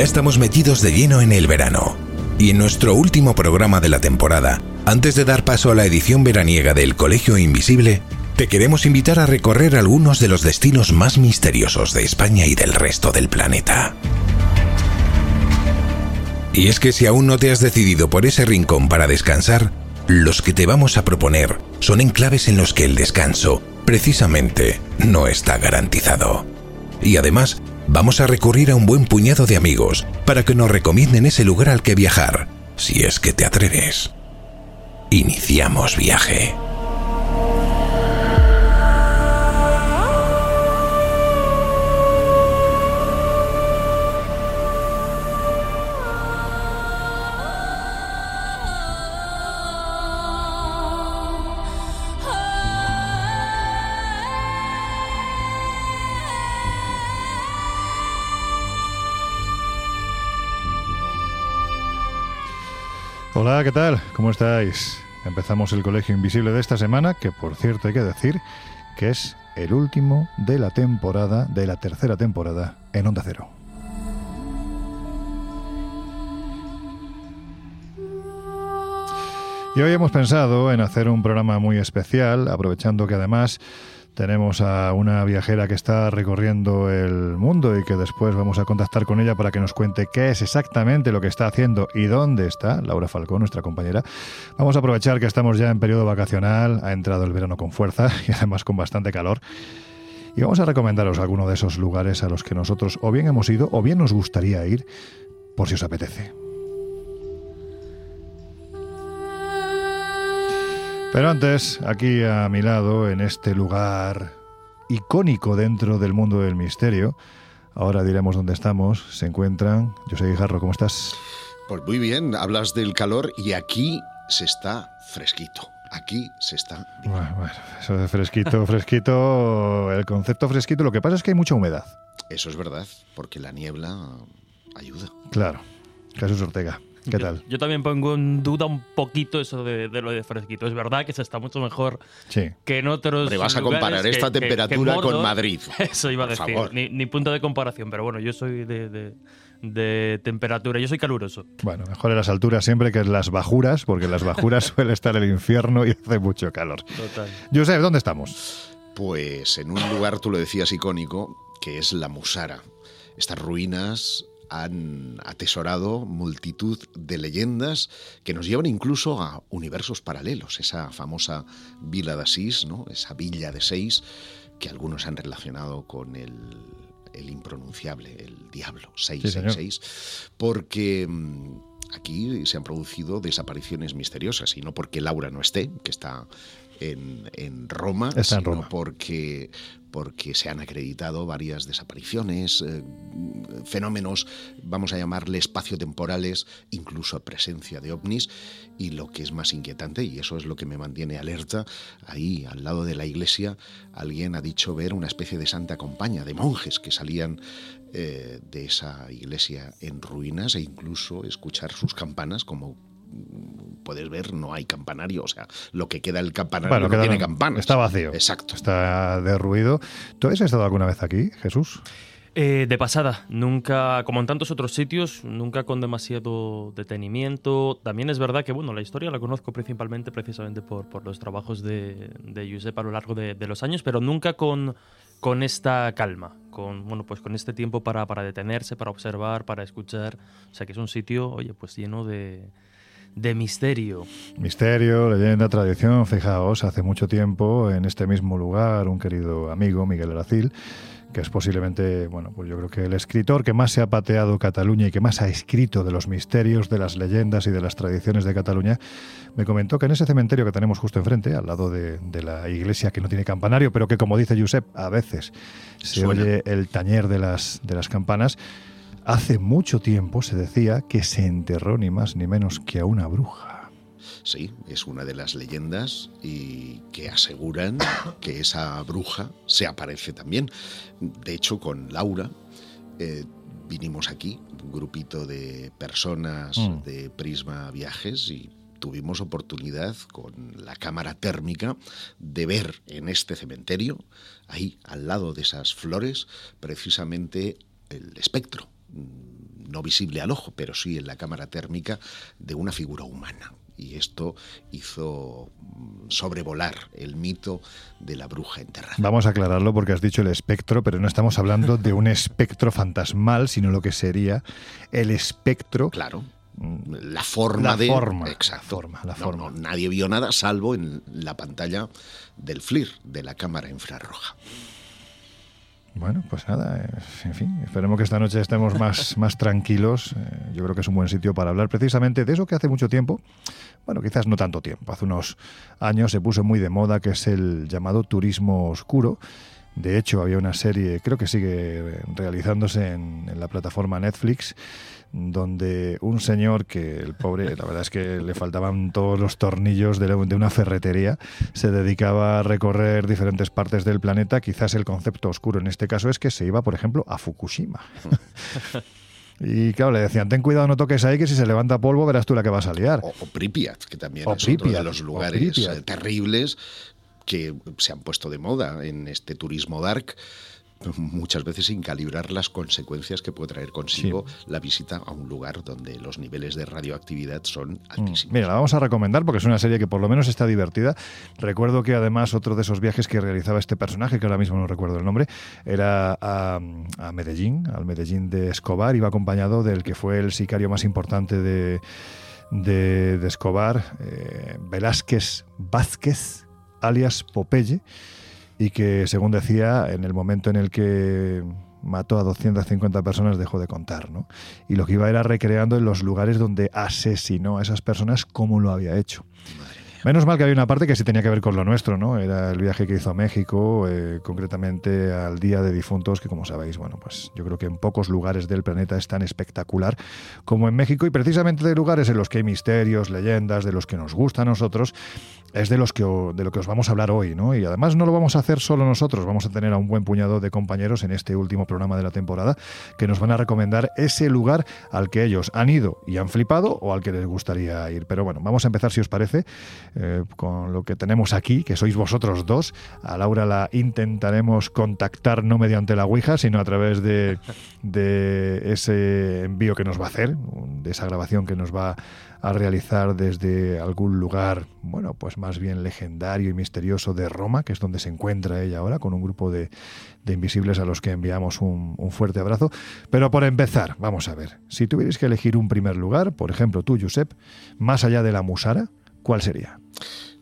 Ya estamos metidos de lleno en el verano. Y en nuestro último programa de la temporada, antes de dar paso a la edición veraniega del Colegio Invisible, te queremos invitar a recorrer algunos de los destinos más misteriosos de España y del resto del planeta. Y es que si aún no te has decidido por ese rincón para descansar, los que te vamos a proponer son enclaves en los que el descanso, precisamente, no está garantizado. Y además, vamos a recurrir a un buen puñado de amigos para que nos recomienden ese lugar al que viajar, si es que te atreves. Iniciamos viaje. Hola, ¿qué tal? ¿Cómo estáis? Empezamos el Colegio Invisible de esta semana, que por cierto hay que decir que es el último de la temporada, de la tercera temporada en Onda Cero. Y hoy hemos pensado en hacer un programa muy especial, aprovechando que además tenemos a una viajera que está recorriendo el mundo y que después vamos a contactar con ella para que nos cuente qué es exactamente lo que está haciendo y dónde está, Laura Falcón, nuestra compañera. Vamos a aprovechar que estamos ya en periodo vacacional, ha entrado el verano con fuerza y además con bastante calor. Y vamos a recomendaros alguno de esos lugares a los que nosotros o bien hemos ido o bien nos gustaría ir, por si os apetece. Pero antes, aquí a mi lado, en este lugar icónico dentro del mundo del misterio, ahora diremos dónde estamos, se encuentran. Yo soy Guijarro, ¿cómo estás? Pues muy bien, hablas del calor y aquí se está fresquito. Aquí se está. Bueno, bueno, eso de fresquito, fresquito, el concepto fresquito, lo que pasa es que hay mucha humedad. Eso es verdad, porque la niebla ayuda. Claro. Jesús Ortega. ¿Qué tal? Yo, yo también pongo en duda un poquito eso de, de lo de fresquito. Es verdad que se está mucho mejor Sí. que en otros. Hombre, vas a lugares comparar que- esta que- que temperatura con. Madrid. Eso iba a Por decir. favor. Ni, ni punto de comparación, pero bueno, yo soy de, de- de temperatura. Yo soy caluroso. Bueno, mejor en las alturas siempre que en las bajuras, porque en las bajuras suele estar el infierno y hace mucho calor. Total. Josep, ¿dónde estamos? Pues en un lugar, tú lo decías, icónico, que es la Musara. Estas ruinas han atesorado multitud de leyendas que nos llevan incluso a universos paralelos. Esa famosa Vila de Asís, ¿no? esa villa de seis, que algunos han relacionado con el, el impronunciable, el diablo, 666, porque mm, aquí se han producido desapariciones misteriosas, y no porque Laura no esté, que está en, en Roma, Está en sino Roma. porque, porque se han acreditado varias desapariciones, eh, fenómenos, vamos a llamarle espaciotemporales, incluso presencia de ovnis, y lo que es más inquietante, y eso es lo que me mantiene alerta, ahí al lado de la iglesia alguien ha dicho ver una especie de santa compañía de monjes que salían eh, de esa iglesia en ruinas e incluso escuchar sus campanas como puedes ver no hay campanario o sea lo que queda del campanario no queda- tiene campanas Está vacío. exacto Está derruido. ¿Tú has estado alguna vez aquí, Jesús? Eh, de pasada, nunca, como en tantos otros sitios, nunca con demasiado detenimiento. También es verdad que, bueno, la historia la conozco principalmente precisamente por, por los trabajos de, de Josep a lo largo de, de, los años, pero nunca con, con esta calma, con, bueno, pues con este tiempo para, para detenerse, para observar, para escuchar. O sea que es un sitio, oye, pues lleno de, de misterio. Misterio, leyenda, tradición. Fijaos, hace mucho tiempo en este mismo lugar un querido amigo, Miguel Aracil, que es posiblemente, bueno, pues yo creo que el escritor que más se ha pateado Cataluña y que más ha escrito de los misterios, de las leyendas y de las tradiciones de Cataluña, me comentó que en ese cementerio que tenemos justo enfrente, al lado de, de la iglesia que no tiene campanario, pero que como dice Josep, a veces se Suena. oye el tañer de las, de las campanas, hace mucho tiempo se decía que se enterró ni más ni menos que a una bruja. Sí, es una de las leyendas y que aseguran que esa bruja se aparece también. De hecho, con Laura eh, vinimos aquí, un grupito de personas Mm. de Prisma Viajes y tuvimos oportunidad con la cámara térmica de ver en este cementerio, ahí al lado de esas flores, precisamente el espectro, no visible al ojo, pero sí en la cámara térmica de una figura humana. Y esto hizo mm, sobrevolar el mito de la bruja enterrada. Vamos a aclararlo porque has dicho el espectro, pero no estamos hablando de un espectro fantasmal, sino lo que sería el espectro. Claro. mm, La forma La de. forma, Exacto. la forma, la No, forma. no, nadie vio nada salvo en la pantalla del FLIR, de la cámara infrarroja. Bueno, pues nada, eh, en fin, esperemos que esta noche estemos más, más tranquilos. Eh, Yo creo que es un buen sitio para hablar precisamente de eso que hace mucho tiempo, bueno, quizás no tanto tiempo, hace unos años se puso muy de moda, que es el llamado turismo oscuro. De hecho, había una serie, creo que sigue realizándose en, en la plataforma Netflix, donde un señor que el pobre, la verdad es que le faltaban todos los tornillos de, una ferretería, se dedicaba a recorrer diferentes partes del planeta. Quizás el concepto oscuro en este caso es que se iba, por ejemplo, a Fukushima. Y claro, le decían, ten cuidado, no toques ahí, que si se levanta polvo verás tú la que vas a liar. O, o Pripyat, que también O es otro Pripyat, de los lugares eh, terribles que se han puesto de moda en este turismo dark, muchas veces sin calibrar las consecuencias que puede traer consigo la visita a un lugar donde los niveles de radioactividad son altísimos. Mira, la vamos a recomendar porque es una serie que por lo menos está divertida. Recuerdo que además otro de esos viajes que realizaba este personaje, que ahora mismo no recuerdo el nombre, era a, a Medellín, al Medellín de Escobar. Iba acompañado del que fue el sicario más importante de, de, de Escobar, eh, Velázquez Vázquez, alias Popeye, y que, según decía, en el momento en el que mató a 250 personas dejó de contar, ¿no? Y lo que iba era recreando en los lugares donde asesinó a esas personas cómo lo había hecho. Menos mal que había una parte que sí tenía que ver con lo nuestro, ¿no? Era el viaje que hizo a México, eh, concretamente al Día de Difuntos, que como sabéis, bueno, pues yo creo que en pocos lugares del planeta es tan espectacular como en México y precisamente de lugares en los que hay misterios, leyendas, de los que nos gusta a nosotros, es de los que de lo que os vamos a hablar hoy, ¿no? Y además no lo vamos a hacer solo nosotros, vamos a tener a un buen puñado de compañeros en este último programa de la temporada que nos van a recomendar ese lugar al que ellos han ido y han flipado o al que les gustaría ir. Pero bueno, vamos a empezar si os parece eh, con lo que tenemos aquí, que sois vosotros dos. A Laura la intentaremos contactar no mediante la Ouija, sino a través de, de ese envío que nos va a hacer, de esa grabación que nos va a realizar desde algún lugar, bueno, pues más bien legendario y misterioso de Roma, que es donde se encuentra ella ahora, con un grupo de, de invisibles a los que enviamos un, fuerte abrazo. Pero por empezar, vamos a ver, si tuvierais que elegir un primer lugar, por ejemplo tú, Josep, más allá de la Musara, ¿cuál sería?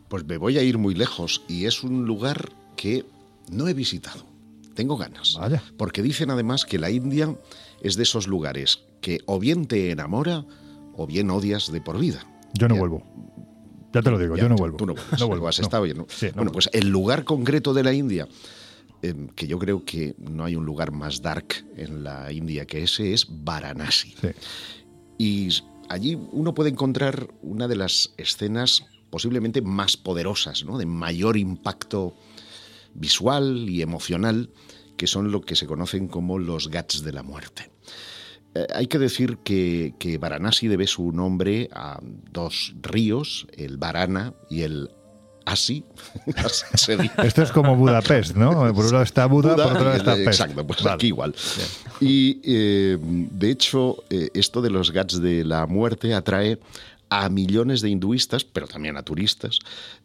Pues me voy a ir muy lejos y es un lugar que no he visitado. Tengo ganas. Vaya. Porque dicen además que la India es de esos lugares que o bien te enamora o bien odias de por vida. Yo no Ya- vuelvo. Ya te lo digo, ya, yo no vuelvo. Tú no vuelves. No vuelvo. Has no. estado bien, ¿no? Sí, no bueno, vuelvo. pues el lugar concreto de la India, eh, que yo creo que no hay un lugar más dark en la India que ese, es Varanasi. Sí. Y allí uno puede encontrar una de las escenas posiblemente más poderosas, ¿no? de mayor impacto visual y emocional, que son lo que se conocen como los Ghats de la muerte. Eh, hay que decir que, que Varanasi debe su nombre a dos ríos, el Varana y el así. Esto es como Budapest, ¿no? Por un lado está Buda, por otro lado está Pest. Exacto, pues aquí igual. Y eh, de hecho, eh, esto de los gats de la muerte atrae a millones de hinduistas, pero también a turistas,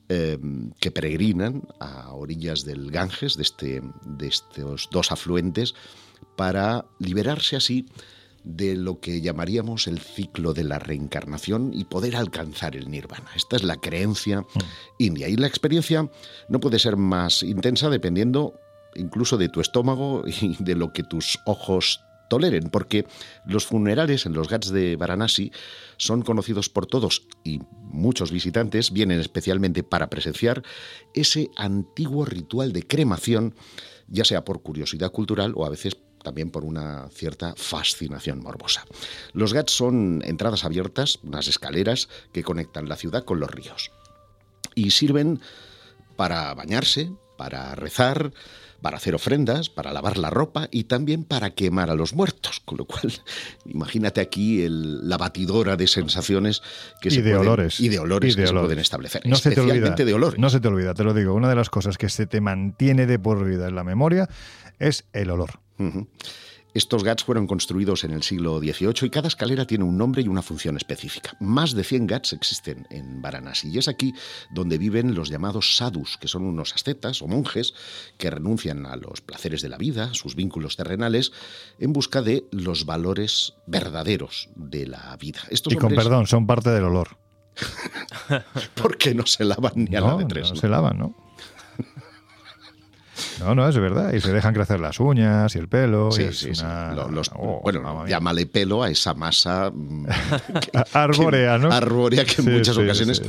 eh, que peregrinan a orillas del Ganges, de, este, de estos dos afluentes, para liberarse así de lo que llamaríamos el ciclo de la reencarnación y poder alcanzar el nirvana. Esta es la creencia mm. india. Y la experiencia no puede ser más intensa dependiendo incluso de tu estómago y de lo que tus ojos toleren, porque los funerales en los Ghats de Varanasi son conocidos por todos y muchos visitantes vienen especialmente para presenciar ese antiguo ritual de cremación, ya sea por curiosidad cultural o a veces también por una cierta fascinación morbosa. Los Ghats son entradas abiertas, unas escaleras que conectan la ciudad con los ríos y sirven para bañarse, para rezar, para hacer ofrendas, para lavar la ropa y también para quemar a los muertos. Con lo cual, imagínate aquí la batidora de sensaciones que se de olores. y de olores que se pueden establecer. No se te olvida, de olores. No se te olvida, te lo digo. Una de las cosas que se te mantiene de por vida en la memoria es el olor. Estos GATS fueron construidos en el siglo XVIII y cada escalera tiene un nombre y una función específica. Más de 100 GATS existen en Varanasi y es aquí donde viven los llamados sadhus, que son unos ascetas o monjes que renuncian a los placeres de la vida, sus vínculos terrenales, en busca de los valores verdaderos de la vida. y con perdón, son parte del olor. Porque no se lavan ni a la de tres. no se lavan, ¿no? No, no, es verdad. Y se dejan crecer las uñas y el pelo. Sí, sí, oh, bueno, llámale pelo a esa masa mm, arbórea, ¿no? Arbórea que en muchas ocasiones.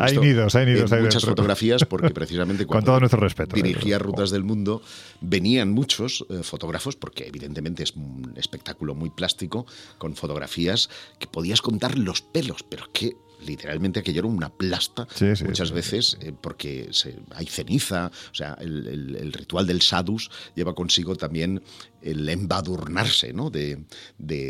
hay nidos, hay nidos. En muchas fotografías, porque precisamente cuando Con todo nuestro respeto, dirigía Rutas del Mundo, venían muchos eh, fotógrafos, porque evidentemente es un espectáculo muy plástico, con fotografías que podías contar los pelos, pero que literalmente aquello era una plasta muchas veces eh, porque hay ceniza, o sea, el, el, ritual del sadus lleva consigo también el embadurnarse ¿no? de,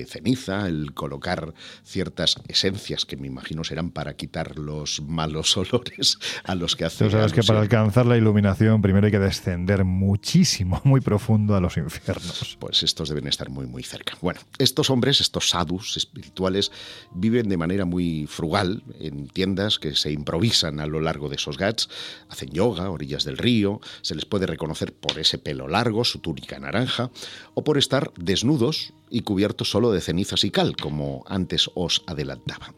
ceniza, el colocar ciertas esencias que me imagino serán para quitar los malos olores a los que hace. Tú sabes que para alcanzar la iluminación primero hay que descender muchísimo, muy profundo a los infiernos. Pues estos deben estar muy, muy cerca. Bueno, estos hombres, estos sadhus espirituales, viven de manera muy frugal en tiendas que se improvisan a lo largo de esos gats, hacen yoga orillas del río, se les puede reconocer por ese pelo largo, su túnica naranja, o por estar desnudos y cubiertos solo de cenizas y cal, como antes os adelantaba.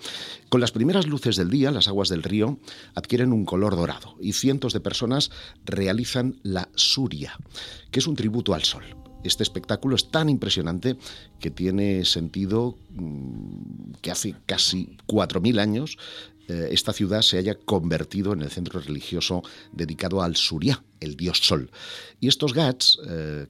Con las primeras luces del día, las aguas del río adquieren un color dorado y cientos de personas realizan la Suria, que es un tributo al sol. Este espectáculo es tan impresionante que tiene sentido mm, que hace casi 4.000 años eh, esta ciudad se haya convertido en el centro religioso dedicado al Surya, el dios sol. Y estos gats, eh,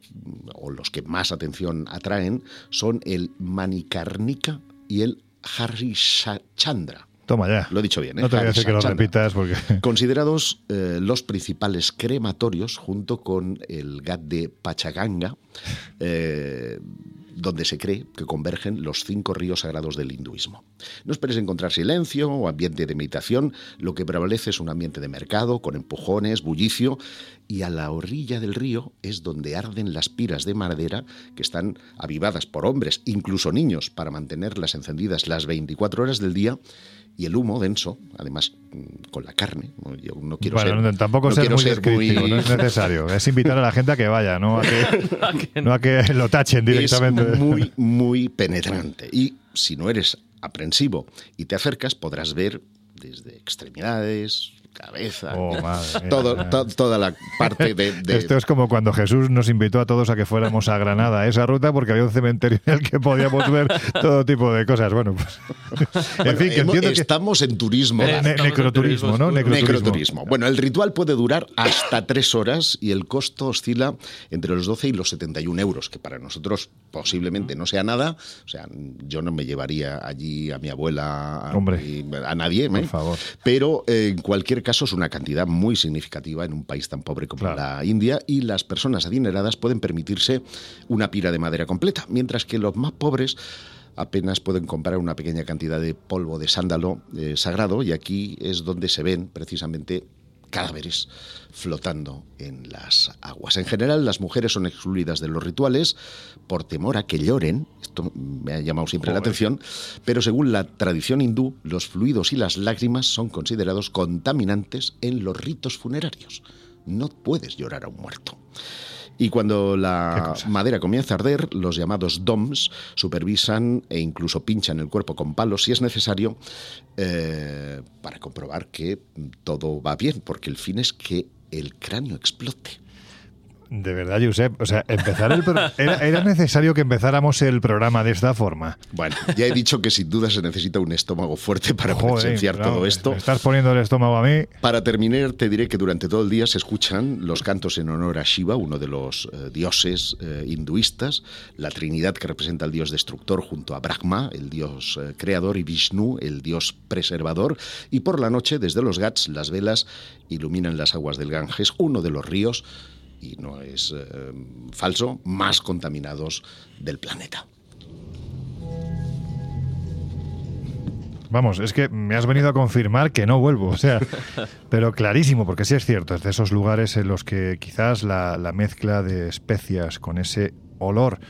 o los que más atención atraen, son el Manikarnika y el Harishachandra. Toma ya. Lo he dicho bien, ¿eh? No te voy a decir que lo repitas porque... Considerados los principales crematorios junto con el gat de Pachaganga, donde se cree que convergen los cinco ríos sagrados del hinduismo. No esperes encontrar silencio o ambiente de meditación, lo que prevalece es un ambiente de mercado, con empujones, bullicio, y a la orilla del río es donde arden las piras de madera que están avivadas por hombres, incluso niños, para mantenerlas encendidas las 24 horas del día y el humo denso, además mm, con la carne. Yo no quiero ser, tampoco ser, muy, no es necesario. Es invitar a la gente a que vaya, no a que, no a que lo tachen directamente. Es muy, muy penetrante. Y si no eres aprensivo y te acercas, podrás ver desde extremidades, cabeza, oh, todo, toda la parte de, Esto es como cuando Jesús nos invitó a todos a que fuéramos a Granada, a esa ruta, porque había un cementerio en el que podíamos ver todo tipo de cosas. Bueno, pues. en fin, que entiendo que estamos en turismo. necroturismo, ¿no? Necroturismo. Bueno, el ritual puede durar hasta tres horas y el costo oscila entre los 12 y los 71 euros, que para nosotros posiblemente no sea nada. O sea, yo no me llevaría allí a mi abuela, a, a nadie, por favor. Pero en cualquier caso es una cantidad muy significativa en un país tan pobre como la India y las personas adineradas pueden permitirse una pira de madera completa, mientras que los más pobres apenas pueden comprar una pequeña cantidad de polvo de sándalo eh, sagrado y aquí es donde se ven precisamente cadáveres flotando en las aguas. En general, las mujeres son excluidas de los rituales por temor a que lloren, esto me ha llamado siempre la atención, pero según la tradición hindú, los fluidos y las lágrimas son considerados contaminantes en los ritos funerarios. No puedes llorar a un muerto. Y cuando la madera comienza a arder, los llamados DOMS supervisan e incluso pinchan el cuerpo con palos si es necesario eh, para comprobar que todo va bien, porque el fin es que el cráneo explote. De verdad, Josep. O sea, empezar el era, necesario que empezáramos el programa de esta forma. Bueno, ya he dicho que sin duda se necesita un estómago fuerte para presenciar todo esto. estás poniendo el estómago a mí. Para terminar, te diré que durante todo el día se escuchan los cantos en honor a Shiva, uno de los eh, dioses eh, hinduistas, la Trinidad que representa al dios destructor junto a Brahma, el dios eh, creador, y Vishnu, el dios preservador. Y por la noche, desde los Ghats, las velas iluminan las aguas del Ganges, uno de los ríos y no es eh, falso, más contaminados del planeta. Vamos, es que me has venido a confirmar que no vuelvo, o sea, pero clarísimo, porque sí es cierto, es de esos lugares en los que quizás la, la mezcla de especias con ese olor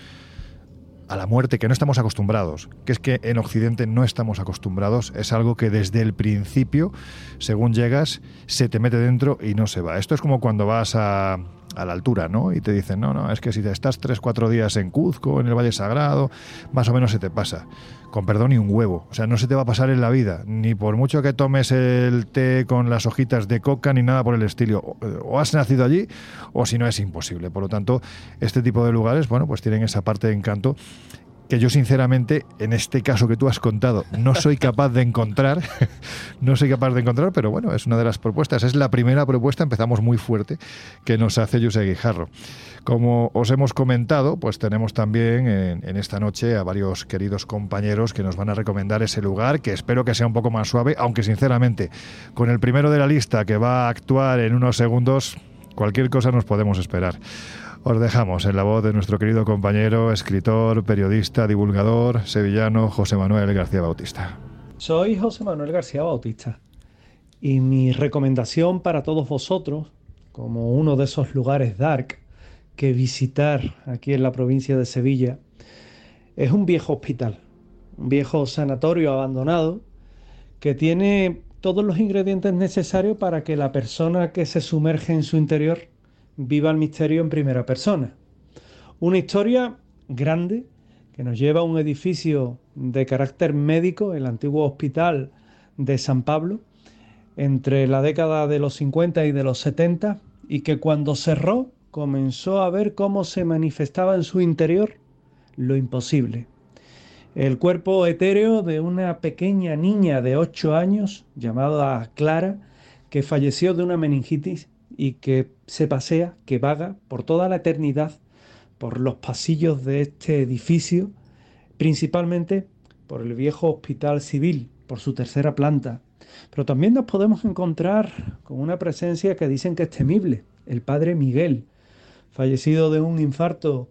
a la muerte que no estamos acostumbrados, que es que en Occidente no estamos acostumbrados, es algo que desde el principio, según llegas, se te mete dentro y no se va. Esto es como cuando vas a, a la altura, ¿no? Y te dicen, no, no, es que si te estás 3-4 días en Cuzco, en el Valle Sagrado, más o menos se te pasa. Con perdón, y un huevo. O sea, no se te va a pasar en la vida, ni por mucho que tomes el té con las hojitas de coca, ni nada por el estilo. O has nacido allí, o si no es imposible. Por lo tanto, este tipo de lugares, bueno, pues tienen esa parte de encanto que yo sinceramente, en este caso que tú has contado, no soy capaz de encontrar, no soy capaz de encontrar, pero bueno, es una de las propuestas, es la primera propuesta, empezamos muy fuerte, que nos hace José Guijarro. Como os hemos comentado, pues tenemos también en, en, esta noche a varios queridos compañeros que nos van a recomendar ese lugar, que espero que sea un poco más suave, aunque sinceramente, con el primero de la lista que va a actuar en unos segundos, cualquier cosa nos podemos esperar. Os dejamos en la voz de nuestro querido compañero, escritor, periodista, divulgador, sevillano, José Manuel García Bautista. Soy José Manuel García Bautista y mi recomendación para todos vosotros, como uno de esos lugares dark que visitar aquí en la provincia de Sevilla, es un viejo hospital, un viejo sanatorio abandonado que tiene todos los ingredientes necesarios para que la persona que se sumerge en su interior viva el misterio en primera persona. Una historia grande que nos lleva a un edificio de carácter médico, el antiguo hospital de San Pablo, entre la década de los 50 y de los 70, y que cuando cerró comenzó a ver cómo se manifestaba en su interior lo imposible. El cuerpo etéreo de una pequeña niña de 8 años llamada Clara, que falleció de una meningitis y que se pasea, que vaga por toda la eternidad por los pasillos de este edificio, principalmente por el viejo hospital civil, por su tercera planta. Pero también nos podemos encontrar con una presencia que dicen que es temible, el padre Miguel, fallecido de un infarto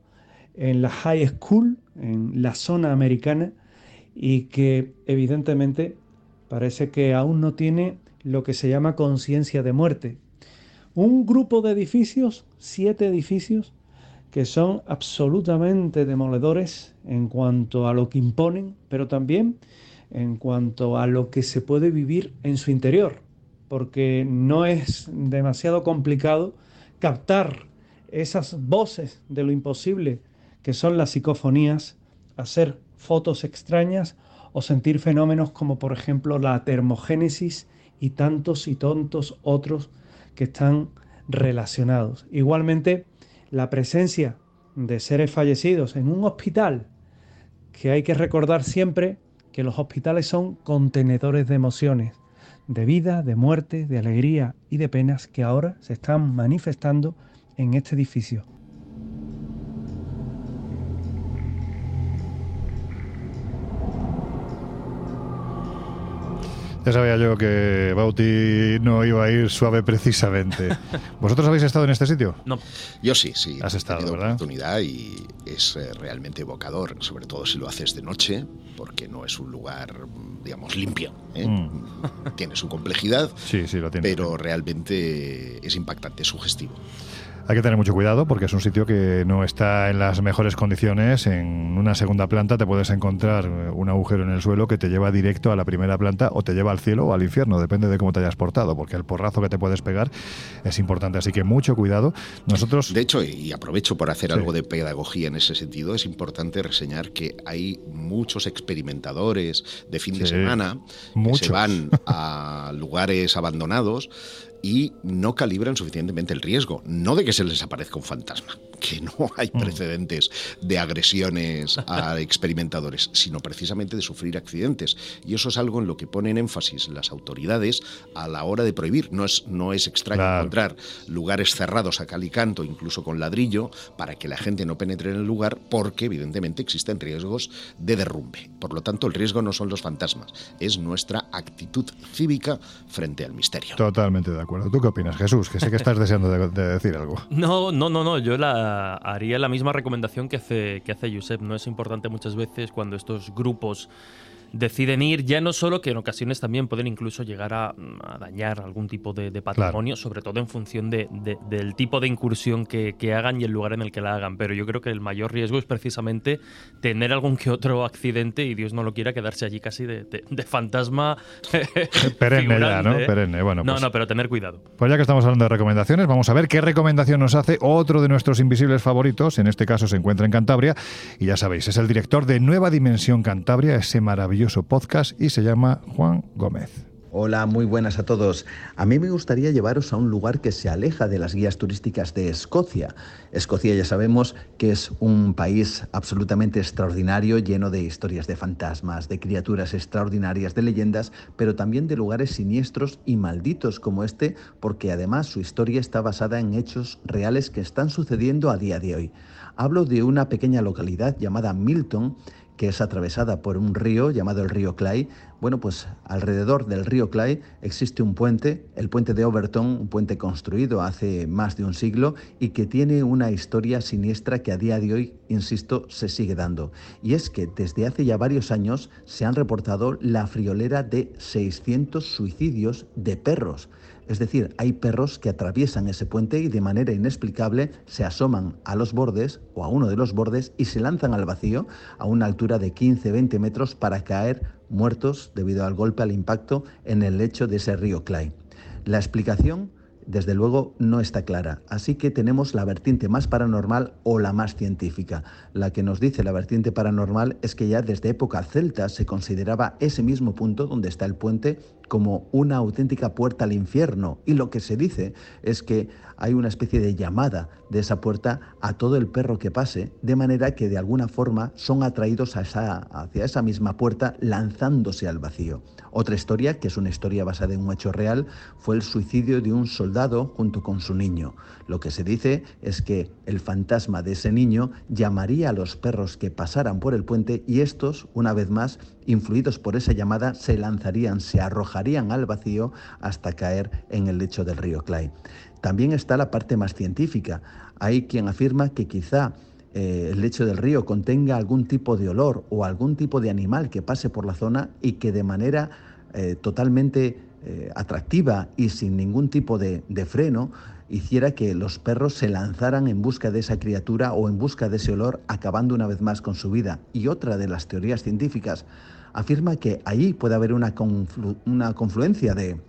en la high school, en la zona americana, y que evidentemente parece que aún no tiene lo que se llama conciencia de muerte, un grupo de edificios, siete edificios, que son absolutamente demoledores en cuanto a lo que imponen, pero también en cuanto a lo que se puede vivir en su interior, porque no es demasiado complicado captar esas voces de lo imposible que son las psicofonías, hacer fotos extrañas o sentir fenómenos como por ejemplo la termogénesis y tantos y tontos otros que están relacionados. Igualmente, la presencia de seres fallecidos en un hospital, que hay que recordar siempre que los hospitales son contenedores de emociones, de vida, de muerte, de alegría y de penas que ahora se están manifestando en este edificio. Ya sabía yo que Bauti no iba a ir suave precisamente. ¿Vosotros habéis estado en este sitio? No. Yo sí, sí. Has estado, tenido ¿verdad? oportunidad y es eh, realmente evocador, sobre todo si lo haces de noche, porque no es un lugar, digamos, limpio. ¿eh? Mm. Tiene su complejidad, Sí, sí, lo tiene. pero realmente es impactante, es sugestivo. Hay que tener mucho cuidado porque es un sitio que no está en las mejores condiciones. En una segunda planta te puedes encontrar un agujero en el suelo que te lleva directo a la primera planta o te lleva al cielo o al infierno, depende de cómo te hayas portado, porque el porrazo que te puedes pegar es importante. Así que mucho cuidado. Nosotros... De hecho, y aprovecho por hacer Sí. algo de pedagogía en ese sentido, es importante reseñar que hay muchos experimentadores de fin de Sí, semana que muchos. se van a lugares abandonados y no calibran suficientemente el riesgo. No de que se les aparezca un fantasma, que no hay Mm. precedentes de agresiones a experimentadores, sino precisamente de sufrir accidentes. Y eso es algo en lo que ponen énfasis las autoridades a la hora de prohibir. No es, no es extraño Claro. encontrar lugares cerrados a cal y canto, incluso con ladrillo, para que la gente no penetre en el lugar, porque evidentemente existen riesgos de derrumbe. Por lo tanto, el riesgo no son los fantasmas, es nuestra actitud cívica frente al misterio. Totalmente de acuerdo. ¿Tú qué opinas, Jesús? Que sé que estás deseando de, de decir algo. No, no, no, no. Yo la haría la misma recomendación que hace, que hace Josep. No es importante muchas veces cuando estos grupos deciden ir, ya no solo que en ocasiones también pueden incluso llegar a, a dañar algún tipo de, de patrimonio, sobre todo en función de- de- del tipo de incursión que, que hagan y el lugar en el que la hagan. Pero yo creo que el mayor riesgo es precisamente tener algún que otro accidente y Dios no lo quiera quedarse allí casi de, fantasma. Perenne ya, ¿no? ¿eh? Perenne. Bueno, no, pues- no, pero tener cuidado. Pues ya que estamos hablando de recomendaciones, vamos a ver qué recomendación nos hace otro de nuestros invisibles favoritos. En este caso se encuentra en Cantabria y ya sabéis, es el director de Nueva Dimensión Cantabria, ese maravilloso podcast y se llama Juan Gómez. Hola, muy buenas a todos. A mí me gustaría llevaros a un lugar que se aleja de las guías turísticas de Escocia. Escocia ya sabemos que es un país absolutamente extraordinario, lleno de historias de fantasmas, de criaturas extraordinarias, de leyendas, pero también de lugares siniestros y malditos como este, porque además su historia está basada en hechos reales que están sucediendo a día de hoy. Hablo de una pequeña localidad llamada Milton, que es atravesada por un río llamado el río Clyde. Bueno, pues alrededor del río Clyde existe un puente, el puente de Overton, un puente construido hace más de un siglo y que tiene una historia siniestra que a día de hoy, insisto, se sigue dando. Y es que desde hace ya varios años se han reportado la friolera de 600 suicidios de perros. Es decir, hay perros que atraviesan ese puente y de manera inexplicable se asoman a los bordes o a uno de los bordes y se lanzan al vacío a una altura de 15-20 metros para caer muertos debido al golpe, al impacto en el lecho de ese río Clyde. La explicación desde luego no está clara. Así que tenemos la vertiente más paranormal o la más científica. La que nos dice la vertiente paranormal es que ya desde época celta se consideraba ese mismo punto donde está el puente como una auténtica puerta al infierno. Y lo que se dice es que hay una especie de llamada de esa puerta a todo el perro que pase, de manera que de alguna forma son atraídos a esa- hacia esa misma puerta lanzándose al vacío. Otra historia, que es una historia basada en un hecho real, fue el suicidio de un soldado junto con su niño. Lo que se dice es que el fantasma de ese niño llamaría a los perros que pasaran por el puente y estos, una vez más, influidos por esa llamada, se lanzarían, se arrojarían al vacío hasta caer en el lecho del río Clyde. También está la parte más científica. Hay quien afirma que quizá eh, el lecho del río contenga algún tipo de olor o algún tipo de animal que pase por la zona y que de manera eh, totalmente eh, atractiva y sin ningún tipo de, de freno hiciera que los perros se lanzaran en busca de esa criatura o en busca de ese olor, acabando una vez más con su vida. Y otra de las teorías científicas afirma que allí puede haber una, una confluencia de,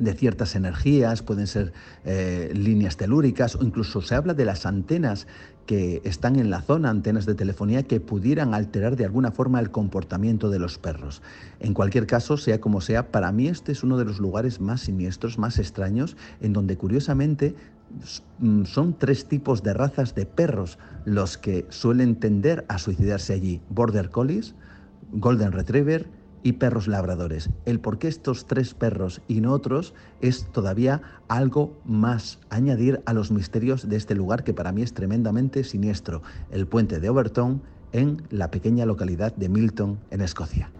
de ciertas energías, pueden ser eh, líneas telúricas o incluso se habla de las antenas que están en la zona, antenas de telefonía que pudieran alterar de alguna forma el comportamiento de los perros. En cualquier caso, sea como sea, para mí este es uno de los lugares más siniestros, más extraños, en donde curiosamente mm, son tres tipos de razas de perros los que suelen tender a suicidarse allí. Border Collies, Golden Retriever y perros labradores. El por qué estos tres perros y no otros es todavía algo más añadir a los misterios de este lugar que para mí es tremendamente siniestro, el puente de Overton en la pequeña localidad de Milton, en Escocia.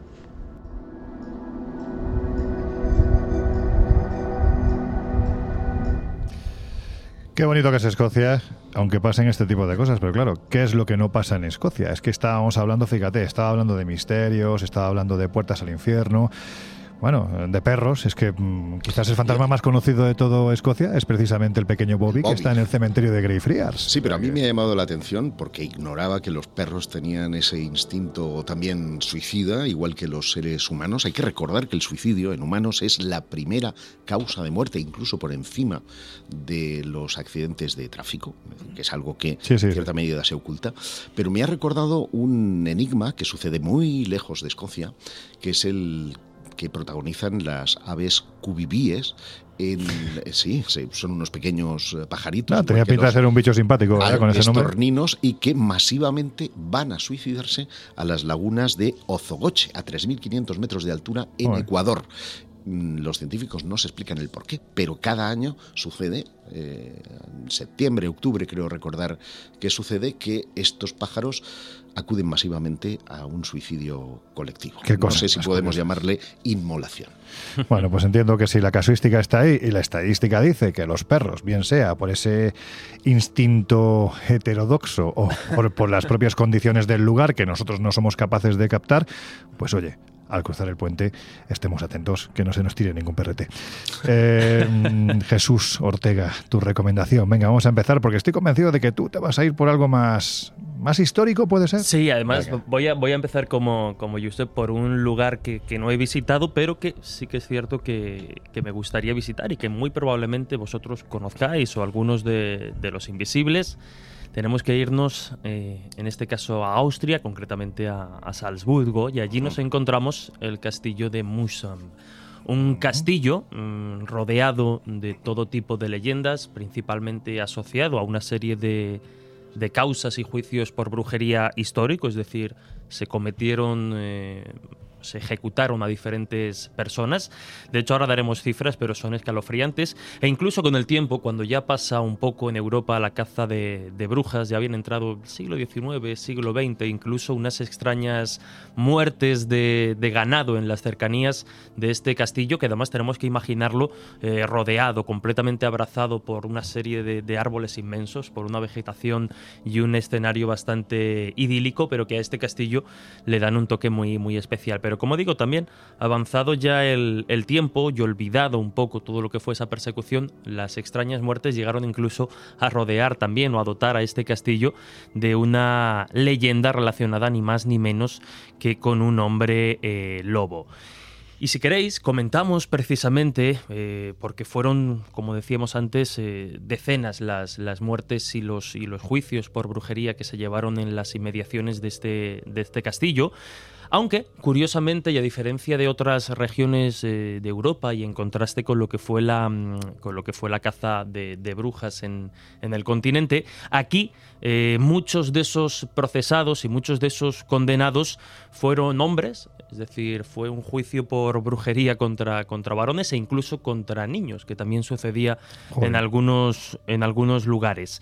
Qué bonito que es Escocia, aunque pasen este tipo de cosas, pero claro, ¿qué es lo que no pasa en Escocia? Es que estábamos hablando, fíjate, estaba hablando de misterios, estaba hablando de puertas al infierno, bueno, de perros, es que mm, quizás el fantasma más conocido de todo Escocia es precisamente el pequeño Bobby, que está en el cementerio de Greyfriars. Sí, pero a mí me ha llamado la atención porque ignoraba que los perros tenían ese instinto también suicida, igual que los seres humanos. Hay que recordar que el suicidio en humanos es la primera causa de muerte, incluso por encima de los accidentes de tráfico, que es algo que en cierta medida se oculta. Pero me ha recordado un enigma que sucede muy lejos de Escocia, que es el que protagonizan las aves cubibíes en, eh, sí, son unos pequeños eh, pajaritos. Ah, tenía pinta de ser un bicho simpático con ese nombre. y que masivamente van a suicidarse a las lagunas de Ozogoche, a 3.500 metros de altura en Ecuador. Mm, los científicos no se explican el por qué, pero cada año sucede, eh, en septiembre, octubre creo recordar que sucede que estos pájaros acuden masivamente a un suicidio colectivo. no sé si podemos llamarle inmolación. Bueno, pues entiendo que si la casuística está ahí y la estadística dice que los perros, bien sea por ese instinto heterodoxo o por, por las propias condiciones del lugar que nosotros no somos capaces de captar, pues oye, al cruzar el puente estemos atentos, que no se nos tire ningún perrete. Eh, Jesús Ortega, tu recomendación. Venga, vamos a empezar porque estoy convencido de que tú te vas a ir por algo más, más histórico, ¿puede ser? Sí, además voy a, voy a empezar como, como usted por un lugar que, que, no he visitado, pero que sí que es cierto que, que, me gustaría visitar y que muy probablemente vosotros conozcáis o algunos de, de los invisibles tenemos que irnos, eh, en este caso, a Austria, concretamente a, Salzburgo, y allí nos encontramos el castillo de Musam. Un castillo mm, rodeado de todo tipo de leyendas, principalmente asociado a una serie de, de causas y juicios por brujería histórico, es decir, se cometieron eh, se ejecutaron a diferentes personas. De hecho, ahora daremos cifras, pero son escalofriantes. E incluso con el tiempo, cuando ya pasa un poco en Europa la caza de, brujas, ya habían entrado siglo XIX, siglo XX, incluso unas extrañas muertes de, ganado en las cercanías de este castillo, que además tenemos que imaginarlo eh, rodeado, completamente abrazado por una serie de, de árboles inmensos, por una vegetación y un escenario bastante idílico, pero que a este castillo le dan un toque muy, muy especial. Como digo, también avanzado ya el, tiempo y olvidado un poco todo lo que fue esa persecución, las extrañas muertes llegaron incluso a rodear también o a dotar a este castillo de una leyenda relacionada ni más ni menos que con un hombre eh, lobo. Y si queréis, comentamos precisamente, eh, porque fueron, como decíamos antes, eh, decenas las, las muertes y los, juicios por brujería que se llevaron en las inmediaciones de este, de este castillo. Aunque, curiosamente, y a diferencia de otras regiones eh, de Europa y en contraste con lo que fue la, mm, con lo que fue la caza de, brujas en, el continente, aquí eh, muchos de esos procesados y muchos de esos condenados fueron hombres, es decir, fue un juicio por brujería contra, contra varones e incluso contra niños, que también sucedía en algunos, en algunos lugares.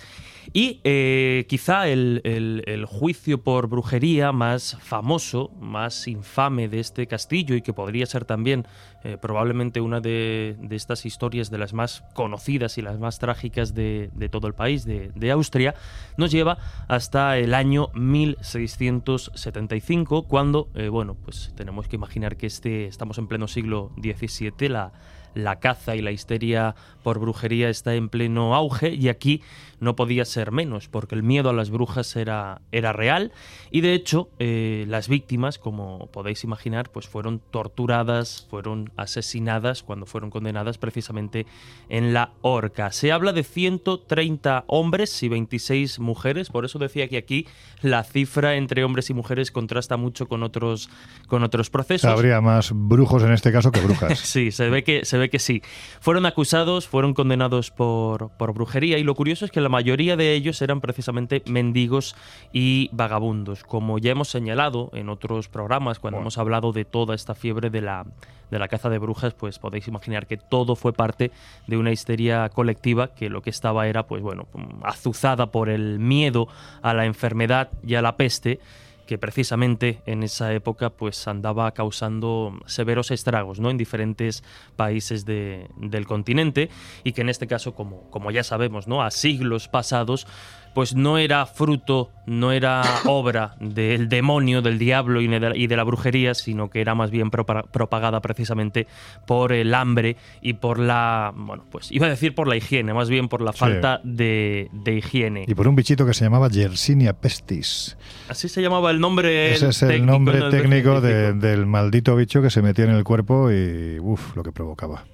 Y eh, quizá el, juicio por brujería más famoso, más infame de este castillo y que podría ser también eh, probablemente una de, estas historias de las más conocidas y las más trágicas de, todo el país, de, Austria, nos lleva hasta el año 1675, cuando, eh, bueno, pues tenemos que imaginar que este, estamos en pleno siglo XVII, la la caza y la histeria por brujería está en pleno auge y aquí no podía ser menos porque el miedo a las brujas era, era real y de hecho eh, las víctimas, como podéis imaginar, pues fueron torturadas, fueron asesinadas cuando fueron condenadas precisamente en la horca. Se habla de 130 hombres y 26 mujeres, por eso decía que aquí la cifra entre hombres y mujeres contrasta mucho con otros, con otros procesos. Habría más brujos en este caso que brujas. sí, se ve que, se ve que sí. Fueron acusados, fueron condenados por, por brujería y lo curioso es que la mayoría de ellos eran precisamente mendigos y vagabundos. Como ya hemos señalado en otros programas, cuando hemos hablado de toda esta fiebre de la, de la caza de brujas, pues podéis imaginar que todo fue parte de una histeria colectiva que lo que estaba era, pues bueno, azuzada por el miedo a la enfermedad y a la peste que precisamente en esa época pues andaba causando severos estragos ¿no? en diferentes países del continente y que en este caso, como, como ya sabemos, ¿no? a siglos pasados, pues no era fruto, no era obra del demonio, del diablo y de la brujería, sino que era más bien propagada precisamente por el hambre y por la, bueno, pues iba a decir por la higiene, más bien por la falta de, higiene. Y por un bichito que se llamaba Yersinia pestis. Así se llamaba el nombre. Ese es el nombre técnico del maldito bicho que se metía en el cuerpo y, uff, lo que provocaba.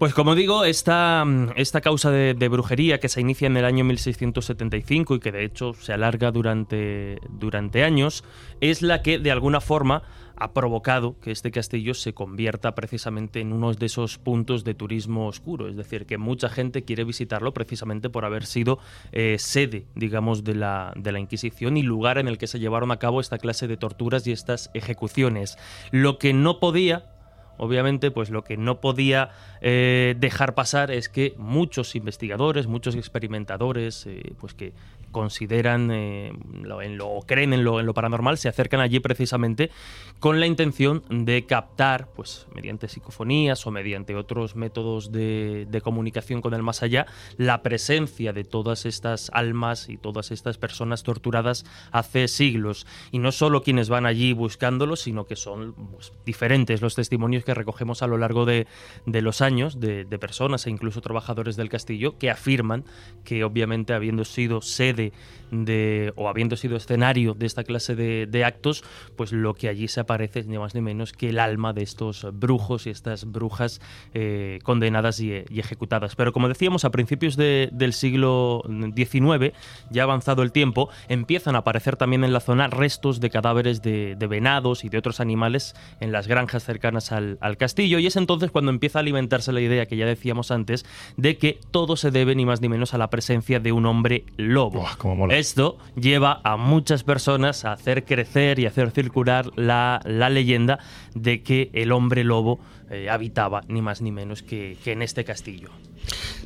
Pues como digo, esta, esta causa de, brujería que se inicia en el año 1675 y que de hecho se alarga durante, durante años, es la que de alguna forma ha provocado que este castillo se convierta precisamente en uno de esos puntos de turismo oscuro, es decir, que mucha gente quiere visitarlo precisamente por haber sido eh, sede, digamos, de la, de la Inquisición y lugar en el que se llevaron a cabo esta clase de torturas y estas ejecuciones. Lo que no podía obviamente, pues lo que no podía eh, dejar pasar es que muchos investigadores, muchos experimentadores, eh, pues que consideran eh, en lo, o creen en lo, en lo paranormal, se acercan allí precisamente con la intención de captar, pues mediante psicofonías o mediante otros métodos de, comunicación con el más allá, la presencia de todas estas almas y todas estas personas torturadas hace siglos. Y no solo quienes van allí buscándolo, sino que son pues, diferentes los testimonios que recogemos a lo largo de, los años de, de personas e incluso trabajadores del castillo que afirman que obviamente habiendo sido sede de, o habiendo sido escenario de esta clase de, actos, pues lo que allí se aparece es ni más ni menos que el alma de estos brujos y estas brujas eh, condenadas y, ejecutadas. Pero como decíamos, a principios del siglo XIX, ya avanzado el tiempo, empiezan a aparecer también en la zona restos de cadáveres de, venados y de otros animales en las granjas cercanas al castillo, y es entonces cuando empieza a alimentarse la idea que ya decíamos antes de que todo se debe ni más ni menos a la presencia de un hombre lobo. Esto lleva a muchas personas a hacer crecer y hacer circular la, leyenda de que el hombre lobo eh, habitaba ni más ni menos que en este castillo.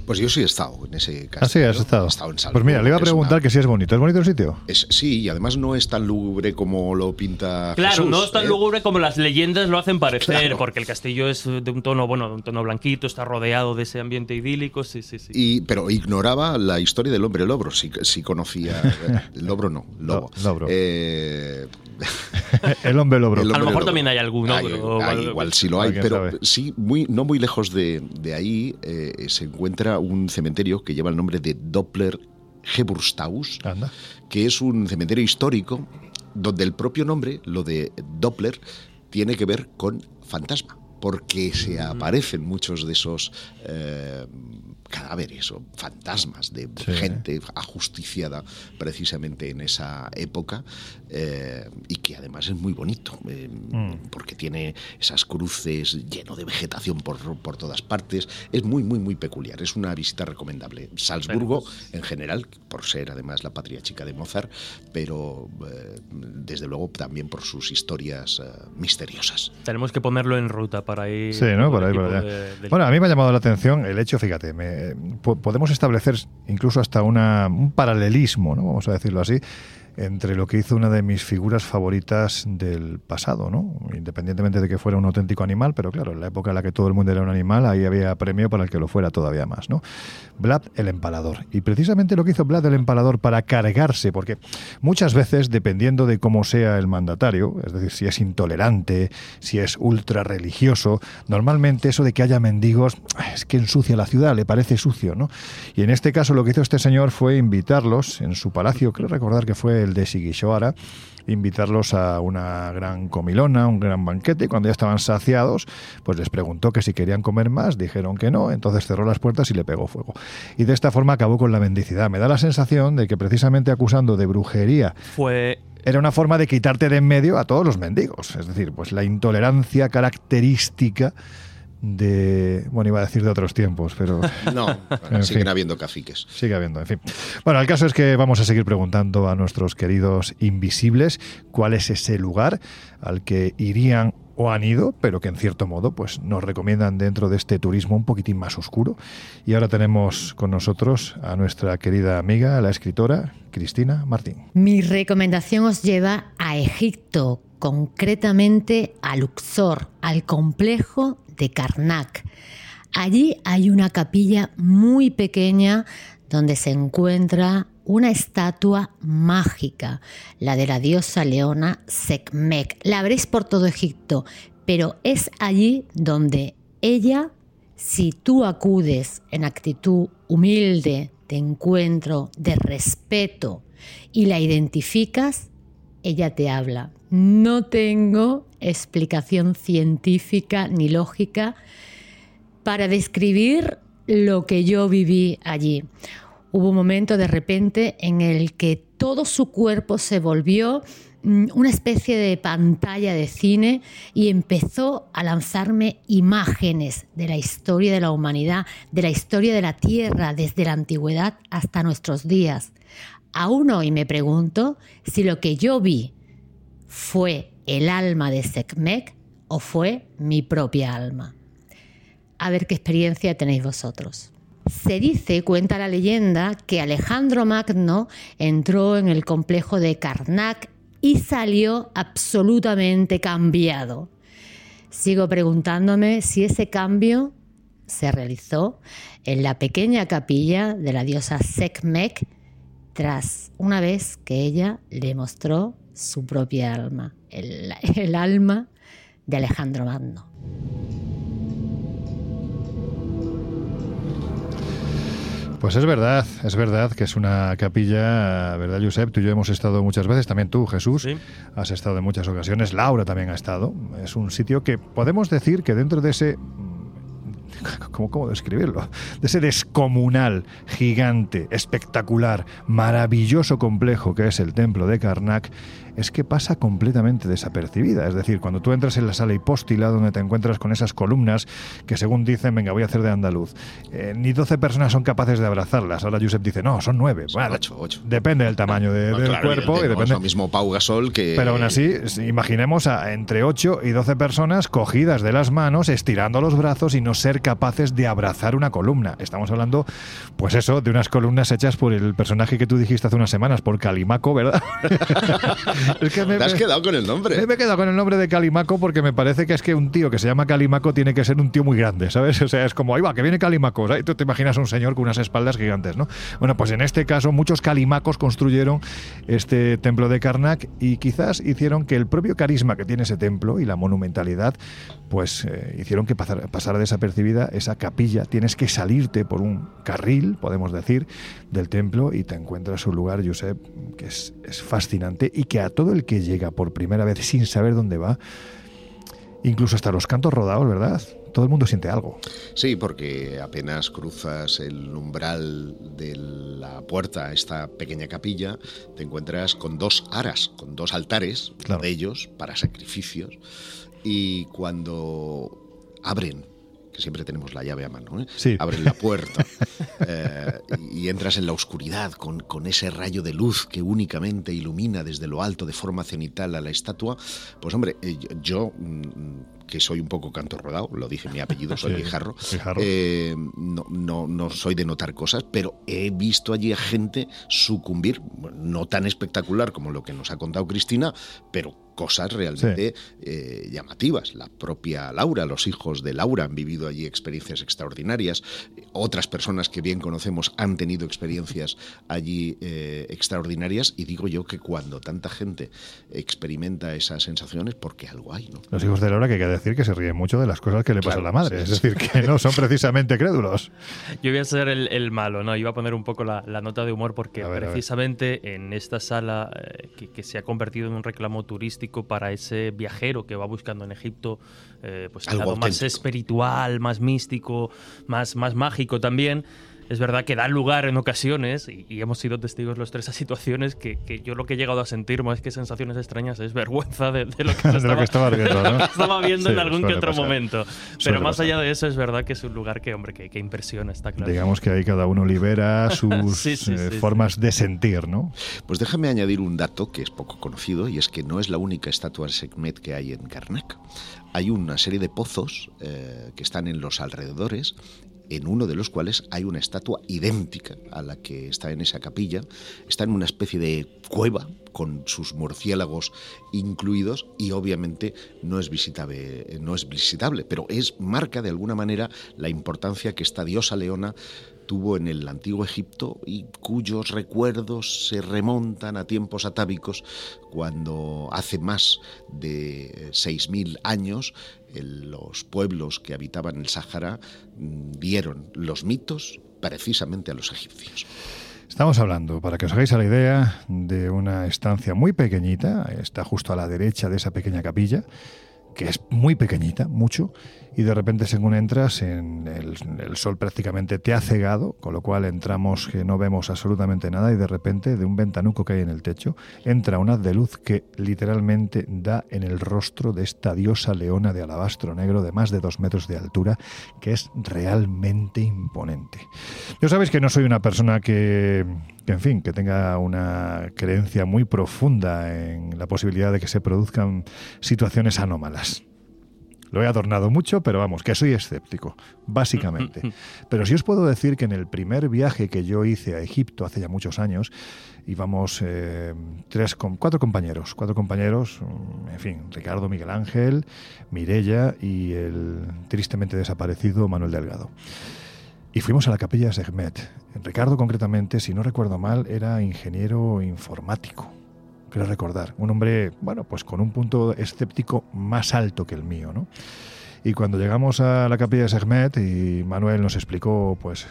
Pues yo sí he estado en ese caso. Ah, sí, has estado. pues mira, le iba a preguntar que si es bonito. ¿Es bonito el sitio? Es, sí, y además no es tan lúgubre como lo pinta Claro, no es tan ¿eh? lúgubre como las leyendas lo hacen parecer, porque el castillo es de un tono, bueno, de un tono blanquito, está rodeado de ese ambiente idílico, sí, sí, sí. Y, pero ignoraba la historia del hombre lobro, si, si conocía. el lobro no, lobo. lobro. Eh, el hombre lobro. a lo mejor también hay algún igual sí lo hay, pero sí, muy, no muy lejos de, de ahí eh, se encuentra un cementerio que lleva el nombre de Doppler Geburstaus, que es un cementerio histórico donde el propio nombre, lo de Doppler, tiene que ver con fantasma, porque se mm. aparecen muchos de esos eh, cadáveres o fantasmas de gente ajusticiada precisamente en esa época eh, y que además es muy bonito eh, mm. porque tiene esas cruces lleno de vegetación por, por, todas partes. Es muy, muy, muy peculiar. Es una visita recomendable. Salzburgo en general, por ser además la patria chica de Mozart, pero eh, desde luego también por sus historias misteriosas. Tenemos que ponerlo en ruta para ir. Sí, ¿no? Allá. bueno, a mí me ha llamado la atención el hecho, fíjate, me, podemos establecer incluso hasta una, un paralelismo, ¿no? vamos a decirlo así, entre lo que hizo una de mis figuras favoritas del pasado, ¿no? Independientemente de que fuera un auténtico animal, pero claro, en la época en la que todo el mundo era un animal, ahí había premio para el que lo fuera todavía más, ¿no? Vlad el empalador. Y precisamente lo que hizo Vlad el empalador para cargarse, porque muchas veces, dependiendo de cómo sea el mandatario, es decir, si es intolerante, si es ultra religioso, normalmente eso de que haya mendigos es que ensucia la ciudad, le parece sucio, ¿no? Y en este caso lo que hizo este señor fue invitarlos en su palacio, creo recordar que fue el de Sigishoara, invitarlos a una gran comilona, un gran banquete. Y cuando ya estaban saciados, pues les preguntó que si querían comer más, dijeron que no, entonces cerró las puertas y le pegó fuego. Y de esta forma acabó con la mendicidad. Me da la sensación de que precisamente acusando de brujería fue era una forma de quitarte de en medio a todos los mendigos. Es decir, pues la intolerancia característica de, bueno, iba a decir de otros tiempos, pero... No, siguen habiendo caciques. Sigue habiendo, en fin. Bueno, el caso es que vamos a seguir preguntando a nuestros queridos invisibles cuál es ese lugar al que irían o han ido, pero que en cierto modo pues nos recomiendan dentro de este turismo un poquitín más oscuro. Y ahora tenemos con nosotros a nuestra querida amiga, la escritora Cristina Martín. Mi recomendación os lleva a Egipto, concretamente a Luxor, al complejo de Karnak. Allí hay una capilla muy pequeña donde se encuentra una estatua mágica, la de la diosa leona Sekhmet. La veréis por todo Egipto, pero es allí donde ella, si tú acudes en actitud humilde, de encuentro, de respeto y la identificas, ella te habla. No tengo explicación científica ni lógica para describir lo que yo viví allí. Hubo un momento de repente en el que todo su cuerpo se volvió mm, una especie de pantalla de cine y empezó a lanzarme imágenes de la historia de la humanidad, de la historia de la Tierra desde la antigüedad hasta nuestros días. Aún hoy me pregunto si lo que yo vi fue el alma de Sekhmet o fue mi propia alma. A ver qué experiencia tenéis vosotros. Se dice, cuenta la leyenda, que Alejandro Magno entró en el complejo de Karnak y salió absolutamente cambiado. Sigo preguntándome si ese cambio se realizó en la pequeña capilla de la diosa Sekhmet tras una vez que ella le mostró su propia alma, el, alma de Alejandro Magno. Pues es verdad, es verdad que es una capilla, ¿verdad, Josep? Tú y yo hemos estado muchas veces, también tú, Jesús, has estado en muchas ocasiones, Laura también ha estado. Es un sitio que podemos decir que dentro de ese ¿cómo, ¿cómo, describirlo? De ese descomunal, gigante, espectacular, maravilloso complejo que es el templo de Karnak, es que pasa completamente desapercibida. Es decir, cuando tú entras en la sala hipóstila, donde te encuentras con esas columnas que según dicen, venga, voy a hacer de andaluz, eh, ni 12 personas son capaces de abrazarlas. Ahora Josep dice, no, son 9. Bueno, 8, Depende del tamaño del cuerpo. Y depende... lo mismo Pau Gasol que... Pero aún así, imaginemos a entre 8 y 12 personas cogidas de las manos, estirando los brazos y no ser capaces de abrazar una columna. Estamos hablando, pues eso, de unas columnas hechas por el personaje que tú dijiste hace unas semanas, por Calimaco, ¿verdad? me, ¿Te has quedado con el nombre? Me he quedado con el nombre de Calimaco porque me parece que es que un tío que se llama Calimaco tiene que ser un tío muy grande, ¿sabes? O sea, es como, ahí va, que viene Calimaco. y Tú te imaginas un señor con unas espaldas gigantes, ¿no? Bueno, pues en este caso muchos Calimacos construyeron este templo de Karnak y quizás hicieron que el propio carisma que tiene ese templo y la monumentalidad, pues eh, hicieron que pasara, pasara desapercibida esa capilla. Tienes que salirte por un carril, podemos decir, del templo y te encuentras un lugar, Josep, que es, es fascinante y que a todo el que llega por primera vez sin saber dónde va, incluso hasta los cantos rodados, ¿verdad? Todo el mundo siente algo. Sí, porque apenas cruzas el umbral de la puerta a esta pequeña capilla, te encuentras con dos aras, con dos altares, de ellos para sacrificios, y cuando abren que siempre tenemos la llave a mano, ¿eh? abren la puerta eh, y entras en la oscuridad con, con, ese rayo de luz que únicamente ilumina desde lo alto de forma cenital a la estatua, pues hombre, eh, yo mm, que soy un poco canto rodado, lo dije mi apellido, soy Guijarro, eh, no, no, no, soy de notar cosas, pero he visto allí a gente sucumbir, no tan espectacular como lo que nos ha contado Cristina, pero cosas realmente eh, llamativas. La propia Laura, los hijos de Laura han vivido allí experiencias extraordinarias. Otras personas que bien conocemos han tenido experiencias allí eh, extraordinarias. Y digo yo que cuando tanta gente experimenta esas sensaciones, porque algo hay. ¿no? Los hijos de Laura que decir que se ríe mucho de las cosas que le pasa a la madre. es decir, que no son precisamente crédulos. Yo voy a ser el, malo, ¿no? Iba a poner un poco la, nota de humor porque precisamente en esta sala eh, que, se ha convertido en un reclamo turístico para ese viajero que va buscando en Egipto eh, pues algo más espiritual, más místico, más, más mágico también. Es verdad que da lugar en ocasiones, y, hemos sido testigos los tres a situaciones que, yo lo que he llegado a sentir más que sensaciones extrañas es vergüenza de, lo que, estaba, viendo, ¿no? estaba viendo en algún que otro momento. Pero más allá de eso, es verdad que es un lugar que, hombre, que, impresiona, está claro. Digamos que ahí cada uno libera sus eh, formas de sentir, ¿no? Pues déjame añadir un dato que es poco conocido, y es que no es la única estatua de Sekhmet que hay en Karnak. Hay una serie de pozos eh, que están en los alrededores en uno de los cuales hay una estatua idéntica a la que está en esa capilla. Está en una especie de cueva con sus murciélagos incluidos y obviamente no es visitable, no es visitable, pero es marca de alguna manera la importancia que esta diosa leona tuvo en el antiguo Egipto y cuyos recuerdos se remontan a tiempos atávicos cuando hace más de 6.000 años los pueblos que habitaban el Sáhara dieron mm, los mitos precisamente a los egipcios. Estamos hablando, para que os hagáis la idea, de una estancia muy pequeñita, está justo a la derecha de esa pequeña capilla, que es muy pequeñita, mucho, y de repente según entras en el, sol prácticamente te ha cegado, con lo cual entramos que no vemos absolutamente nada y de repente de un ventanuco que hay en el techo entra una de luz que literalmente da en el rostro de esta diosa leona de alabastro negro de más de dos metros de altura que es realmente imponente. Yo sabéis que no soy una persona que en fin, que tenga una creencia muy profunda en la posibilidad de que se produzcan situaciones anómalas. Lo he adornado mucho, pero vamos, que soy escéptico, básicamente. Pero sí os puedo decir que en el primer viaje que yo hice a Egipto hace ya muchos años, íbamos eh, tres, cuatro compañeros, cuatro compañeros, mm, en fin, Ricardo Miguel Ángel, Mirella y el tristemente desaparecido Manuel Delgado. Y fuimos a la capilla de Segmet. Ricardo, concretamente, si no recuerdo mal, era ingeniero informático quiero recordar. Un hombre, bueno, pues con un punto escéptico más alto que el mío, ¿no? Y cuando llegamos a la capilla de Segmet y Manuel nos explicó pues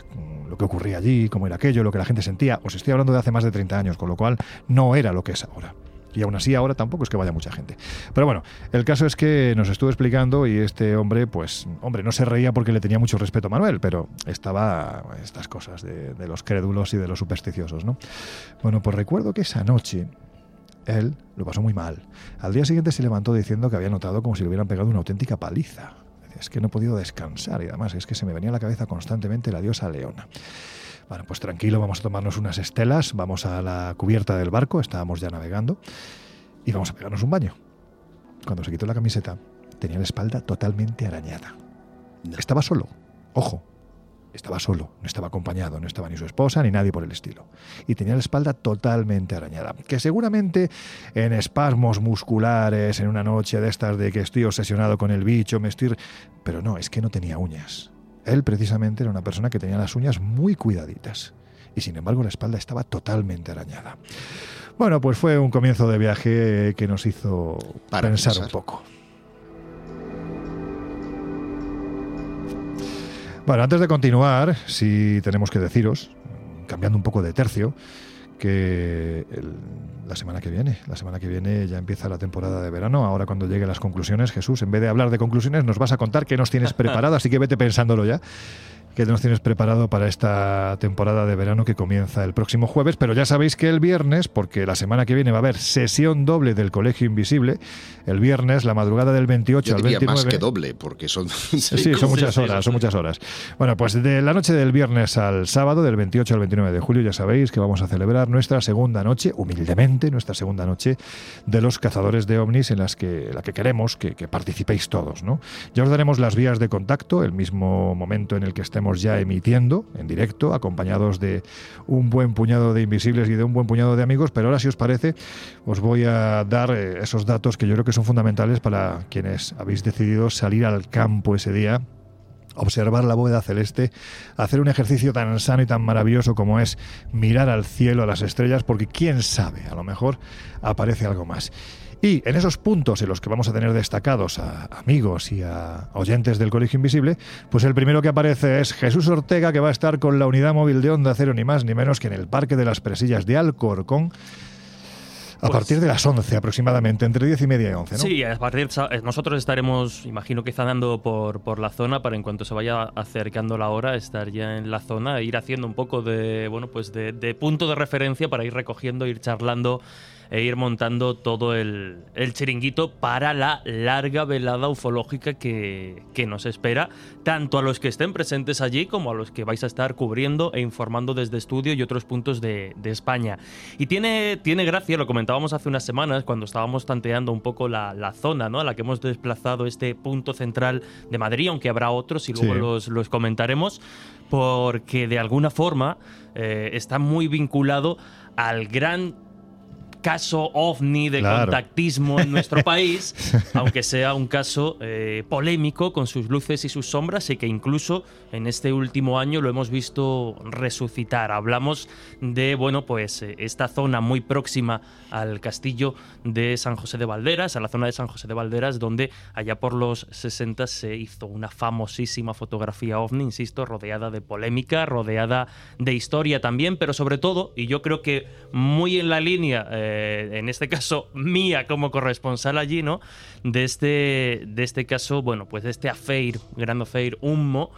lo que ocurría allí, cómo era aquello, lo que la gente sentía, os estoy hablando de hace más de 30 años, con lo cual no era lo que es ahora. Y aún así ahora tampoco es que vaya mucha gente. Pero bueno, el caso es que nos estuvo explicando y este hombre, pues, hombre, no se reía porque le tenía mucho respeto a Manuel, pero estaba estas cosas de, de los crédulos y de los supersticiosos, ¿no? Bueno, pues recuerdo que esa noche él lo pasó muy mal. Al día siguiente se levantó diciendo que había notado como si le hubieran pegado una auténtica paliza. Es que no he podido descansar y además es que se me venía a la cabeza constantemente la diosa Leona. Bueno, pues tranquilo, vamos a tomarnos unas estelas, vamos a la cubierta del barco, estábamos ya navegando, y vamos a pegarnos un baño. Cuando se quitó la camiseta, tenía la espalda totalmente arañada. Estaba solo, ojo, estaba solo, no estaba acompañado, no estaba ni su esposa ni nadie por el estilo. Y tenía la espalda totalmente arañada. Que seguramente en espasmos musculares, en una noche de estas de que estoy obsesionado con el bicho, me estoy... Pero no, es que no tenía uñas. Él precisamente era una persona que tenía las uñas muy cuidaditas. Y sin embargo la espalda estaba totalmente arañada. Bueno, pues fue un comienzo de viaje que nos hizo pensar un poco. Bueno, antes de continuar, sí tenemos que deciros, cambiando un poco de tercio, que la semana que viene, la semana que viene ya empieza la temporada de verano. Ahora cuando lleguen las conclusiones, Jesús, en vez de hablar de conclusiones, nos vas a contar qué nos tienes preparado, así que vete pensándolo ya. ¿Qué nos tienes preparado para esta temporada de verano que comienza el próximo jueves? Pero ya sabéis que el viernes, porque la semana que viene va a haber sesión doble del Colegio Invisible, el viernes, la madrugada del 28 al 29. más que doble, porque son. sí, son muchas horas, son muchas horas. Bueno, pues de la noche del viernes al sábado, del 28 al 29 de julio, ya sabéis que vamos a celebrar nuestra segunda noche, humildemente, nuestra segunda noche de los cazadores de ovnis, en las que, la que queremos que, que participéis todos. ¿no? Ya os daremos las vías de contacto, el mismo momento en el que estemos ya emitiendo en directo, acompañados de un buen puñado de invisibles y de un buen puñado de amigos, pero ahora si os parece os voy a dar eh, esos datos que yo creo que son fundamentales para quienes habéis decidido salir al campo ese día observar la bóveda celeste, hacer un ejercicio tan sano y tan maravilloso como es mirar al cielo, a las estrellas, porque quién sabe, a lo mejor aparece algo más. Y en esos puntos en los que vamos a tener destacados a amigos y a oyentes del Colegio Invisible, pues el primero que aparece es Jesús Ortega, que va a estar con la unidad móvil de Onda Cero, ni más ni menos que en el Parque de las Presillas de Alcorcón A partir de las 11 aproximadamente, entre 10 y media y 11, ¿no? Sí, a partir eh, nosotros estaremos, imagino que andando por, por la zona para en cuanto se vaya acercando la hora estar ya en la zona e ir haciendo un poco de, bueno, pues de, de punto de referencia para ir recogiendo, ir charlando e ir montando todo el, chiringuito para la larga velada ufológica que, nos espera, tanto a los que estén presentes allí como a los que vais a estar cubriendo e informando desde estudio y otros puntos de, España. Y tiene, tiene gracia, lo comentábamos hace unas semanas cuando estábamos tanteando un poco la, zona ¿no? a la que hemos desplazado este punto central de Madrid, aunque habrá otros y luego los, los comentaremos, porque de alguna forma eh, está muy vinculado al gran caso ovni de contactismo en nuestro país, aunque sea un caso eh, polémico con sus luces y sus sombras y que incluso en este último año lo hemos visto resucitar. Hablamos de, bueno, pues eh, esta zona muy próxima al castillo de San José de Valderas, a la zona de San José de Valderas, donde allá por los 60 se hizo una famosísima fotografía ovni, insisto, rodeada de polémica, rodeada de historia también, pero sobre todo, y yo creo que muy en la línea... Eh, eh, en este caso mía como corresponsal allí, ¿no? De este, de este caso, bueno, pues de este affair, gran affair, Hummo.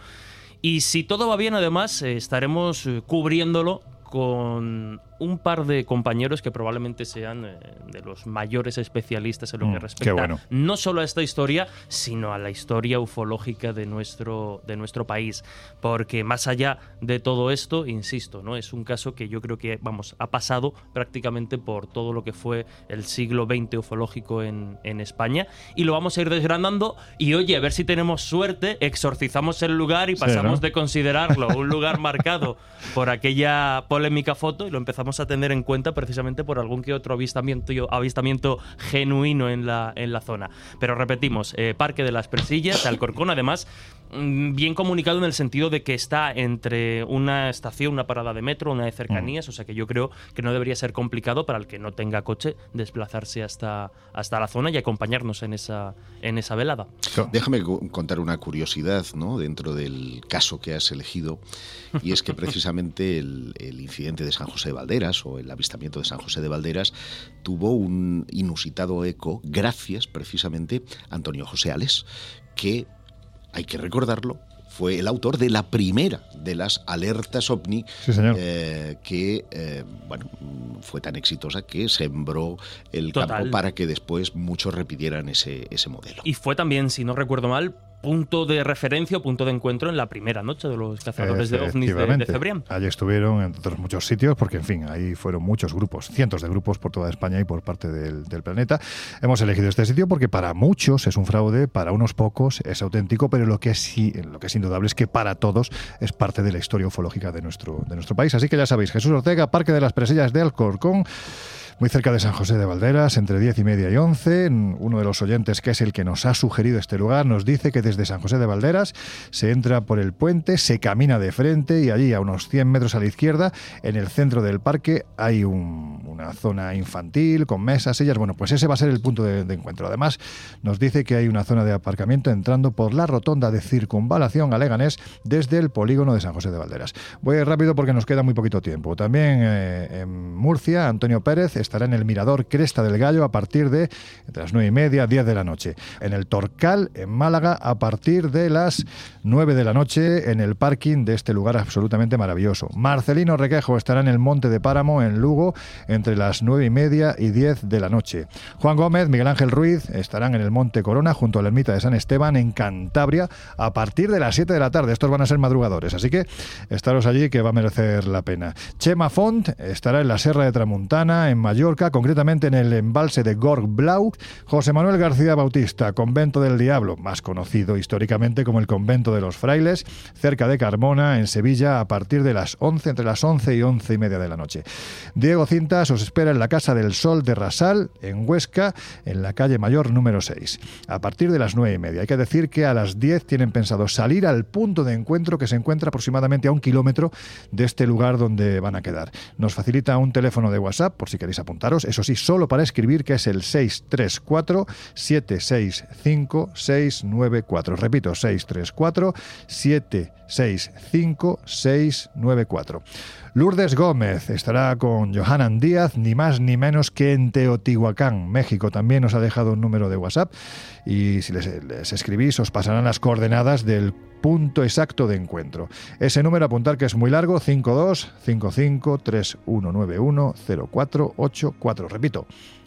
Y si todo va bien, además, eh, estaremos eh, cubriéndolo con un par de compañeros que probablemente sean eh, de los mayores especialistas en lo que mm, respecta no solo a esta historia, sino a la historia ufológica de nuestro, de nuestro país. Porque más allá de todo esto, insisto, ¿no? es un caso que yo creo que vamos, ha pasado prácticamente por todo lo que fue el siglo XX ufológico en, en España. Y lo vamos a ir desgranando. Y oye, a ver si tenemos suerte, exorcizamos el lugar y pasamos de considerarlo un lugar marcado por aquella polémica foto y lo empezamos a tener en cuenta precisamente por algún que otro avistamiento, avistamiento genuino en la, en la zona. Pero repetimos, eh, Parque de las Presillas, Alcorcón, además, bien comunicado en el sentido de que está entre una estación, una parada de metro, una de cercanías, mm. o sea que yo creo que no debería ser complicado para el que no tenga coche desplazarse hasta, hasta la zona y acompañarnos en esa, en esa velada. Déjame contar una curiosidad ¿no? dentro del caso que has elegido, y es que precisamente el, el incidente de San José de Valdés o el avistamiento de San José de Valderas tuvo un inusitado eco gracias precisamente a Antonio José Ales, que, hay que recordarlo, fue el autor de la primera de las alertas ovni eh, que eh, bueno fue tan exitosa que sembró el campo para que después muchos repitieran ese, ese modelo. Y fue también, si no recuerdo mal, punto de referencia o punto de encuentro en la primera noche de los cazadores de ovnis de, de Allí estuvieron en otros muchos sitios, porque en fin, ahí fueron muchos grupos, cientos de grupos por toda España y por parte del, planeta. Hemos elegido este sitio porque para muchos es un fraude, para unos pocos es auténtico, pero lo que es, lo que es indudable es que para todos es parte de la historia ufológica de nuestro, de nuestro país. Así que ya sabéis, Jesús Ortega, Parque de las Presillas de Alcorcón muy cerca de San José de Valderas, entre 10 y media y 11. Uno de los oyentes, que es el que nos ha sugerido este lugar, nos dice que desde San José de Valderas se entra por el puente, se camina de frente y allí a unos 100 metros a la izquierda, en el centro del parque, hay una zona infantil con mesas, sillas. Bueno, pues ese va a ser el punto de, encuentro. Además, nos dice que hay una zona de aparcamiento entrando por la rotonda de circunvalación a Leganés desde el polígono de San José de Valderas. Voy rápido porque nos queda muy poquito tiempo. También eh, en Murcia, Antonio Pérez estará en el Mirador Cresta del Gallo a partir de entre las 9 y media, 10 de la noche. En el Torcal, en Málaga, a partir de las 9 de la noche, en el parking de este lugar absolutamente maravilloso. Marcelino Requejo estará en el Monte de Páramo, en Lugo, entre las 9 y media y 10 de la noche. Juan Gómez, Miguel Ángel Ruiz estarán en el Monte Corona, junto a la ermita de San Esteban, en Cantabria, a partir de las 7 de la tarde. Estos van a ser madrugadores, así que estaros allí que va a merecer la pena. Chema Font estará en la Serra de Tramuntana, en Mallorca, concretamente en el embalse de Gorg Blau, José Manuel García Bautista, Convento del Diablo, más conocido históricamente como el Convento de los Frailes, cerca de Carmona, en Sevilla, a partir de las 11, entre las 11 y 11 y media de la noche. Diego Cintas os espera en la Casa del Sol de Rasal, en Huesca, en la calle Mayor número 6, a partir de las 9 y media. Hay que decir que a las 10 tienen pensado salir al punto de encuentro que se encuentra aproximadamente a un kilómetro de este lugar donde van a quedar. Nos facilita un teléfono de WhatsApp, por si queréis apuntaros, eso sí, solo para escribir, que es el 634-765-694. Repito, 634-765-694. Lourdes Gómez estará con Johanan Díaz, ni más ni menos que en Teotihuacán, México. También nos ha dejado un número de WhatsApp y si les, escribís os pasarán las coordenadas del punto exacto de encuentro. Ese número apuntar que es muy largo, 5255 3191 0484. Repito,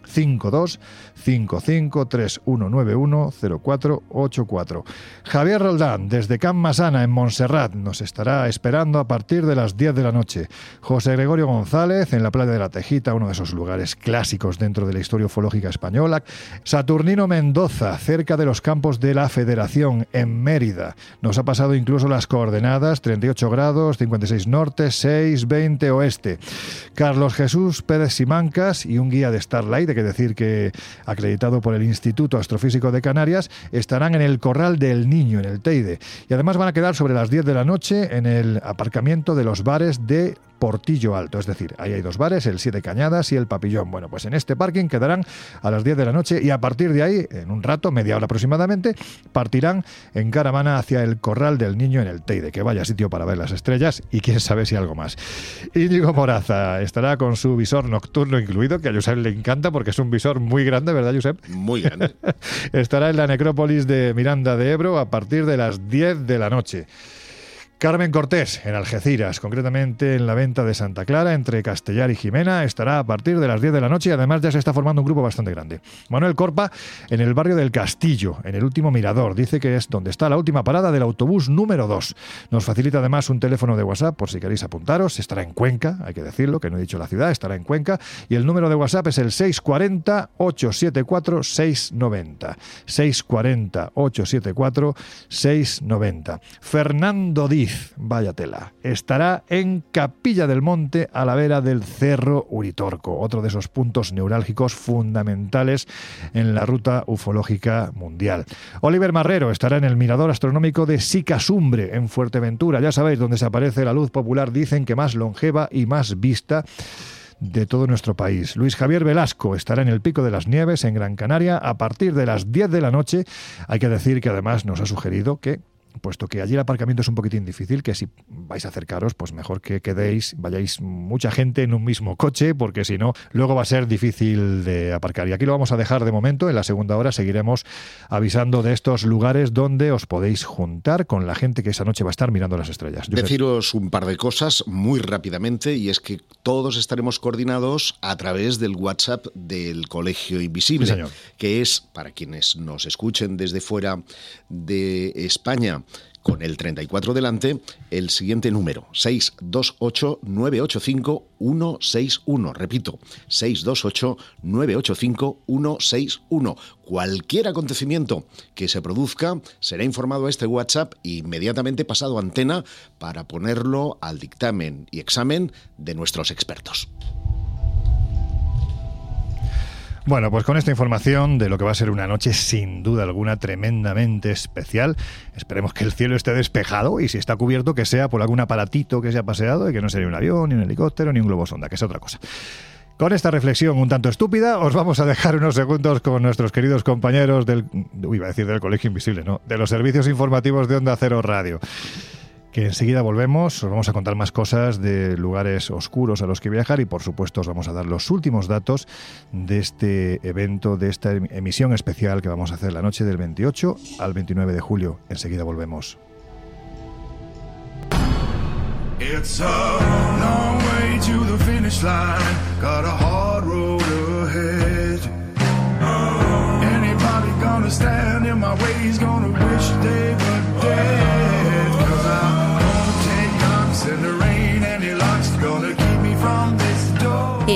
52 55 3191 0484. Javier Roldán, desde Can Masana, en Montserrat, nos estará esperando a partir de las 10 de la noche. José Gregorio González, en la playa de la Tejita, uno de esos lugares clásicos dentro de la historia ufológica española. Saturnino Mendoza, cerca de los campos de la Federación, en Mérida. Nos ha pasado incluso las coordenadas, 38 grados, 56 norte, 6, 20 oeste. Carlos Jesús Pérez Simancas y un guía de Starlight, de decir que acreditado por el Instituto Astrofísico de Canarias, estarán en el Corral del Niño, en el Teide. Y además van a quedar sobre las 10 de la noche en el aparcamiento de los bares de Portillo Alto. Es decir, ahí hay dos bares, el Siete Cañadas y el Papillón. Bueno, pues en este parking quedarán a las 10 de la noche y a partir de ahí, en un rato, media hora aproximadamente, partirán en caravana hacia el Corral del Niño en el Teide, que vaya sitio para ver las estrellas y quién sabe si algo más. Íñigo Moraza estará con su visor nocturno incluido, que a Josep le encanta porque es un visor muy grande, ¿verdad, Josep? Muy grande. estará en la necrópolis de Miranda de Ebro a partir de las 10 de la noche. Carmen Cortés, en Algeciras, concretamente en la venta de Santa Clara, entre Castellar y Jimena, estará a partir de las 10 de la noche y además ya se está formando un grupo bastante grande. Manuel Corpa, en el barrio del Castillo, en el último mirador, dice que es donde está la última parada del autobús número 2. Nos facilita además un teléfono de WhatsApp por si queréis apuntaros, estará en Cuenca, hay que decirlo, que no he dicho la ciudad, estará en Cuenca, y el número de WhatsApp es el 640-874-690. 640-874-690. Fernando Díaz vaya tela, estará en Capilla del Monte a la vera del Cerro Uritorco, otro de esos puntos neurálgicos fundamentales en la ruta ufológica mundial. Oliver Marrero estará en el mirador astronómico de Sicasumbre, en Fuerteventura, ya sabéis, donde se aparece la luz popular, dicen que más longeva y más vista de todo nuestro país. Luis Javier Velasco estará en el Pico de las Nieves, en Gran Canaria, a partir de las 10 de la noche. Hay que decir que además nos ha sugerido que puesto que allí el aparcamiento es un poquitín difícil, que si vais a acercaros, pues mejor que quedéis, vayáis mucha gente en un mismo coche, porque si no, luego va a ser difícil de aparcar. Y aquí lo vamos a dejar de momento, en la segunda hora seguiremos avisando de estos lugares donde os podéis juntar con la gente que esa noche va a estar mirando las estrellas. Deciros un par de cosas muy rápidamente, y es que todos estaremos coordinados a través del WhatsApp del Colegio Invisible, que es, para quienes nos escuchen desde fuera de España, con el 34 delante, el siguiente número, 628-985-161. Repito, 628-985-161. Cualquier acontecimiento que se produzca será informado a este WhatsApp inmediatamente pasado antena para ponerlo al dictamen y examen de nuestros expertos. Bueno, pues con esta información de lo que va a ser una noche sin duda alguna tremendamente especial, esperemos que el cielo esté despejado y si está cubierto que sea por algún aparatito que se ha paseado y que no sea ni un avión, ni un helicóptero, ni un globo sonda, que es otra cosa. Con esta reflexión un tanto estúpida, os vamos a dejar unos segundos con nuestros queridos compañeros del, iba a decir del Colegio Invisible, no, de los servicios informativos de Onda Cero Radio que enseguida volvemos, os vamos a contar más cosas de lugares oscuros a los que viajar y por supuesto os vamos a dar los últimos datos de este evento, de esta em-, emisión especial que vamos a hacer la noche del 28 al 29 de julio. Enseguida volvemos.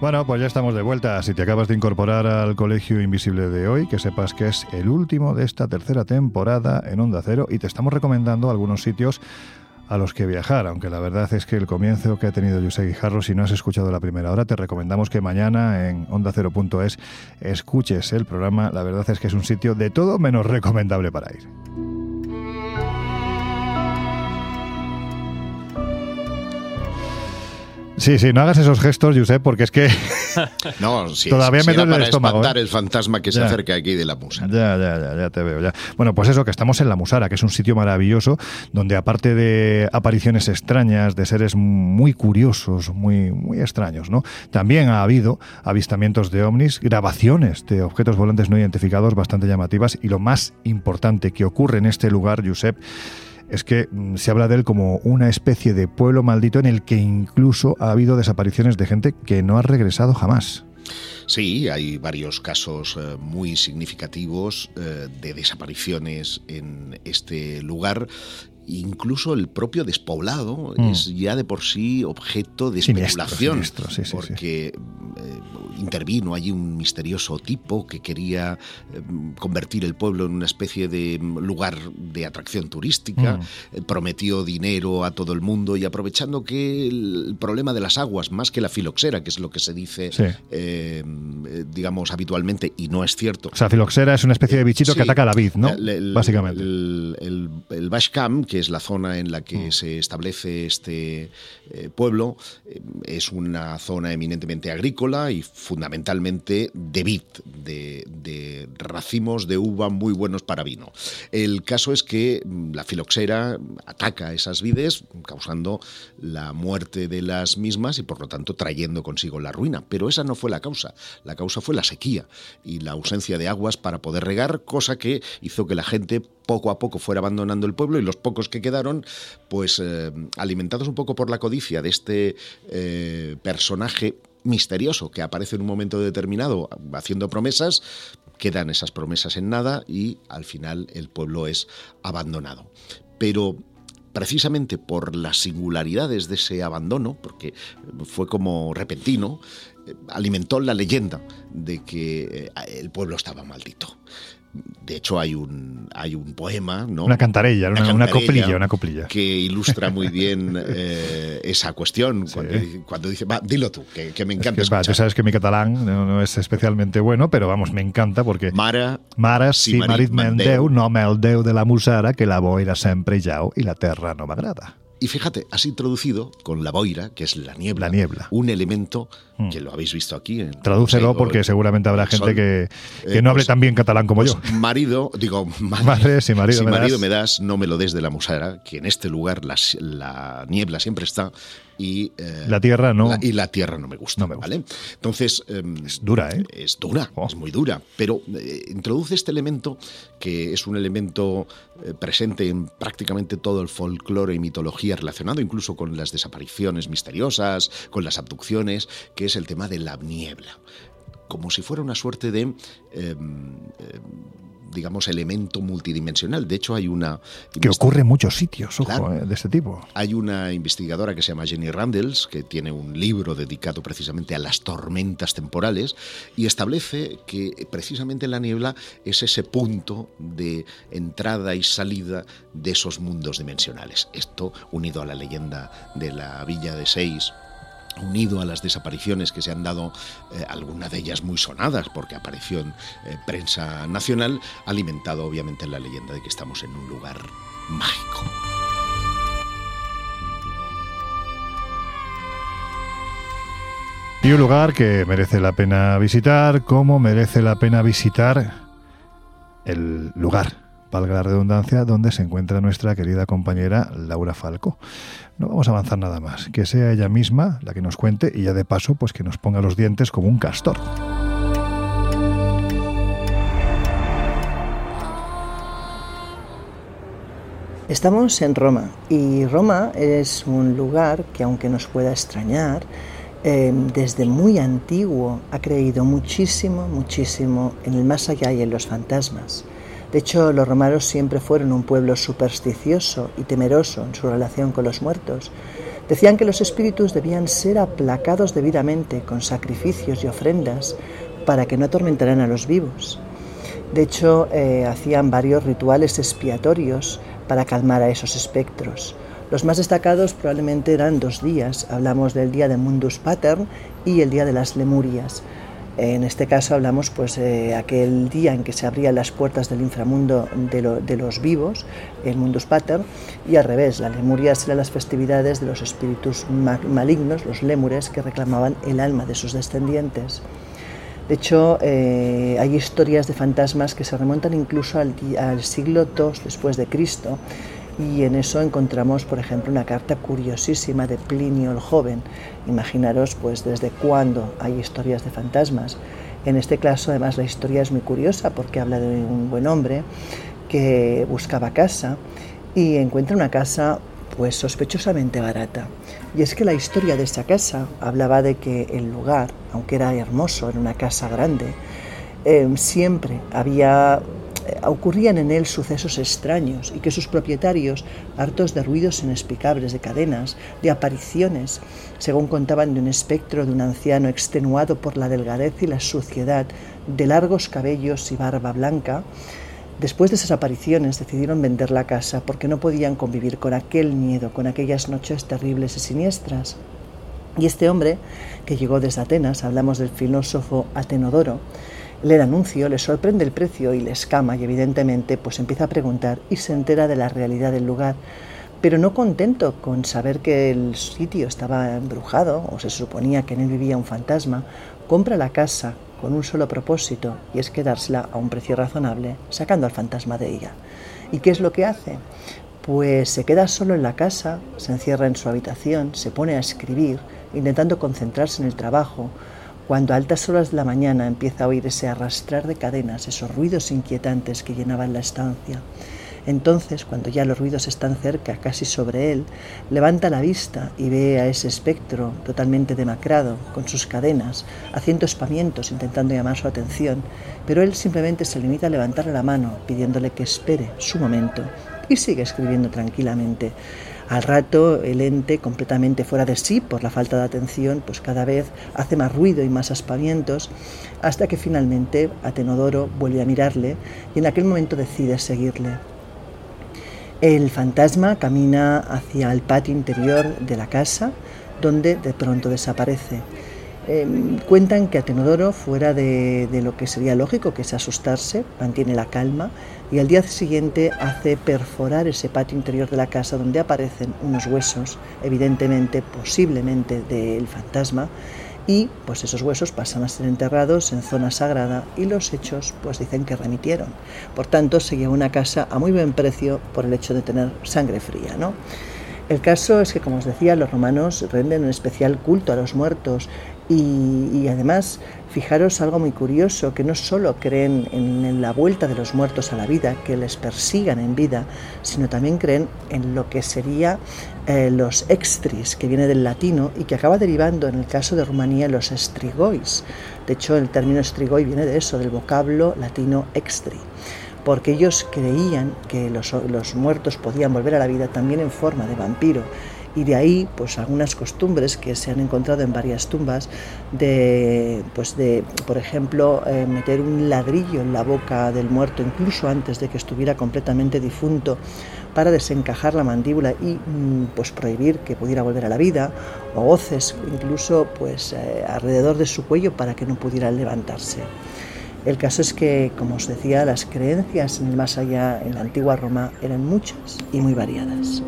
Bueno, pues ya estamos de vuelta. Si te acabas de incorporar al Colegio Invisible de hoy, que sepas que es el último de esta tercera temporada en Onda Cero y te estamos recomendando algunos sitios a los que viajar, aunque la verdad es que el comienzo que ha tenido José Guijarro, si no has escuchado la primera hora, te recomendamos que mañana en ondacero.es escuches el programa. La verdad es que es un sitio de todo menos recomendable para ir. Sí, sí, no hagas esos gestos, Josep, porque es que no, todavía me duele el estómago. espantar ¿eh? el fantasma que se acerca aquí de la Musara. Ya, ya, ya, ya te veo. Ya. Bueno, pues eso, que estamos en la Musara, que es un sitio maravilloso, donde aparte de apariciones extrañas, de seres muy curiosos, muy, muy extraños, ¿no? También ha habido avistamientos de ovnis, grabaciones de objetos volantes no identificados bastante llamativas y lo más importante que ocurre en este lugar, Josep, es que mm, se habla de él como una especie de pueblo maldito en el que incluso ha habido desapariciones de gente que no ha regresado jamás. Sí, hay varios casos eh, muy significativos eh, de desapariciones en este lugar incluso el propio despoblado mm. es ya de por sí objeto de especulación, porque eh, intervino allí un misterioso tipo que quería eh, convertir el pueblo en una especie de lugar de atracción turística, mm. eh, prometió dinero a todo el mundo y aprovechando que el, problema de las aguas, más que la filoxera, que es lo que se dice, digamos, habitualmente, y no es cierto. O sea, filoxera es una especie de bichito que ataca la vid, ¿no? Básicamente. El, el, el Bashcam, que es la zona en la que mm. se establece este eh, pueblo, eh, es una zona eminentemente agrícola y fundamentalmente de vid, de, racimos de uva muy buenos para vino. El caso es que mm, la filoxera ataca esas vides, causando la muerte de las mismas y por lo tanto trayendo consigo la ruina. Pero esa no fue la causa. La causa fue la sequía y la ausencia de aguas para poder regar, cosa que hizo que la gente poco a poco fuera abandonando el pueblo y los pocos que quedaron, pues eh, alimentados un poco por la codicia de este eh, personaje misterioso que aparece en un momento determinado haciendo promesas, quedan esas promesas en nada y al final el pueblo es abandonado. Pero precisamente por las singularidades de ese abandono, porque fue como repentino, eh, alimentó la leyenda de que el pueblo estaba maldito. De hecho, hay un, hay un poema, ¿no? Una cantarella, una, coplilla, una coplilla. Que ilustra muy bien eh, esa cuestión. Cuando, dice, va, dilo tú, que, me encanta. Es tú sabes que mi catalán no, es especialmente bueno, pero vamos, me encanta porque. Mara, Mara si, marit mendeu, no me el deu de la musara, que la boira sempre jau y la terra no m'agrada. Y fíjate, has introducido con la boira, que es la niebla, la niebla. un elemento mm. que lo habéis visto aquí. En Tradúcelo porque seguramente habrá gente que, que no hable pues, tan bien catalán como pues yo. Marido, digo, madre, si marido, si me, marido das. me das, no me lo des de la musara, que en este lugar la, la niebla siempre está y eh, la tierra no y la tierra no me gusta, ¿vale? Entonces em, es dura, ¿eh? Es dura, oh. es muy dura, pero eh, introduce este elemento que es un elemento eh, presente en prácticamente todo el folclore y mitología relacionado incluso con las desapariciones misteriosas, con las abducciones, que es el tema de la niebla como si fuera una suerte de em, digamos, elemento multidimensional. De hecho, hay una... Que ocurre en muchos sitios, ojo, eh, de este tipo. Hay una investigadora que se llama Jenny Randles, que tiene un libro dedicado precisamente a las tormentas temporales, y establece que precisamente la niebla es ese punto de entrada y salida de esos mundos dimensionales. Esto, unido a la leyenda de la Villa de Seis, unido a las desapariciones que se han dado, eh, algunas de ellas muy sonadas porque apareció en eh, prensa nacional, alimentado obviamente la leyenda de que estamos en un lugar mágico. Y un lugar que merece la pena visitar, como merece la pena visitar el lugar valga la redundancia, donde se encuentra nuestra querida compañera Laura Falco. No vamos a avanzar nada más, que sea ella misma la que nos cuente y ya de paso, pues que nos ponga los dientes como un castor. Estamos en Roma y Roma es un lugar que aunque nos pueda extrañar, em, desde muy antiguo ha creído muchísimo, muchísimo en el más allá y en los fantasmas. De hecho, los romanos siempre fueron un pueblo supersticioso y temeroso en su relación con los muertos. Decían que los espíritus debían ser aplacados debidamente con sacrificios y ofrendas para que no atormentaran a los vivos. De hecho, eh, hacían varios rituales expiatorios para calmar a esos espectros. Los más destacados probablemente eran dos días. Hablamos del día de Mundus Pater y el día de las Lemurias. En este caso hablamos pues de aquel día en que se abrían las puertas del inframundo de, los vivos, el Mundus Pater, y al revés, las Lemurias eran las festividades de los espíritus malignos, los lémures, que reclamaban el alma de sus descendientes. De hecho, eh, hay historias de fantasmas que se remontan incluso al, siglo II después de Cristo y en eso encontramos, por ejemplo, una carta curiosísima de Plinio el Joven. Imaginaros, pues, desde cuándo hay historias de fantasmas. En este caso, además, la historia es muy curiosa porque habla de un buen hombre que buscaba casa y encuentra una casa pues sospechosamente barata. Y es que la historia de esa casa hablaba de que el lugar, aunque era hermoso, era una casa grande, eh, siempre había ocurrían en él sucesos extraños y que sus propietarios, hartos de ruidos inexplicables, de cadenas, de apariciones, según contaban de un espectro de un anciano extenuado por la delgadez y la suciedad, de largos cabellos y barba blanca, Después de esas apariciones decidieron vender la casa porque no podían convivir con aquel miedo, con aquellas noches terribles y siniestras. Y este hombre, que llegó desde Atenas, hablamos del filósofo Atenodoro, le da anuncio, le sorprende el precio y le escama y evidentemente pues empieza a preguntar y se entera de la realidad del lugar. Pero no contento con saber que el sitio estaba embrujado o se suponía que en él vivía un fantasma, compra la casa con un solo propósito, y es quedársela a un precio razonable, sacando al fantasma de ella. ¿Y qué es lo que hace? Pues se queda solo en la casa, se encierra en su habitación, se pone a escribir, intentando concentrarse en el trabajo, cuando a altas horas de la mañana empieza a oír ese arrastrar de cadenas, esos ruidos inquietantes que llenaban la estancia. Entonces, cuando ya los ruidos están cerca, casi sobre él, levanta la vista y ve a ese espectro totalmente demacrado, con sus cadenas, haciendo espamientos, intentando llamar su atención, pero él simplemente se limita a levantarle la mano, pidiéndole que espere su momento, y sigue escribiendo tranquilamente. Al rato, el ente, completamente fuera de sí por la falta de atención, pues cada vez hace más ruido y más aspavientos, hasta que finalmente Atenodoro vuelve a mirarle y en aquel momento decide seguirle. El fantasma camina hacia el patio interior de la casa, donde de pronto desaparece. Em, cuentan que Atenodoro, fuera de, de, lo que sería lógico, que es asustarse, mantiene la calma y al día siguiente hace perforar ese patio interior de la casa donde aparecen unos huesos, evidentemente, posiblemente del fantasma, y pues esos huesos pasan a ser enterrados en zona sagrada y los hechos pues dicen que remitieron. Por tanto, se lleva una casa a muy buen precio por el hecho de tener sangre fría, ¿no? El caso es que, como os decía, los romanos renden un especial culto a los muertos y, además, fijaros algo muy curioso, que no solo creen en, la vuelta de los muertos a la vida, que les persigan en vida, sino también creen en lo que sería eh, los extris, que viene del latino y que acaba derivando en el caso de Rumanía los estrigois. De hecho, el término estrigoi viene de eso, del vocablo latino extri porque ellos creían que los, los, muertos podían volver a la vida también en forma de vampiro y de ahí pues algunas costumbres que se han encontrado en varias tumbas de pues de por ejemplo eh, meter un ladrillo en la boca del muerto incluso antes de que estuviera completamente difunto para desencajar la mandíbula y mm, pues prohibir que pudiera volver a la vida o hoces incluso pues eh, alrededor de su cuello para que no pudiera levantarse. El caso es que, como os decía, las creencias en el más allá en la antigua Roma eran muchas y muy variadas.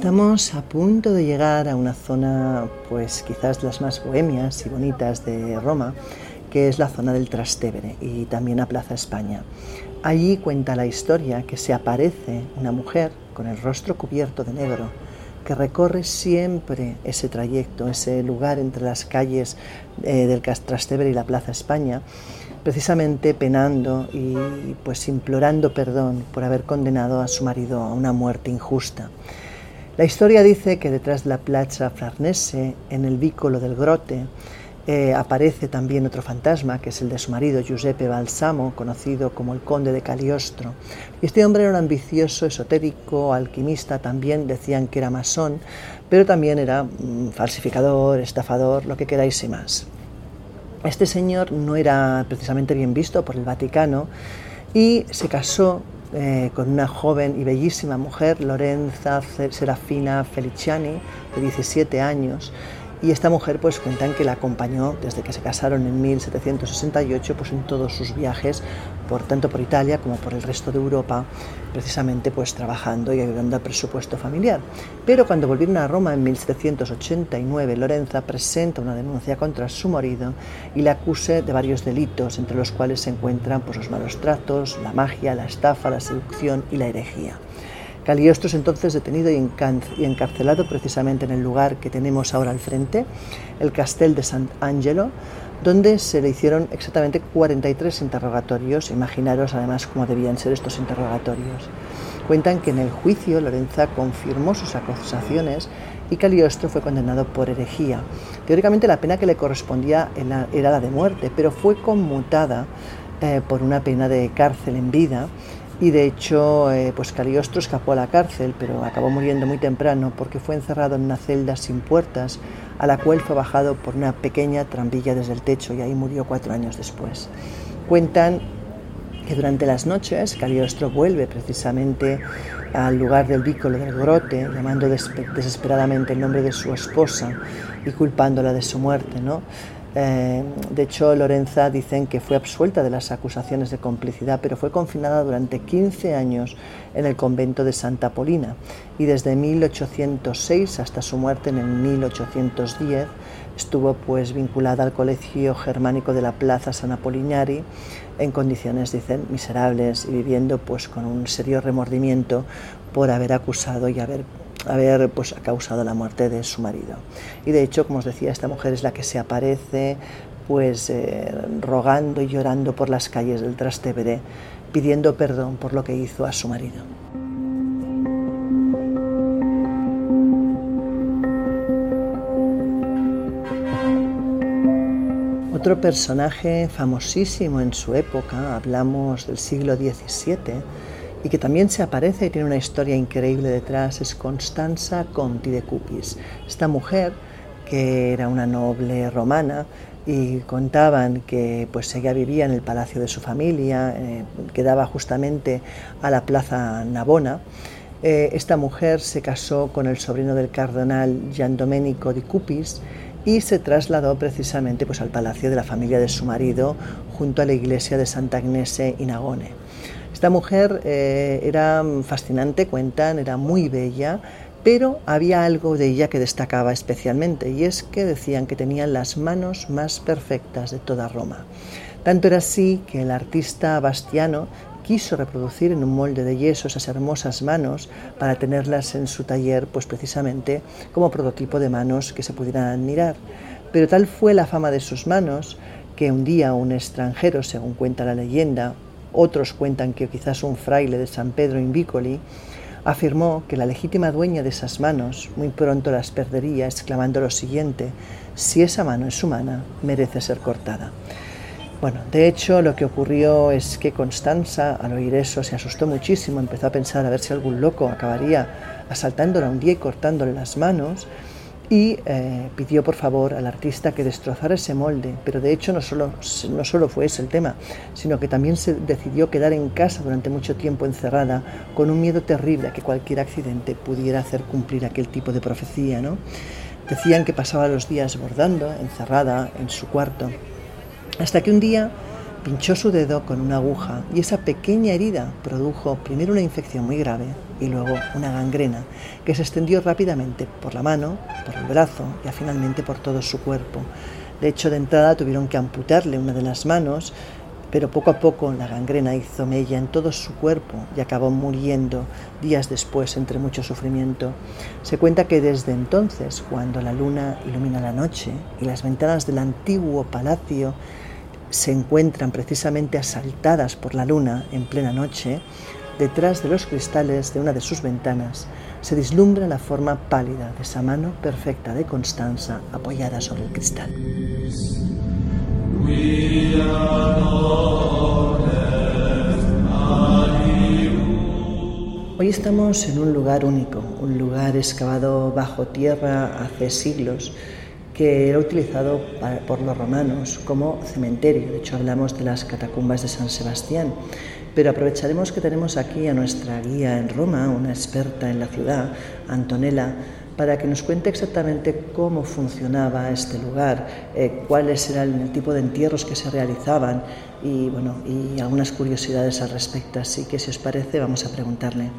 Estamos a punto de llegar a una zona, pues quizás las más bohemias y bonitas de Roma, que es la zona del Trastevere y también a Plaza España. Allí cuenta la historia que se aparece una mujer con el rostro cubierto de negro que recorre siempre ese trayecto, ese lugar entre las calles eh, del Trastevere y la Plaza España, precisamente penando y pues implorando perdón por haber condenado a su marido a una muerte injusta. La historia dice que detrás de la Plaza Farnese, en el vícolo del Grote, eh, aparece también otro fantasma, que es el de su marido Giuseppe Balsamo, conocido como el conde de Caliostro. Y este hombre era un ambicioso, esotérico, alquimista, también decían que era masón, pero también era mm, falsificador, estafador, lo que queráis y más. Este señor no era precisamente bien visto por el Vaticano y se casó eh, con una joven y bellísima mujer, Lorenza Serafina Feliciani, de 17 años, y esta mujer pues cuentan que la acompañó desde que se casaron en 1768 pues en todos sus viajes por tanto por Italia como por el resto de Europa precisamente pues trabajando y ayudando al presupuesto familiar. Pero cuando volvieron a Roma en 1789 Lorenza presenta una denuncia contra su marido y le acuse de varios delitos entre los cuales se encuentran pues los malos tratos la magia la estafa la seducción y la herejía Caliostro es entonces detenido y encarcelado precisamente en el lugar que tenemos ahora al frente, el Castel de Sant'Angelo, donde se le hicieron exactamente 43 interrogatorios. Imaginaros además cómo debían ser estos interrogatorios. Cuentan que en el juicio Lorenza confirmó sus acusaciones y Caliostro fue condenado por herejía. Teóricamente la pena que le correspondía era la de muerte, pero fue conmutada eh, por una pena de cárcel en vida y de hecho eh, pues Caliostro escapó a la cárcel, pero acabó muriendo muy temprano porque fue encerrado en una celda sin puertas, a la cual fue bajado por una pequeña trampilla desde el techo y ahí murió cuatro años después. Cuentan que durante las noches Caliostro vuelve precisamente al lugar del vícolo del grote, llamando desesperadamente el nombre de su esposa y culpándola de su muerte, ¿no? Eh, de hecho, Lorenza dicen que fue absuelta de las acusaciones de complicidad, pero fue confinada durante 15 años en el convento de Santa Polina. Y desde 1806 hasta su muerte en el 1810 estuvo pues vinculada al colegio germánico de la Plaza San Apolignari en condiciones, dicen, miserables y viviendo pues con un serio remordimiento por haber acusado y haber haber pues, causado la muerte de su marido. Y de hecho, como os decía, esta mujer es la que se aparece pues eh, rogando y llorando por las calles del Trastevere, pidiendo perdón por lo que hizo a su marido. Otro personaje famosísimo en su época, hablamos del siglo XVII, y que también se aparece y tiene una historia increíble detrás es Constanza Conti de Cupis. Esta mujer, que era una noble romana, y contaban que pues ella vivía en el palacio de su familia, eh, que daba justamente a la plaza Navona. Eh, esta mujer se casó con el sobrino del cardenal Gian Domenico di Cupis y se trasladó precisamente pues, al palacio de la familia de su marido junto a la iglesia de Santa Agnese in Agone. Esta mujer eh, era fascinante, cuentan, era muy bella, pero había algo de ella que destacaba especialmente y es que decían que tenía las manos más perfectas de toda Roma. Tanto era así que el artista Bastiano quiso reproducir en un molde de yeso esas hermosas manos para tenerlas en su taller, pues precisamente como prototipo de manos que se pudieran admirar. Pero tal fue la fama de sus manos que un día un extranjero, según cuenta la leyenda, otros cuentan que quizás un fraile de San Pedro in Vicoli afirmó que la legítima dueña de esas manos muy pronto las perdería, exclamando lo siguiente, si esa mano es humana, merece ser cortada. Bueno, de hecho lo que ocurrió es que Constanza al oír eso se asustó muchísimo, empezó a pensar a ver si algún loco acabaría asaltándola un día y cortándole las manos, y eh, pidió por favor al artista que destrozara ese molde, pero de hecho no solo, no solo fue ese el tema, sino que también se decidió quedar en casa durante mucho tiempo encerrada con un miedo terrible a que cualquier accidente pudiera hacer cumplir aquel tipo de profecía. ¿no? Decían que pasaba los días bordando, encerrada en su cuarto, hasta que un día pinchó su dedo con una aguja y esa pequeña herida produjo primero una infección muy grave y luego una gangrena que se extendió rápidamente por la mano, por el brazo y finalmente por todo su cuerpo. De hecho, de entrada tuvieron que amputarle una de las manos, pero poco a poco la gangrena hizo mella en todo su cuerpo y acabó muriendo días después entre mucho sufrimiento. Se cuenta que desde entonces, cuando la luna ilumina la noche y las ventanas del antiguo palacio se encuentran precisamente asaltadas por la luna en plena noche, detrás de los cristales de una de sus ventanas se vislumbra la forma pálida de esa mano perfecta de Constanza apoyada sobre el cristal. Hoy estamos en un lugar único, un lugar excavado bajo tierra hace siglos que era utilizado por los romanos como cementerio. De hecho, hablamos de las catacumbas de San Sebastián. Pero aprovecharemos que tenemos aquí a nuestra guía en Roma, una experta en la ciudad, Antonella, para que nos cuente exactamente cómo funcionaba este lugar, eh, cuáles eran el tipo de entierros que se realizaban y, bueno, y algunas curiosidades al respecto. Así que, si os parece, vamos a preguntarle.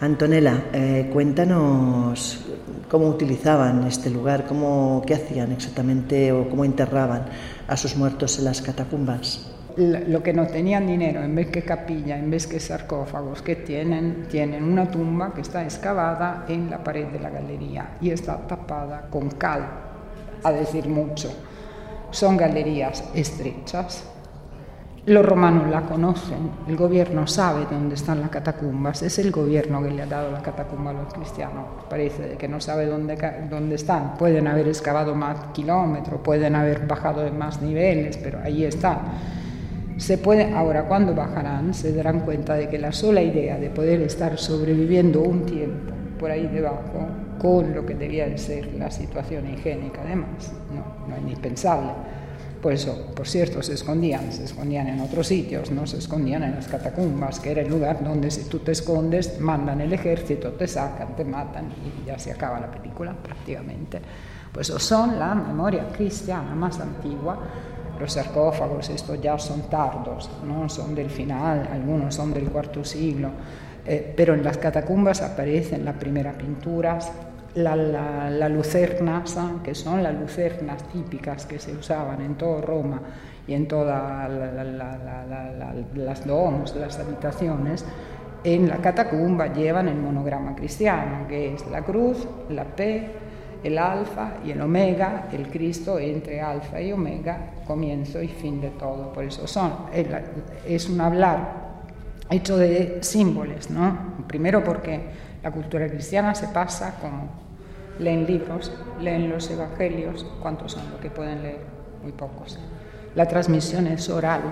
Antonella, eh, cuéntanos cómo utilizaban este lugar, cómo, qué hacían exactamente o cómo enterraban a sus muertos en las catacumbas. Lo que no tenían dinero, en vez que capilla, en vez que sarcófagos que tienen, tienen una tumba que está excavada en la pared de la galería y está tapada con cal, a decir mucho. Son galerías estrechas, los romanos la conocen, el gobierno sabe dónde están las catacumbas, es el gobierno que le ha dado la catacumba a los cristianos. Parece que no sabe dónde, dónde están. Pueden haber excavado más kilómetros, pueden haber bajado de más niveles, pero ahí están. Se puede, ahora, cuando bajarán, se darán cuenta de que la sola idea de poder estar sobreviviendo un tiempo por ahí debajo, con lo que debía de ser la situación higiénica, además, no, no es indispensable por eso, por cierto, se escondían, se escondían en otros sitios, no se escondían en las catacumbas, que era el lugar donde si tú te escondes, mandan el ejército, te sacan, te matan y ya se acaba la película prácticamente. Pues son la memoria cristiana más antigua. Los sarcófagos, estos ya son tardos, no son del final, algunos son del cuarto siglo, eh, pero en las catacumbas aparecen las primeras pinturas, la, lucernas, que son las lucernas típicas que se usaban en toda Roma y en todas las domos, las habitaciones, en la catacumba llevan el monograma cristiano, que es la cruz, la P, el alfa y el omega, el Cristo entre alfa y omega, comienzo y fin de todo. Por eso son, es un hablar hecho de símbolos, ¿no? Primero porque la cultura cristiana se pasa como leen libros, leen los evangelios, ¿cuántos son los que pueden leer? Muy pocos. La transmisión es oral,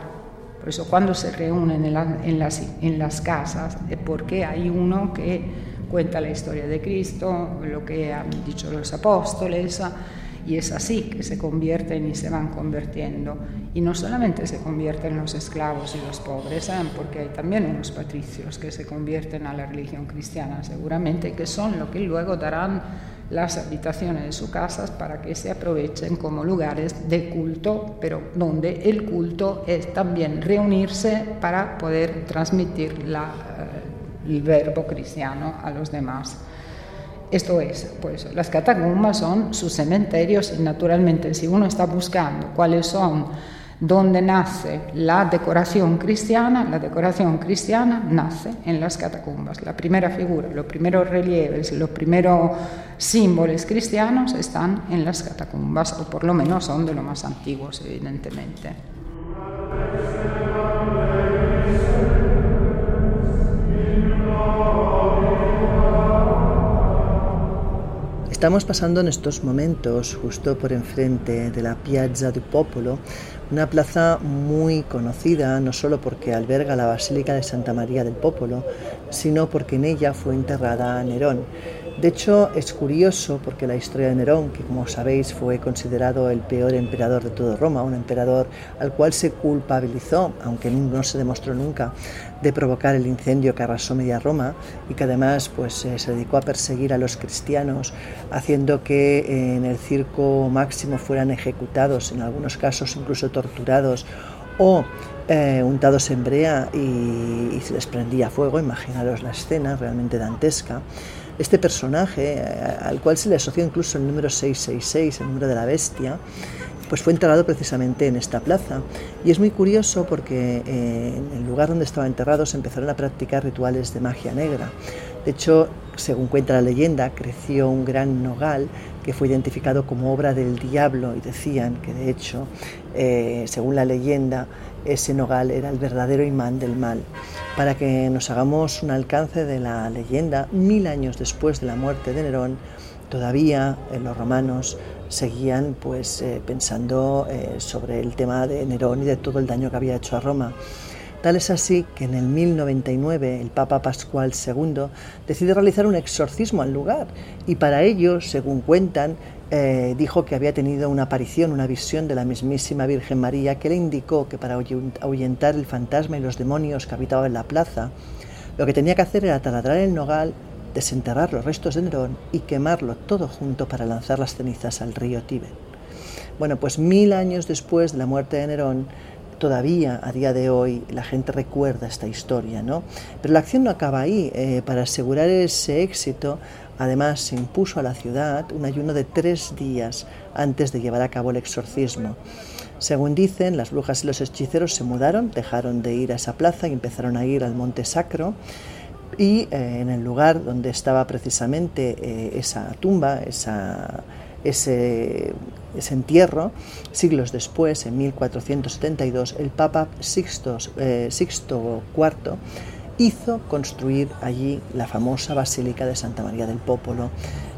por eso cuando se reúnen en, las, en las casas es porque hay uno que cuenta la historia de Cristo, lo que han dicho los apóstoles, y es así que se convierten y se van convirtiendo. Y no solamente se convierten los esclavos y los pobres, ¿eh? porque hay también unos patricios que se convierten a la religión cristiana seguramente, que son lo que luego darán las habitaciones de sus casas para que se aprovechen como lugares de culto, pero donde el culto es también reunirse para poder transmitir eh, el verbo cristiano a los demás. Esto es, pues las catacumbas son sus cementerios y naturalmente si uno está buscando cuáles son donde nace la decoración cristiana, la decoración cristiana nace en las catacumbas. La primera figura, los primeros relieves, los primeros símbolos cristianos están en las catacumbas, o por lo menos son de los más antiguos, evidentemente. Estamos pasando en estos momentos justo por enfrente de la Piazza del Popolo, una plaza muy conocida no solo porque alberga la Basílica de Santa María del Popolo, sino porque en ella fue enterrada Nerón. De hecho, es curioso porque la historia de Nerón, que como sabéis fue considerado el peor emperador de todo Roma, un emperador al cual se culpabilizó, aunque no se demostró nunca, de provocar el incendio que arrasó media Roma y que además pues, eh, se dedicó a perseguir a los cristianos, haciendo que eh, en el circo máximo fueran ejecutados, en algunos casos incluso torturados o eh, untados en brea y, se les prendía fuego, imaginaros la escena realmente dantesca. Este personaje, al cual se le asoció incluso el número 666, el número de la bestia, pues fue enterrado precisamente en esta plaza. Y es muy curioso porque eh, en el lugar donde estaba enterrado se empezaron a practicar rituales de magia negra. De hecho, según cuenta la leyenda, creció un gran nogal que fue identificado como obra del diablo y decían que de hecho, eh, según la leyenda, ese nogal era el verdadero imán del mal. Para que nos hagamos un alcance de la leyenda, mil años después de la muerte de Nerón, todavía en los romanos seguían pues eh, pensando eh, sobre el tema de Nerón y de todo el daño que había hecho a Roma. Tal es así que en el 1099 el Papa Pascual II decide realizar un exorcismo al lugar y para ello, según cuentan, eh, dijo que había tenido una aparición, una visión de la mismísima Virgen María que le indicó que para ahuyentar el fantasma y los demonios que habitaban la plaza, lo que tenía que hacer era taladrar el nogal desenterrar los restos de Nerón y quemarlo todo junto para lanzar las cenizas al río Tíber. Bueno, pues mil años después de la muerte de Nerón, todavía a día de hoy la gente recuerda esta historia, ¿no? Pero la acción no acaba ahí. Eh, para asegurar ese éxito, además se impuso a la ciudad un ayuno de tres días antes de llevar a cabo el exorcismo. Según dicen, las brujas y los hechiceros se mudaron, dejaron de ir a esa plaza y empezaron a ir al Monte Sacro y eh, en el lugar donde estaba precisamente eh, esa tumba, ese, entierro, siglos después, en 1472, el Papa Sixto, eh, Sixto IV hizo construir allí la famosa Basílica de Santa María del Popolo,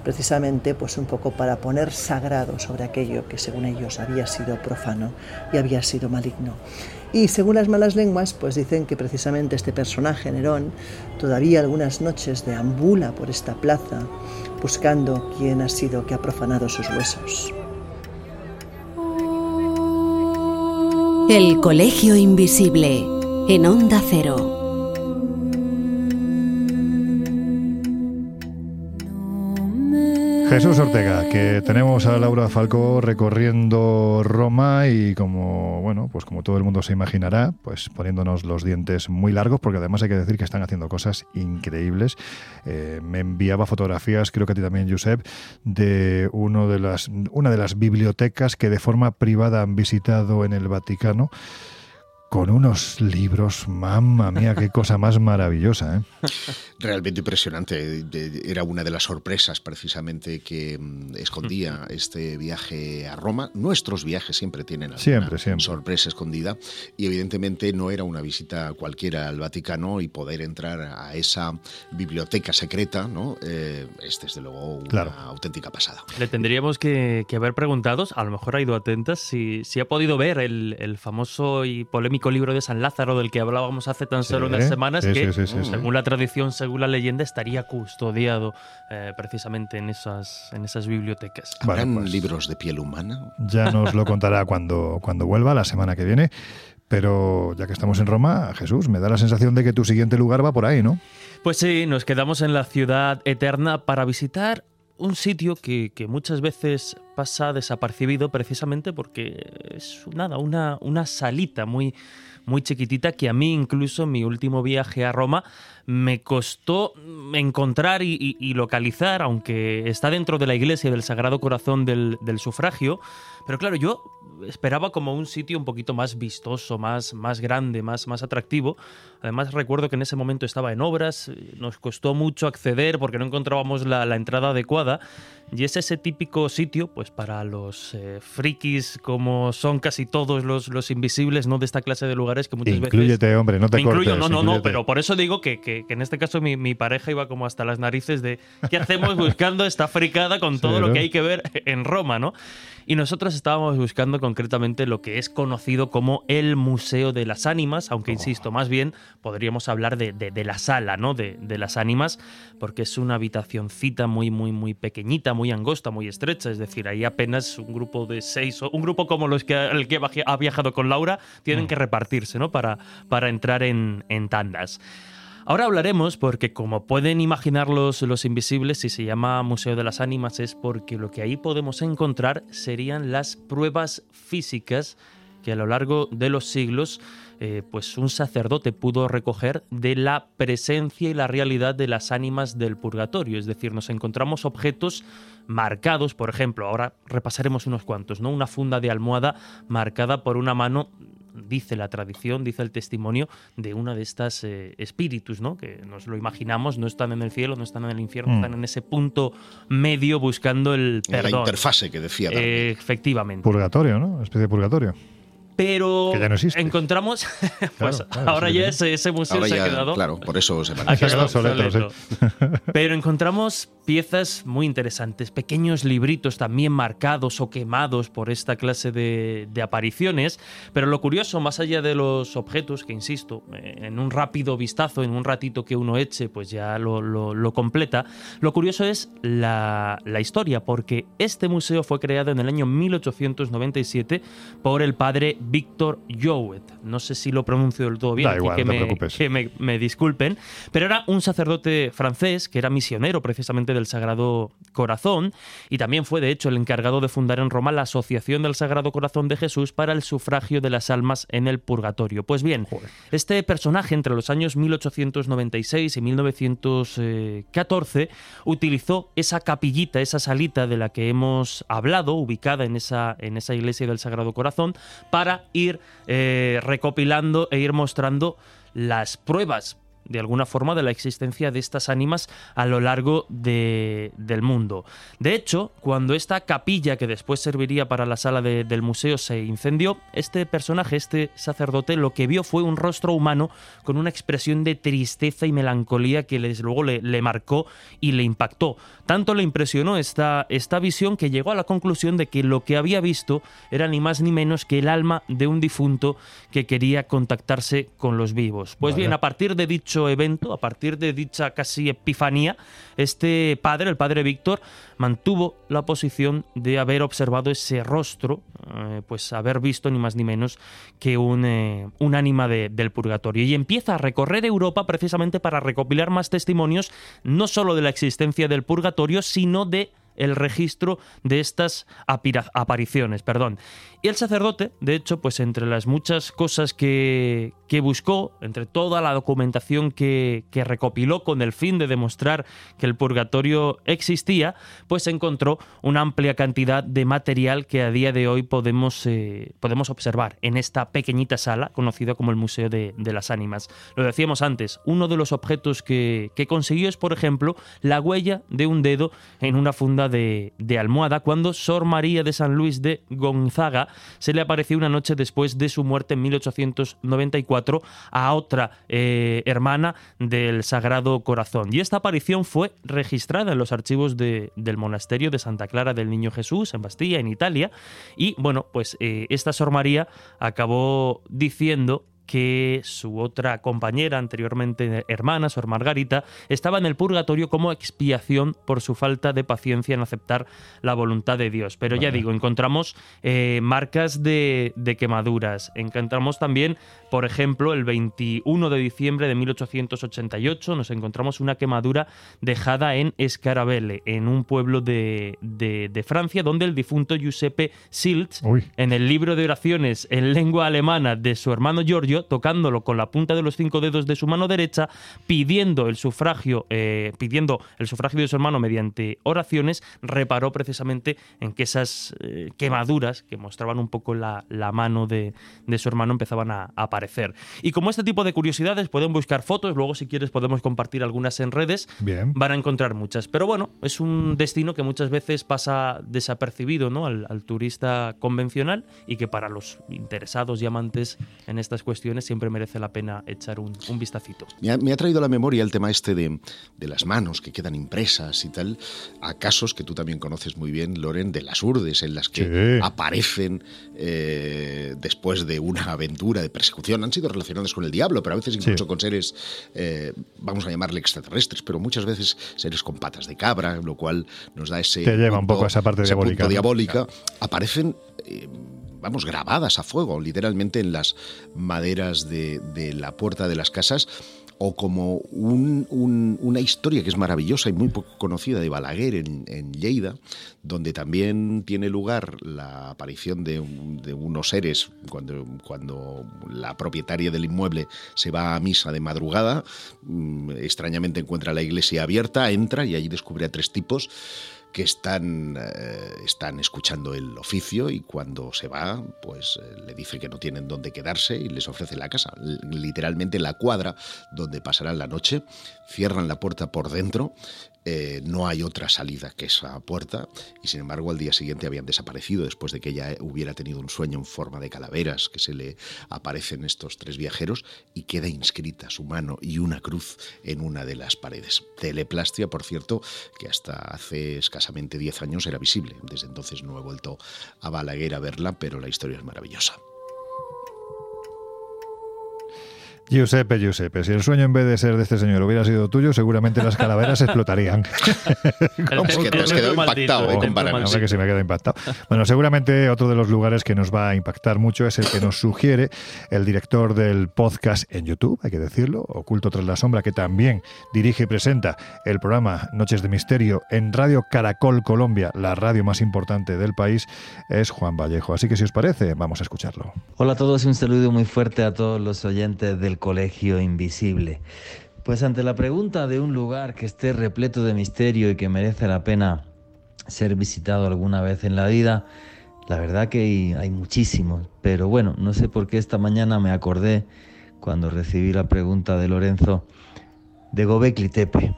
precisamente pues un poco para poner sagrado sobre aquello que según ellos había sido profano y había sido maligno. Y según las malas lenguas, pues dicen que precisamente este personaje, Nerón, todavía algunas noches deambula por esta plaza buscando quién ha sido que ha profanado sus huesos. El Colegio Invisible, en Onda Cero. Jesús Ortega, que tenemos a Laura Falcó recorriendo Roma y como bueno, pues como todo el mundo se imaginará, pues poniéndonos los dientes muy largos, porque además hay que decir que están haciendo cosas increíbles. Eh, me enviaba fotografías, creo que a ti también, Josep, de uno de las, una de las bibliotecas que de forma privada han visitado en el Vaticano con unos libros, mamma mía, qué cosa más maravillosa. ¿eh? Realmente impresionante. Era una de las sorpresas precisamente que mm, escondía este viaje a Roma. Nuestros viajes siempre tienen alguna sorpresa escondida y evidentemente no era una visita cualquiera al Vaticano y poder entrar a esa biblioteca secreta, ¿no? Eh, es desde luego una auténtica pasada. Le tendríamos que, haber preguntado, a lo mejor ha ido atentas, si, si ha podido ver el, el famoso y polémico libro de San Lázaro del que hablábamos hace tan solo unas semanas, que según la tradición, según la leyenda, estaría custodiado eh, precisamente en esas, en esas bibliotecas. ¿Habrán pues libros de piel humana? Ya nos lo contará cuando, cuando vuelva, la semana que viene. Pero ya que estamos en Roma, Jesús, me da la sensación de que tu siguiente lugar va por ahí, ¿no? Pues sí, nos quedamos en la ciudad eterna para visitar un sitio que, muchas veces pasa desapercibido precisamente porque es nada, una, una salita muy, muy chiquitita que a mí incluso en mi último viaje a Roma me costó encontrar y, localizar, aunque está dentro de la iglesia del Sagrado Corazón del, del Sufragio, pero claro, yo esperaba como un sitio un poquito más vistoso, más, más grande, más, más atractivo. Además recuerdo que en ese momento estaba en obras, nos costó mucho acceder porque no encontrábamos la, entrada adecuada y es ese típico sitio, pues para los eh, frikis como son casi todos los, los invisibles, ¿no? De esta clase de lugares que muchas incluyete, hombre, no te cortes. No, no, no, pero por eso digo que, que, en este caso mi, mi, pareja iba como hasta las narices de ¿qué hacemos buscando esta fricada con todo lo que hay que ver en Roma, ¿no? Y nosotros estábamos buscando concretamente lo que es conocido como el Museo de las Ánimas, aunque insisto, más bien podríamos hablar de, la sala, ¿no? De, las ánimas, porque es una habitacioncita muy, muy, muy pequeñita, muy angosta, muy estrecha. Es decir, hay apenas un grupo de seis, o un grupo como los que, el que ha viajado con Laura, tienen mm. que repartirse, ¿no? Para, para entrar en, en tandas. Ahora hablaremos porque como pueden imaginar los, los invisibles, si se llama Museo de las Ánimas es porque lo que ahí podemos encontrar serían las pruebas físicas que a lo largo de los siglos eh, pues un sacerdote pudo recoger de la presencia y la realidad de las ánimas del purgatorio. Es decir, nos encontramos objetos marcados, por ejemplo, ahora repasaremos unos cuantos, ¿no? Una funda de almohada marcada por una mano dice la tradición, dice el testimonio de una de estas eh, espíritus, ¿no? Que nos lo imaginamos, no están en el cielo, no están en el infierno, mm. están en ese punto medio buscando el perdón. la interfase que decía. efectivamente. Purgatorio, ¿no? Una especie de purgatorio pero encontramos pues ahora ya ese, museo se ha quedado. claro por eso se ha quedado soleto, pero encontramos piezas muy interesantes pequeños libritos también marcados o quemados por esta clase de, apariciones. Pero lo curioso más allá de los objetos que insisto eh, en un rápido vistazo en un ratito que uno eche pues ya lo, completa. Lo curioso es la, la historia porque este museo fue creado en el año 1897 por el padre Víctor Jowett. No sé si lo pronuncio del todo bien, que, me, me, disculpen. Pero era un sacerdote francés que era misionero precisamente del Sagrado Corazón y también fue, de hecho, el encargado de fundar en Roma la Asociación del Sagrado Corazón de Jesús para el sufragio de las almas en el purgatorio. Pues bien, este personaje entre los años 1896 y 1914 utilizó esa capillita, esa salita de la que hemos hablado, ubicada en esa, en esa iglesia del Sagrado Corazón, para ir eh, recopilando e ir mostrando las pruebas de alguna forma de la existencia de estas ánimas a lo largo de, del mundo. De hecho, cuando esta capilla que después serviría para la sala del museo se incendió, este personaje, este sacerdote, lo que vio fue un rostro humano con una expresión de tristeza y melancolía que desde luego le marcó y le impactó. Tanto le impresionó esta, esta visión que llegó a la conclusión de que lo que había visto era ni más ni menos que el alma de un difunto que quería contactarse con los vivos. Pues bien, a partir de dicho evento, a partir de dicha casi epifanía, este padre, el padre Víctor, mantuvo la posición de haber observado ese rostro, eh, pues haber visto ni más ni menos que un, eh, un ánima del purgatorio. Y empieza a recorrer Europa precisamente para recopilar más testimonios, no solo de la existencia del purgatorio, sino de el registro de estas apariciones. Perdón. Y el sacerdote, de hecho, pues entre las muchas cosas que, que buscó, entre toda la documentación que, que, recopiló con el fin de demostrar que el purgatorio existía, pues encontró una amplia cantidad de material que a día de hoy podemos, eh, podemos observar en esta pequeñita sala conocida como el Museo de, de, las Ánimas. Lo decíamos antes, uno de los objetos que, que consiguió es, por ejemplo, la huella de un dedo en una funda de, de almohada cuando Sor María de San Luis de Gonzaga se le apareció una noche después de su muerte en 1894 a otra eh, hermana del Sagrado Corazón. Y esta aparición fue registrada en los archivos del monasterio de Santa Clara del Niño Jesús en Bastilla, en Italia. Y bueno, pues eh, esta Sor María acabó diciendo que su otra compañera, anteriormente hermana, Sor Margarita, estaba en el purgatorio como expiación por su falta de paciencia en aceptar la voluntad de Dios. Pero ya digo, encontramos eh, marcas de, quemaduras, encontramos también, por ejemplo, el 21 de diciembre de 1888 nos encontramos una quemadura dejada en Escarabelle, en un pueblo de, Francia, donde el difunto Giuseppe Silt, en el libro de oraciones en lengua alemana de su hermano Giorgio, tocándolo con la punta de los cinco dedos de su mano derecha, pidiendo el sufragio, eh, pidiendo el sufragio de su hermano mediante oraciones, reparó precisamente en que esas eh, quemaduras que mostraban un poco la, mano de, su hermano empezaban a, aparecer. Y como este tipo de curiosidades pueden buscar fotos, luego si quieres podemos compartir algunas en redes, Bien. van a encontrar muchas. Pero bueno, es un destino que muchas veces pasa desapercibido ¿no? al, al turista convencional y que para los interesados y amantes en estas cuestiones siempre merece la pena echar un, un vistacito. Me ha, traído a la memoria el tema este de, de, las manos que quedan impresas y tal, a casos que tú también conoces muy bien, Loren, de las urdes, en las que aparecen eh, después de una aventura de persecución. Han sido relacionados con el diablo, pero a veces incluso con seres, eh, vamos a llamarle extraterrestres, pero muchas veces seres con patas de cabra, lo cual nos da ese... Te lleva un poco a esa parte diabólica. diabólica. Aparecen... Eh, vamos, grabadas a fuego, literalmente en las maderas de, la puerta de las casas o como una historia que es maravillosa y muy poco conocida de Balaguer en, Lleida, donde también tiene lugar la aparición de, unos seres cuando, cuando la propietaria del inmueble se va a misa de madrugada, mm, extrañamente encuentra la iglesia abierta, entra y allí descubre a tres tipos que están, eh, están escuchando el oficio y cuando se va, pues eh, le dice que no tienen dónde quedarse y les ofrece la casa, literalmente la cuadra donde pasarán la noche, cierran la puerta por dentro eh, no hay otra salida que esa puerta y sin embargo al día siguiente habían desaparecido después de que ella hubiera tenido un sueño en forma de calaveras que se le aparecen estos tres viajeros y queda inscrita su mano y una cruz en una de las paredes. Teleplastia, por cierto, que hasta hace escasamente 10 años era visible. Desde entonces no he vuelto a Balaguer a verla, pero la historia es maravillosa. Giuseppe, Giuseppe, si el sueño en vez de ser de este señor hubiera sido tuyo, seguramente las calaveras explotarían. es que te has quedado impactado, eh, que sí me quedado impactado. Bueno, seguramente otro de los lugares que nos va a impactar mucho es el que nos sugiere el director del podcast en YouTube, hay que decirlo, Oculto tras la sombra, que también dirige y presenta el programa Noches de Misterio en Radio Caracol Colombia, la radio más importante del país, es Juan Vallejo. Así que si os parece, vamos a escucharlo. Hola a todos y un saludo muy fuerte a todos los oyentes del colegio invisible. Pues ante la pregunta de un lugar que esté repleto de misterio y que merece la pena ser visitado alguna vez en la vida, la verdad que hay, muchísimos, pero bueno, no sé por qué esta mañana me acordé cuando recibí la pregunta de Lorenzo de Gobekli Tepe,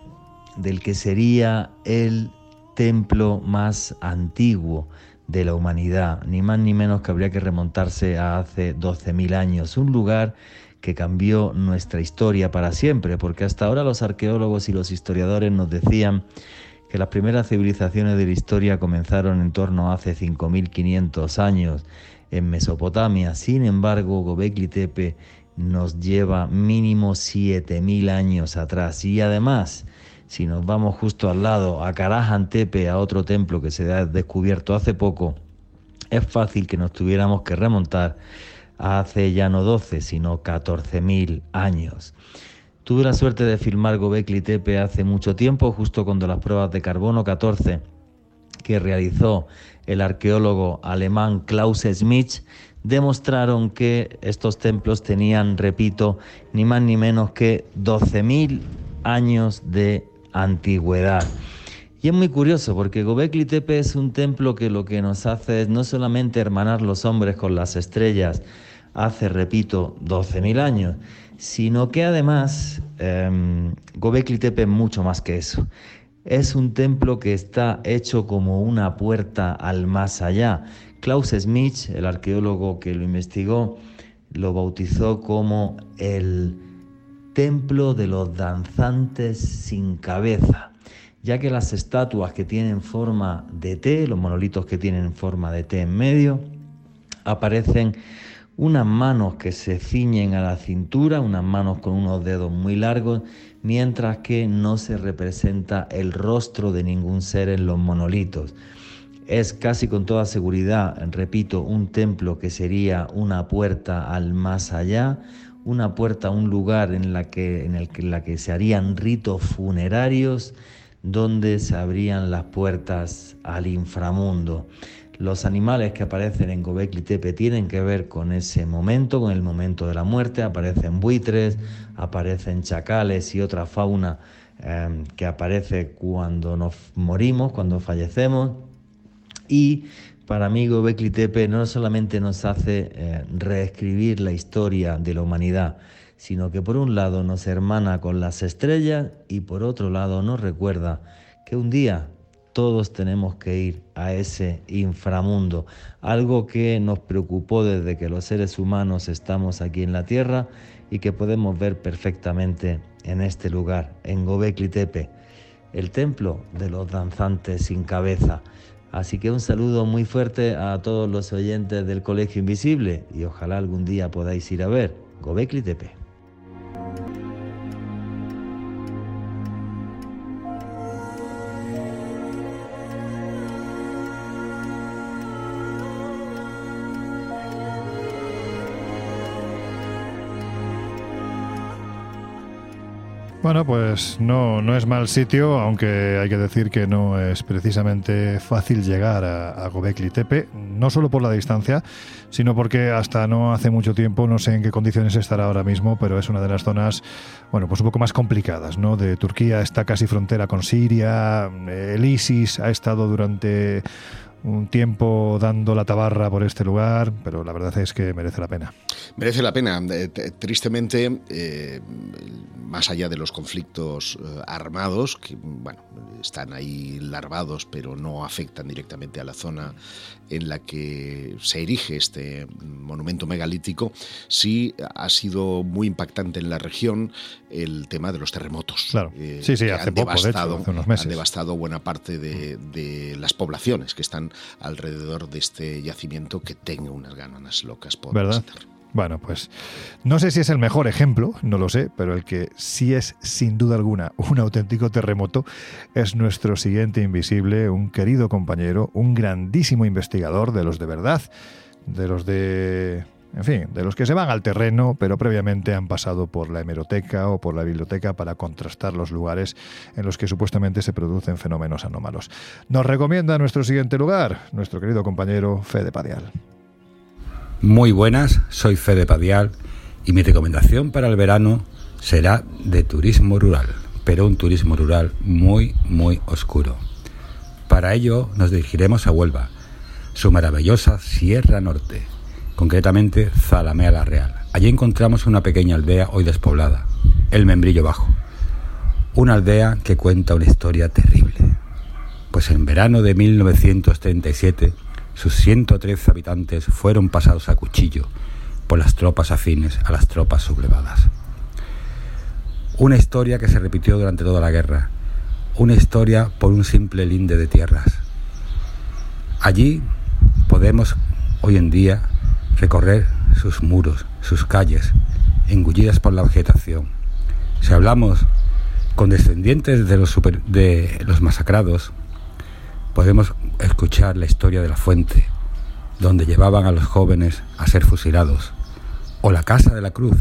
del que sería el templo más antiguo de la humanidad, ni más ni menos que habría que remontarse a hace 12.000 años, un lugar que cambió nuestra historia para siempre, porque hasta ahora los arqueólogos y los historiadores nos decían que las primeras civilizaciones de la historia comenzaron en torno a hace 5.500 años en Mesopotamia. Sin embargo, Gobekli Tepe nos lleva mínimo 7.000 años atrás. Y además, si nos vamos justo al lado, a Karajan Tepe, a otro templo que se ha descubierto hace poco, es fácil que nos tuviéramos que remontar hace ya no 12, sino 14.000 años. Tuve la suerte de filmar Gobekli Tepe hace mucho tiempo, justo cuando las pruebas de carbono 14 que realizó el arqueólogo alemán Klaus Schmidt demostraron que estos templos tenían, repito, ni más ni menos que 12.000 años de antigüedad. Y es muy curioso porque Gobekli Tepe es un templo que lo que nos hace es no solamente hermanar los hombres con las estrellas, hace, repito, 12.000 años, sino que además eh, Gobekli Tepe es mucho más que eso. Es un templo que está hecho como una puerta al más allá. Klaus Schmidt, el arqueólogo que lo investigó, lo bautizó como el templo de los danzantes sin cabeza, ya que las estatuas que tienen forma de T, los monolitos que tienen forma de T en medio, aparecen unas manos que se ciñen a la cintura, unas manos con unos dedos muy largos, mientras que no se representa el rostro de ningún ser en los monolitos. Es casi con toda seguridad, repito, un templo que sería una puerta al más allá, una puerta a un lugar en la que, en el la que se harían ritos funerarios, donde se abrían las puertas al inframundo. Los animales que aparecen en Gobekli Tepe tienen que ver con ese momento, con el momento de la muerte. Aparecen buitres, aparecen chacales y otra fauna em, que aparece cuando nos morimos, cuando fallecemos. Y para mí Gobekli Tepe no solamente nos hace eh, reescribir la historia de la humanidad, sino que por un lado nos hermana con las estrellas y por otro lado nos recuerda que un día todos tenemos que ir a ese inframundo, algo que nos preocupó desde que los seres humanos estamos aquí en la Tierra y que podemos ver perfectamente en este lugar, en Gobekli Tepe, el templo de los danzantes sin cabeza. Así que un saludo muy fuerte a todos los oyentes del Colegio Invisible y ojalá algún día podáis ir a ver Gobekli Tepe. Bueno, pues no, no es mal sitio, aunque hay que decir que no es precisamente fácil llegar a, a Gobekli Tepe, no solo por la distancia, sino porque hasta no hace mucho tiempo, no sé en qué condiciones estará ahora mismo, pero es una de las zonas, bueno, pues un poco más complicadas, ¿no? De Turquía está casi frontera con Siria, el ISIS ha estado durante un tiempo dando la tabarra por este lugar, pero la verdad es que merece la pena. Merece la pena. Eh, tristemente, eh, más allá de los conflictos eh, armados, que bueno, están ahí larvados, pero no afectan directamente a la zona en la que se erige este monumento megalítico, sí ha sido muy impactante en la región el tema de los terremotos. Claro. sí, sí, hace poco, devastado, hace unos meses. Han devastado buena parte de, de las poblaciones que están alrededor de este yacimiento que tenga unas ganas locas por ¿verdad? Bueno, pues no sé si es el mejor ejemplo, no lo sé, pero el que sí es sin duda alguna un auténtico terremoto es nuestro siguiente invisible, un querido compañero, un grandísimo investigador de los de verdad, de los de en fin, de los que se van al terreno, pero previamente han pasado por la hemeroteca o por la biblioteca para contrastar los lugares en los que supuestamente se producen fenómenos anómalos. Nos recomienda nuestro siguiente lugar, nuestro querido compañero Fede Padial. Muy buenas, soy Fede Padial y mi recomendación para el verano será de turismo rural, pero un turismo rural muy, muy oscuro. Para ello nos dirigiremos a Huelva, su maravillosa Sierra Norte concretamente Zalamea la Real. Allí encontramos una pequeña aldea hoy despoblada, el Membrillo Bajo. Una aldea que cuenta una historia terrible. Pues en verano de 1937, sus 113 habitantes fueron pasados a cuchillo por las tropas afines a las tropas sublevadas. Una historia que se repitió durante toda la guerra. Una historia por un simple linde de tierras. Allí podemos hoy en día recorrer sus muros, sus calles, engullidas por la vegetación. Si hablamos con descendientes de los, de los masacrados, podemos escuchar la historia de la fuente, donde llevaban a los jóvenes a ser fusilados, o la Casa de la Cruz,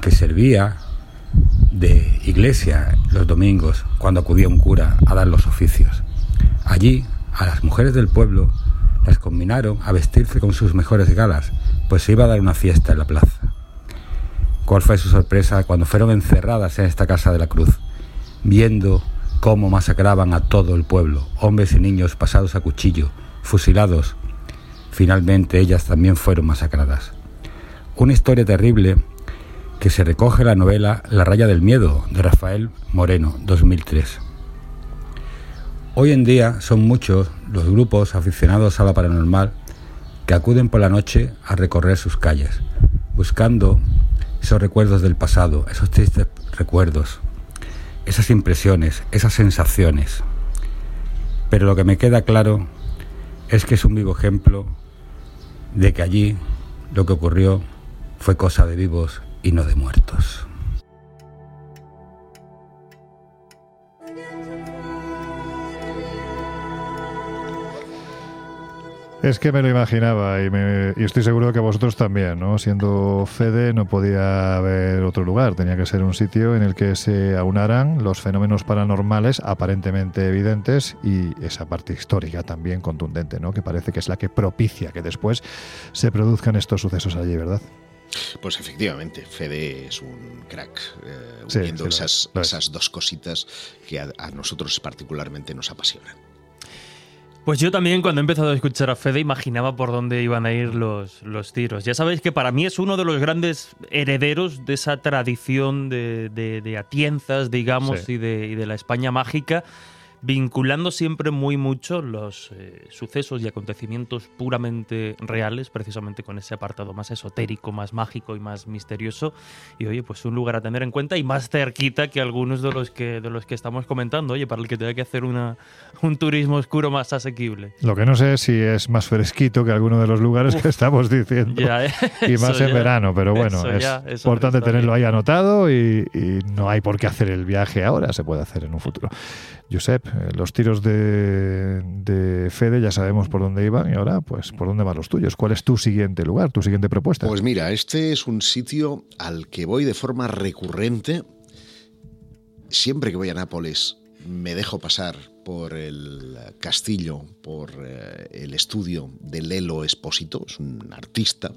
que servía de iglesia los domingos cuando acudía un cura a dar los oficios. Allí, a las mujeres del pueblo las combinaron a vestirse con sus mejores galas, pues se iba a dar una fiesta en la plaza. ¿Cuál fue su sorpresa cuando fueron encerradas en esta casa de la cruz, viendo cómo masacraban a todo el pueblo, hombres y niños pasados a cuchillo, fusilados? Finalmente ellas también fueron masacradas. Una historia terrible que se recoge en la novela La raya del miedo de Rafael Moreno, 2003. Hoy en día son muchos los grupos aficionados a la paranormal que acuden por la noche a recorrer sus calles, buscando esos recuerdos del pasado, esos tristes recuerdos, esas impresiones, esas sensaciones. Pero lo que me queda claro es que es un vivo ejemplo de que allí lo que ocurrió fue cosa de vivos y no de muertos. Es que me lo imaginaba y, estoy seguro de que vosotros también, ¿no? Siendo Fede no podía haber otro lugar, tenía que ser un sitio en el que se aunaran los fenómenos paranormales aparentemente evidentes y esa parte histórica también contundente, ¿no? Que parece que es la que propicia que después se produzcan estos sucesos allí, ¿verdad? Pues efectivamente, Fede es un crack, eh, uniendo esas, esas, dos cositas que a nosotros particularmente nos apasionan. Pues yo también cuando he empezado a escuchar a Fede imaginaba por dónde iban a ir los, los tiros. Ya sabéis que para mí es uno de los grandes herederos de esa tradición de, de, atienzas, digamos, y, de, y de la España mágica vinculando siempre muy mucho los eh, sucesos y acontecimientos puramente reales, precisamente con ese apartado más esotérico, más mágico y más misterioso. Y oye, pues un lugar a tener en cuenta y más cerquita que algunos de los que, de los que estamos comentando, oye, para el que tenga que hacer una, un turismo oscuro más asequible. Lo que no sé es si es más fresquito que alguno de los lugares que estamos diciendo. ¿eh? y más en verano, pero bueno, es importante tenerlo ahí anotado y, y no hay por qué hacer el viaje ahora, se puede hacer en un futuro. Josep, los tiros de, de, Fede ya sabemos por dónde iban y ahora, pues, ¿por dónde van los tuyos? ¿Cuál es tu siguiente lugar, tu siguiente propuesta? Pues mira, este es un sitio al que voy de forma recurrente siempre que voy a Nápoles me dejo pasar por el castillo, por eh, el estudio de Lelo Espósito, es un artista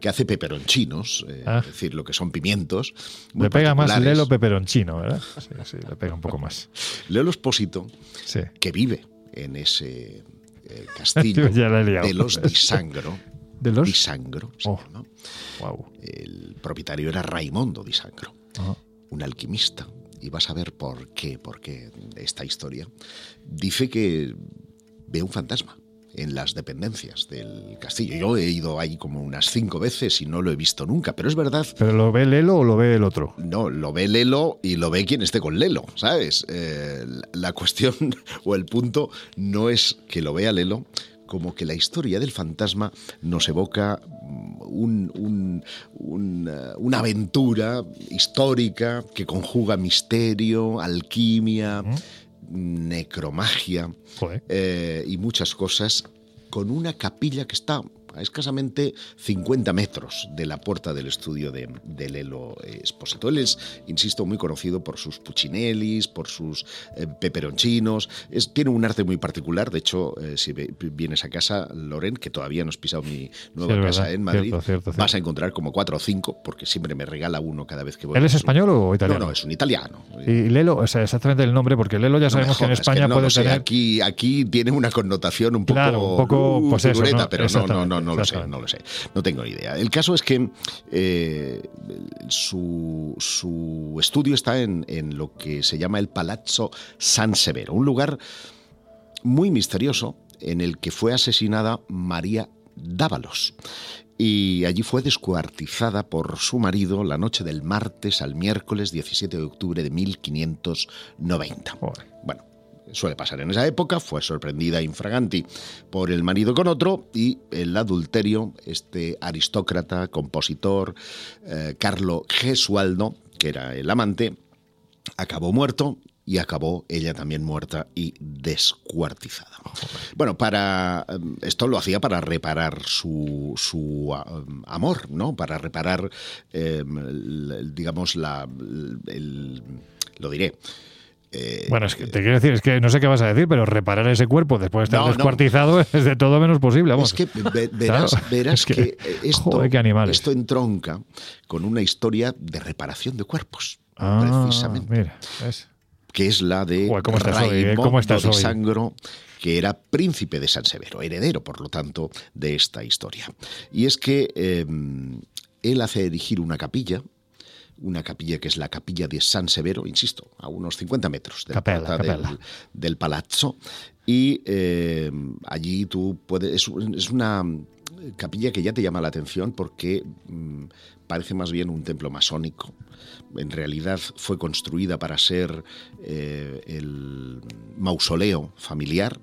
que hace peperonchinos, eh, Ah. es decir, lo que son pimientos. Le pega más. Lelo Peperonchino, ¿verdad? Sí, sí, le pega un poco más. Lelo Espósito, Sí. que vive en ese eh, castillo de los Di Sangro. ¿De los? Di Sangro se Oh. Wow. El propietario era Raimondo Di Sangro, Ajá. un alquimista. Y vas a ver por qué, por qué esta historia. Dice que ve un fantasma en las dependencias del castillo. Yo he ido ahí como unas cinco veces y no lo he visto nunca, pero es verdad ¿Pero lo ve Lelo o lo ve el otro? no, lo ve Lelo y lo ve quien esté con Lelo, ¿sabes? Eh, la- cuestión o el punto no es que lo vea Lelo, como que la historia del fantasma nos evoca un- un- un, eh, una aventura histórica que conjuga misterio, alquimia, necromagia eh, y muchas cosas con una capilla que está a escasamente 50 metros de la puerta del estudio de, de Lelo Esposito. Él es, insisto, muy conocido por sus puccinellis, por sus eh. Es- tiene un arte muy particular. De hecho, eh, si vienes a casa, Loren, que todavía no has pisado mi nueva Sí, casa verdad. en Madrid, Cierto, cierto, vas a encontrar como cuatro o cinco, porque siempre me regala uno cada vez que voy. ¿Él es español o italiano? No, no, es un italiano. Y Lelo, o sea, exactamente el nombre, porque Lelo ya No sabemos que en España no puede lo sé, tener. Aquí, aquí tiene una connotación un poco, Claro, un poco, uh, pues figureta, ¿no? pero no, no, Exactamente, no, no lo sé, no lo sé, no tengo ni idea. El caso es que eh, su, su estudio está en, en lo que se llama el Palazzo San Severo, un lugar muy misterioso en el que fue asesinada María Dávalos. Y allí fue descuartizada por su marido la noche del martes al miércoles 17 de octubre de 1590. Joder. Bueno, suele pasar en esa época, fue sorprendida infraganti por el marido con otro y el adulterio, este aristócrata, compositor, eh, Carlo Gesualdo, que era el amante, acabó muerto y acabó ella también muerta y descuartizada. Bueno, para eh, esto lo hacía para reparar su, su ah, amor, ¿no? Para reparar, eh, digamos, la, lo diré. Eh, Bueno, es que te quiero decir, es que no sé qué vas a decir, pero reparar ese cuerpo después de estar No, no. descuartizado es de todo menos posible. Vamos. Es que ve- verás, Claro, verás es que, que- eh, esto, joder, qué animales. esto entronca con una historia de reparación de cuerpos, Ah, precisamente, Mira, ¿ves? que es la de Joder, ¿cómo estás hoy, eh? ¿Cómo estás hoy? Sangro, que era príncipe de San Severo, heredero, por lo tanto, de esta historia. Y es que eh, él hace erigir una capilla, una capilla que es la capilla de San Severo, insisto, a unos 50 metros de la Capella, del- palazzo. Y eh, allí tú puedes. Es, es una capilla que ya te llama la atención porque mm, parece más bien un templo masónico. En realidad fue construida para ser eh, el mausoleo familiar.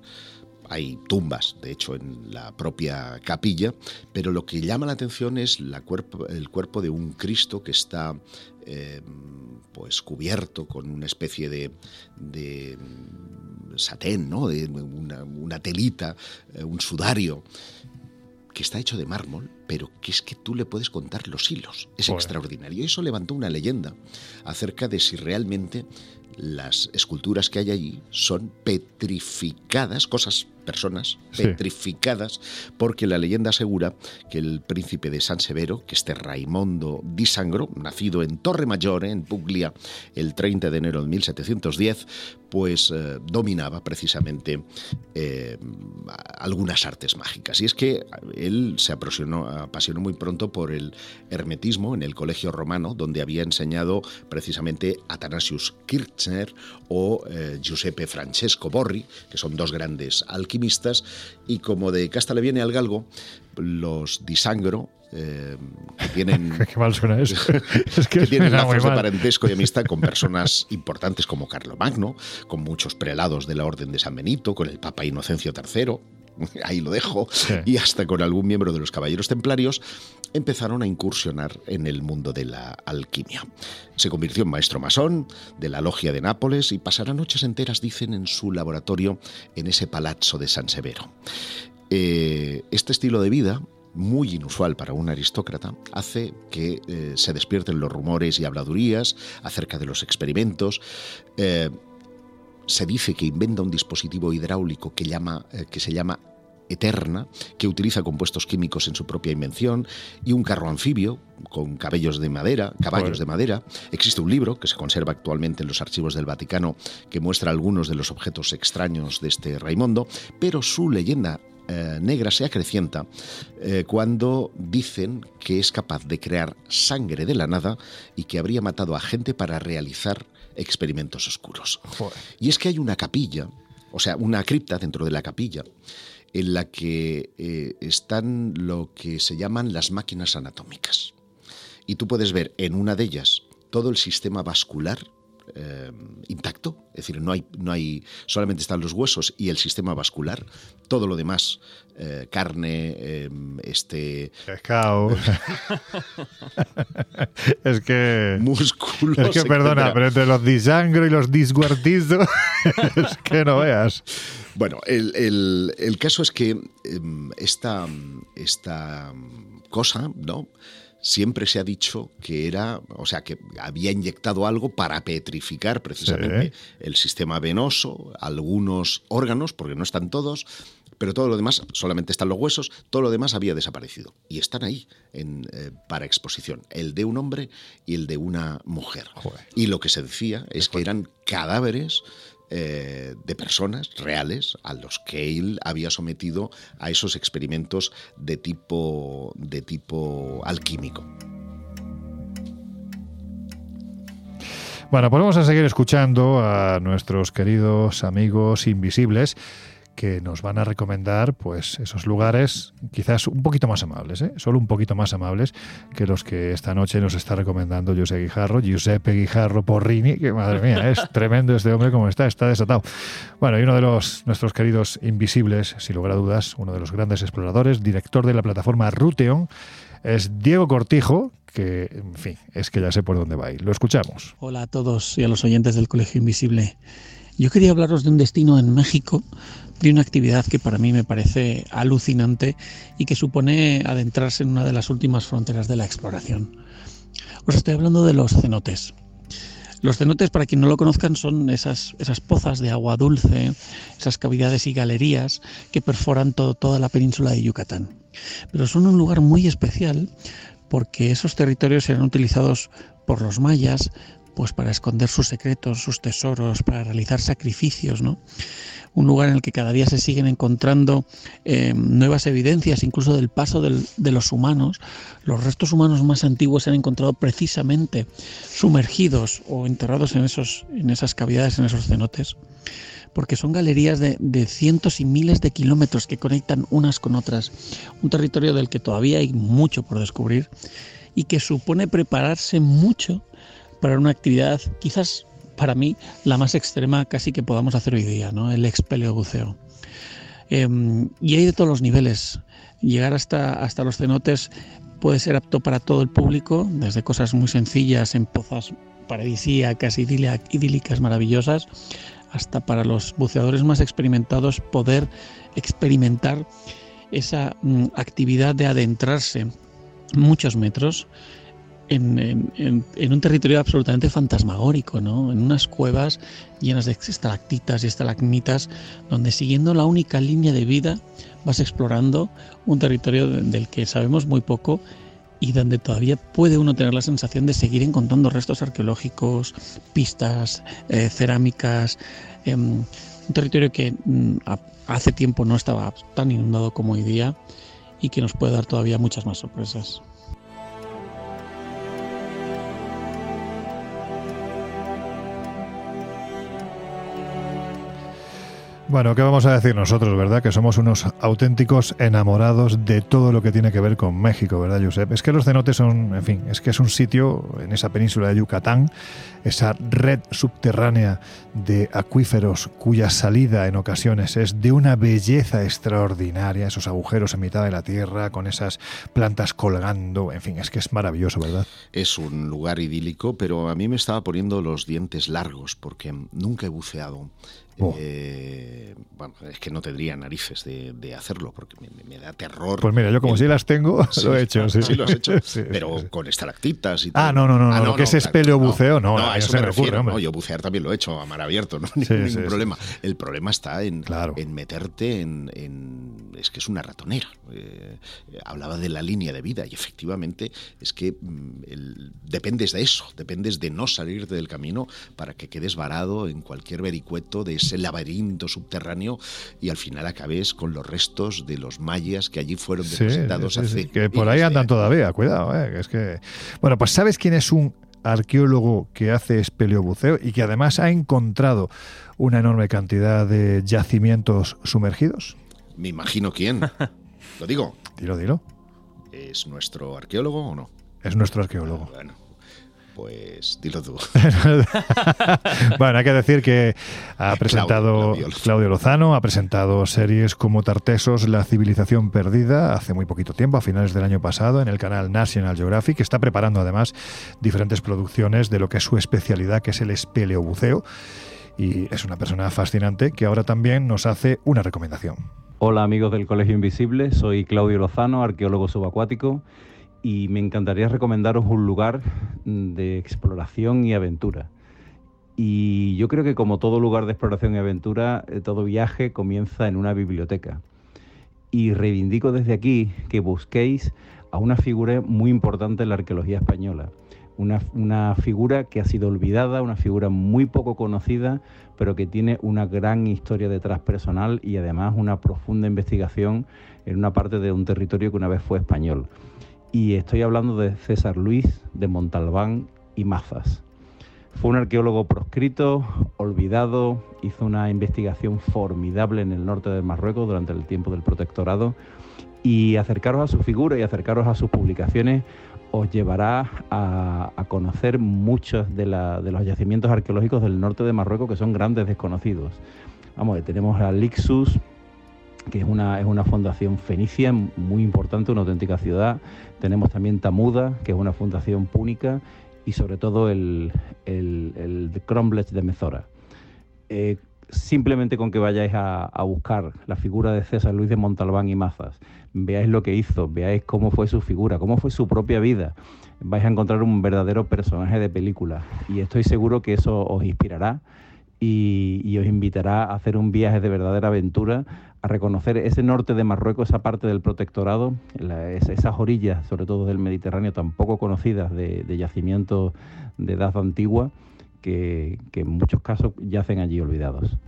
Hay tumbas, de hecho, en la propia capilla, pero lo que llama la atención es la cuerpo- el cuerpo de un Cristo que está eh, pues cubierto con una especie de, de mm, satén, ¿no? de una, una telita, eh, un sudario, que está hecho de mármol, pero que es que tú le puedes contar los hilos. Es extraordinario. Eso levantó una leyenda acerca de si realmente las esculturas que hay allí son petrificadas, cosas, personas Sí. petrificadas, porque la leyenda asegura que el príncipe de San Severo, que este Raimondo di Sangro, nacido en Torre Maggiore, en Puglia, el 30 de enero de 1710, pues eh, dominaba precisamente eh, algunas artes mágicas. Y es que él se apasionó, apasionó muy pronto por el hermetismo en el colegio romano, donde había enseñado precisamente Athanasius Kirchner o eh, Giuseppe Francesco Borri, que son dos grandes alquimistas, y como de casta le viene al galgo, los Di Sangro, eh, que tienen Qué mal suena eso. es que que tienen lazos de parentesco y amistad con personas importantes como Carlomagno, con muchos prelados de la Orden de San Benito, con el Papa Inocencio III, ahí lo dejo, Sí. y hasta con algún miembro de los Caballeros Templarios, empezaron a incursionar en el mundo de la alquimia. Se convirtió en maestro masón de la Logia de Nápoles y pasará noches enteras, dicen, en su laboratorio en ese palazzo de San Severo. Eh, este estilo de vida muy inusual para un aristócrata, hace que eh, se despierten los rumores y habladurías acerca de los experimentos. Eh, se dice que inventa un dispositivo hidráulico que, llama, que se llama Eterna, que utiliza compuestos químicos en su propia invención, y un carro anfibio con cabellos de madera, caballos de madera. Existe un libro que se conserva actualmente en los archivos del Vaticano que muestra algunos de los objetos extraños de este Raimondo, pero su leyenda eh, negra se acrecienta eh, cuando dicen que es capaz de crear sangre de la nada y que habría matado a gente para realizar experimentos oscuros. Y es que hay una capilla, o sea, una cripta dentro de la capilla, en la que eh, están lo que se llaman las máquinas anatómicas. Y tú puedes ver en una de ellas todo el sistema vascular eh, intacto, es decir, no hay, no hay, solamente están los huesos y el sistema vascular, todo lo demás, eh, carne, eh, este... Pescado. es que... Músculos. Es que, perdona, pero entre los disangro y los disguartizos, es que no veas. Bueno, el, el, el caso es que em, esta, esta cosa, ¿no? siempre se ha dicho que era, o sea, que había inyectado algo para petrificar precisamente el sistema venoso, algunos órganos, porque no están todos, pero todo lo demás, solamente están los huesos, todo lo demás había desaparecido. Y están ahí en, eh, para exposición, el de un hombre y el de una mujer. Y lo que se decía es que eran cadáveres eh, de personas reales a los que él había sometido a esos experimentos de tipo, de tipo alquímico. Bueno, pues vamos a seguir escuchando a nuestros queridos amigos invisibles que nos van a recomendar pues esos lugares quizás un poquito más amables, ¿eh? solo un poquito más amables que los que esta noche nos está recomendando José Guijarro, Giuseppe Guijarro Porrini, que madre mía, es tremendo este hombre como está, está desatado. Bueno, y uno de los nuestros queridos invisibles, sin lugar a dudas, uno de los grandes exploradores, director de la plataforma Ruteon, es Diego Cortijo, que, en fin, es que ya sé por dónde va a ir. Lo escuchamos. Hola a todos y a los oyentes del Colegio Invisible. Yo quería hablaros de un destino en México de una actividad que para mí me parece alucinante y que supone adentrarse en una de las últimas fronteras de la exploración. Os estoy hablando de los cenotes. Los cenotes, para quien no lo conozcan, son esas, esas pozas de agua dulce, esas cavidades y galerías que perforan toda la península de Yucatán. Pero son un lugar muy especial porque esos territorios eran utilizados por los mayas pues para esconder sus secretos, sus tesoros, para realizar sacrificios, ¿no? Un lugar en el que cada día se siguen encontrando eh, nuevas evidencias, incluso del paso de los humanos. Los restos humanos más antiguos se han encontrado precisamente sumergidos o enterrados en, esos, en esas cavidades, en esos cenotes, porque son galerías de, de cientos y miles de kilómetros que conectan unas con otras, un territorio del que todavía hay mucho por descubrir y que supone prepararse mucho para una actividad quizás para mí la más extrema casi que podamos hacer hoy día, ¿no? el expeleobuceo. Em, y hay de todos los niveles. Llegar hasta, hasta los cenotes puede ser apto para todo el público, desde cosas muy sencillas en pozas paradisíacas, idílicas, maravillosas, hasta para los buceadores más experimentados poder experimentar esa mm, actividad de adentrarse muchos metros en, un territorio absolutamente fantasmagórico, ¿no? en unas cuevas llenas de estalactitas y estalagmitas, donde siguiendo la única línea de vida vas explorando un territorio del que sabemos muy poco y donde todavía puede uno tener la sensación de seguir encontrando restos arqueológicos, pistas, eh, cerámicas, em, un territorio que mm, hace tiempo no estaba tan inundado como hoy día y que nos puede dar todavía muchas más sorpresas. Bueno, ¿qué vamos a decir nosotros, verdad? Que somos unos auténticos enamorados de todo lo que tiene que ver con México, ¿verdad, Josep? Es que los cenotes son, en fin, es que es un sitio en esa península de Yucatán, esa red subterránea de acuíferos cuya salida en ocasiones es de una belleza extraordinaria, esos agujeros en mitad de la tierra, con esas plantas colgando, en fin, es que es maravilloso, ¿verdad? Es un lugar idílico, pero a mí me estaba poniendo los dientes largos porque nunca he buceado. Oh. Eh, bueno, es que no tendría narices de, hacerlo porque me, da terror. Pues mira, yo como si las tengo, lo he hecho. Sí, sí lo has hecho, pero con estalactitas y Ah, no, no, no, ah, no, que es espeleobuceo, no, no, a eso me refiero. No, yo bucear también lo he hecho a mar abierto, no ningún problema. El problema está en, en meterte en, Es que es una ratonera. Eh, hablaba de la línea de vida y efectivamente es que mm, dependes de eso, dependes de no salirte del camino para que quedes varado en cualquier vericueto de ese laberinto subterráneo y al final acabes con los restos de los mayas que allí fueron depositados hace. que por ahí andan todavía, cuidado, eh, es que. Bueno, pues ¿sabes quién es un arqueólogo que hace espeleobuceo y que además ha encontrado una enorme cantidad de yacimientos sumergidos? Me imagino quién. ¿Lo digo? Dilo, dilo. ¿Es nuestro arqueólogo o no? Es nuestro arqueólogo. Bueno, pues dilo tú. bueno, hay que decir que ha presentado Claudio, Lozano, ha presentado series como Tartesos, La civilización perdida, hace muy poquito tiempo, a finales del año pasado, en el canal National Geographic. Está preparando además diferentes producciones de lo que es su especialidad, que es el espeleobuceo. Y es una persona fascinante que ahora también nos hace una recomendación. Hola amigos del Colegio Invisible, soy Claudio Lozano, arqueólogo subacuático y me encantaría recomendaros un lugar de exploración y aventura. Y yo creo que como todo lugar de exploración y aventura, eh, todo viaje comienza en una biblioteca. Y reivindico desde aquí que busquéis a una figura muy importante en la arqueología española. Una, una, figura que ha sido olvidada, una figura muy poco conocida, pero que tiene una gran historia detrás personal y además una profunda investigación en una parte de un territorio que una vez fue español y estoy hablando de César Luis de Montalbán y Mazas. Fue un arqueólogo proscrito, olvidado, hizo una investigación formidable en el norte de Marruecos durante el tiempo del protectorado y acercaros a su figura y acercaros a sus publicaciones os llevará a, conocer muchos de, los yacimientos arqueológicos del norte de Marruecos que son grandes desconocidos. Vamos, tenemos a Lixus, que es una, es una fundación fenicia muy importante, una auténtica ciudad. Tenemos también Tamuda, que es una fundación púnica, y sobre todo el, el, el de Mezora. Eh, simplemente con que vayáis a, buscar la figura de César Luis de Montalbán y Mazas, veáis lo que hizo, veáis cómo fue su figura, cómo fue su propia vida, vais a encontrar un verdadero personaje de película. Y estoy seguro que eso os inspirará y, os invitará a hacer un viaje de verdadera aventura, a reconocer ese norte de Marruecos, esa parte del protectorado, esas orillas, sobre todo del Mediterráneo, tan poco conocidas de, yacimientos de edad antigua, que, que en muchos casos yacen allí olvidados.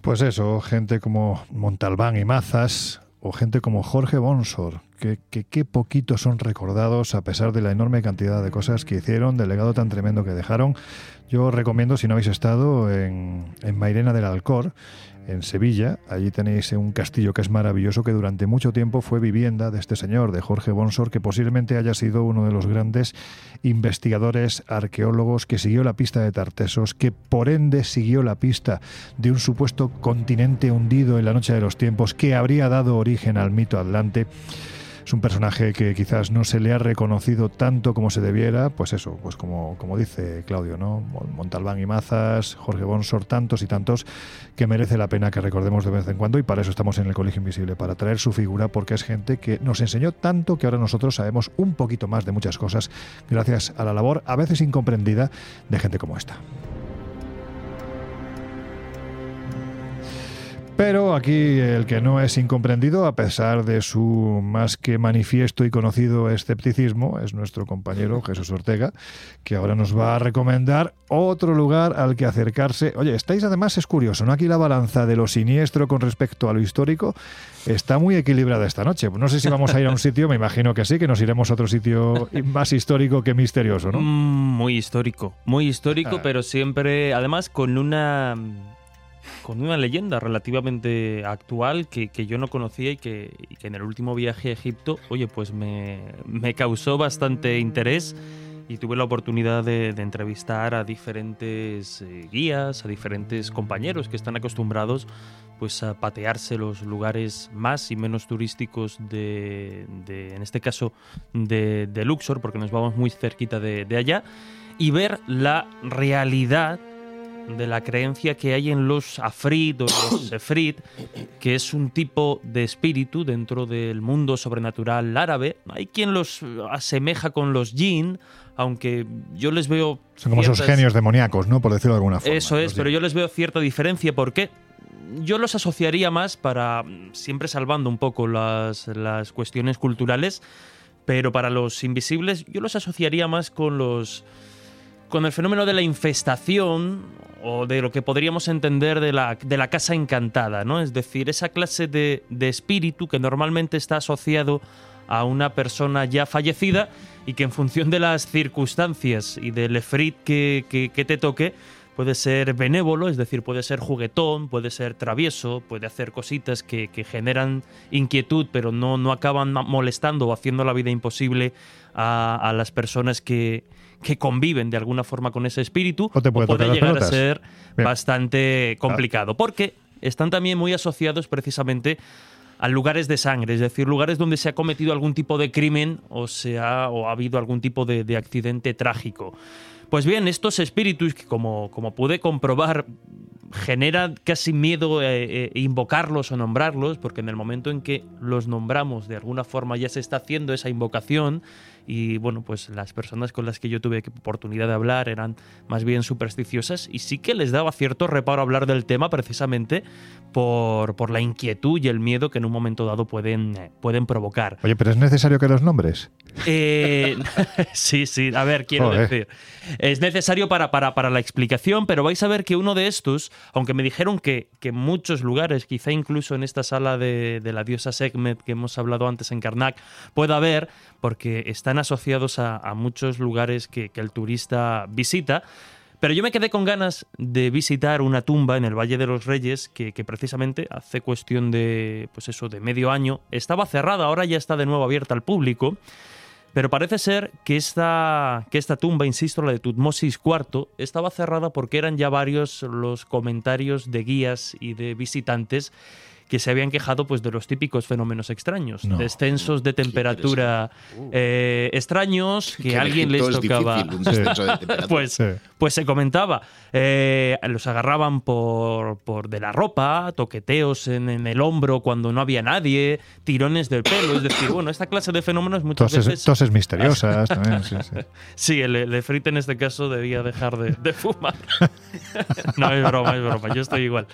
Pues eso, gente como Montalbán y Mazas, o gente como Jorge Bonsor, que, qué poquitos son recordados a pesar de la enorme cantidad de cosas que hicieron, del legado tan tremendo que dejaron. Yo recomiendo, si no habéis estado, en, en Mairena del Alcor, en Sevilla. Allí tenéis un castillo que es maravilloso, que durante mucho tiempo fue vivienda de este señor, de Jorge Bonsor, que posiblemente haya sido uno de los grandes investigadores arqueólogos que siguió la pista de Tartesos, que por ende siguió la pista de un supuesto continente hundido en la noche de los tiempos, que habría dado origen al mito Atlante. Es un personaje que quizás no se le ha reconocido tanto como se debiera, pues eso, pues como, como dice Claudio, ¿no? Montalbán y Mazas, Jorge Bonsor, tantos y tantos que merece la pena que recordemos de vez en cuando y para eso estamos en el Colegio Invisible, para traer su figura porque es gente que nos enseñó tanto que ahora nosotros sabemos un poquito más de muchas cosas gracias a la labor a veces incomprendida de gente como esta. Pero aquí el que no es incomprendido, a pesar de su más que manifiesto y conocido escepticismo, es nuestro compañero Jesús Ortega, que ahora nos va a recomendar otro lugar al que acercarse. Oye, estáis además, es curioso, ¿no? Aquí la balanza de lo siniestro con respecto a lo histórico está muy equilibrada esta noche. No sé si vamos a ir a un sitio, me imagino que sí, que nos iremos a otro sitio más histórico que misterioso, ¿no? Mm, muy histórico, muy histórico, ah. pero siempre, además, con una con una leyenda relativamente actual que, yo no conocía y que, en el último viaje a Egipto, oye, pues me, causó bastante interés y tuve la oportunidad de, entrevistar a diferentes eh, guías, a diferentes compañeros que están acostumbrados pues a patearse los lugares más y menos turísticos de, en este caso, de, Luxor, porque nos vamos muy cerquita de, de allá, y ver la realidad de la creencia que hay en los afrit o los sefrit, que es un tipo de espíritu dentro del mundo sobrenatural árabe. Hay quien los asemeja con los jinn, aunque yo les veo... Son como esos genios demoníacos, ¿no? Por decirlo de alguna forma. Eso es, pero yo les veo cierta diferencia. ¿Por qué? Yo los asociaría más para, siempre salvando un poco las, las cuestiones culturales, pero para los invisibles yo los asociaría más con los con el fenómeno de la infestación o de lo que podríamos entender de la, de la casa encantada, ¿no? Es decir, esa clase de, espíritu que normalmente está asociado a una persona ya fallecida y que en función de las circunstancias y del efrit que, que, te toque, puede ser benévolo, es decir, puede ser juguetón, puede ser travieso, puede hacer cositas que, que generan inquietud, pero no, no acaban molestando o haciendo la vida imposible a, a las personas que, que conviven de alguna forma con ese espíritu, o puede, llegar a ser bastante complicado. Porque están también muy asociados precisamente a lugares de sangre, es decir, lugares donde se ha cometido algún tipo de crimen o, se ha, o ha habido algún tipo de, accidente trágico. Pues bien, estos espíritus, que como, como pude comprobar, genera casi miedo eh, eh, invocarlos o nombrarlos, porque en el momento en que los nombramos, de alguna forma ya se está haciendo esa invocación, y bueno, pues las personas con las que yo tuve oportunidad de hablar eran más bien supersticiosas y sí que les daba cierto reparo hablar del tema precisamente por, por la inquietud y el miedo que en un momento dado pueden, eh, pueden provocar. Oye, pero es necesario que los nombres. Eh, sí, sí, a ver, quiero decir. Es necesario para, para, para, la explicación, pero vais a ver que uno de estos, aunque me dijeron que, que en muchos lugares, quizá incluso en esta sala de, de la diosa Sekhmet que hemos hablado antes en Karnak, pueda haber, porque asociados a, muchos lugares que, el turista visita. Pero yo me quedé con ganas de visitar una tumba en el Valle de los Reyes que, precisamente hace cuestión de, pues eso, de medio año estaba cerrada, ahora ya está de nuevo abierta al público. Pero parece ser que esta, que esta tumba, insisto, la de Tutmosis IV, estaba cerrada porque eran ya varios los comentarios de guías y de visitantes que se habían quejado pues de los típicos fenómenos extraños, descensos de temperatura eh, extraños que, alguien les tocaba. pues, pues se comentaba, eh, los agarraban por, por de la ropa, toqueteos en, el hombro cuando no había nadie, tirones del pelo, es decir, bueno, esta clase de fenómenos muchas veces... Toses misteriosas también, sí, sí. sí el, el en este caso debía dejar de, de fumar. no, es broma, es broma, yo estoy igual.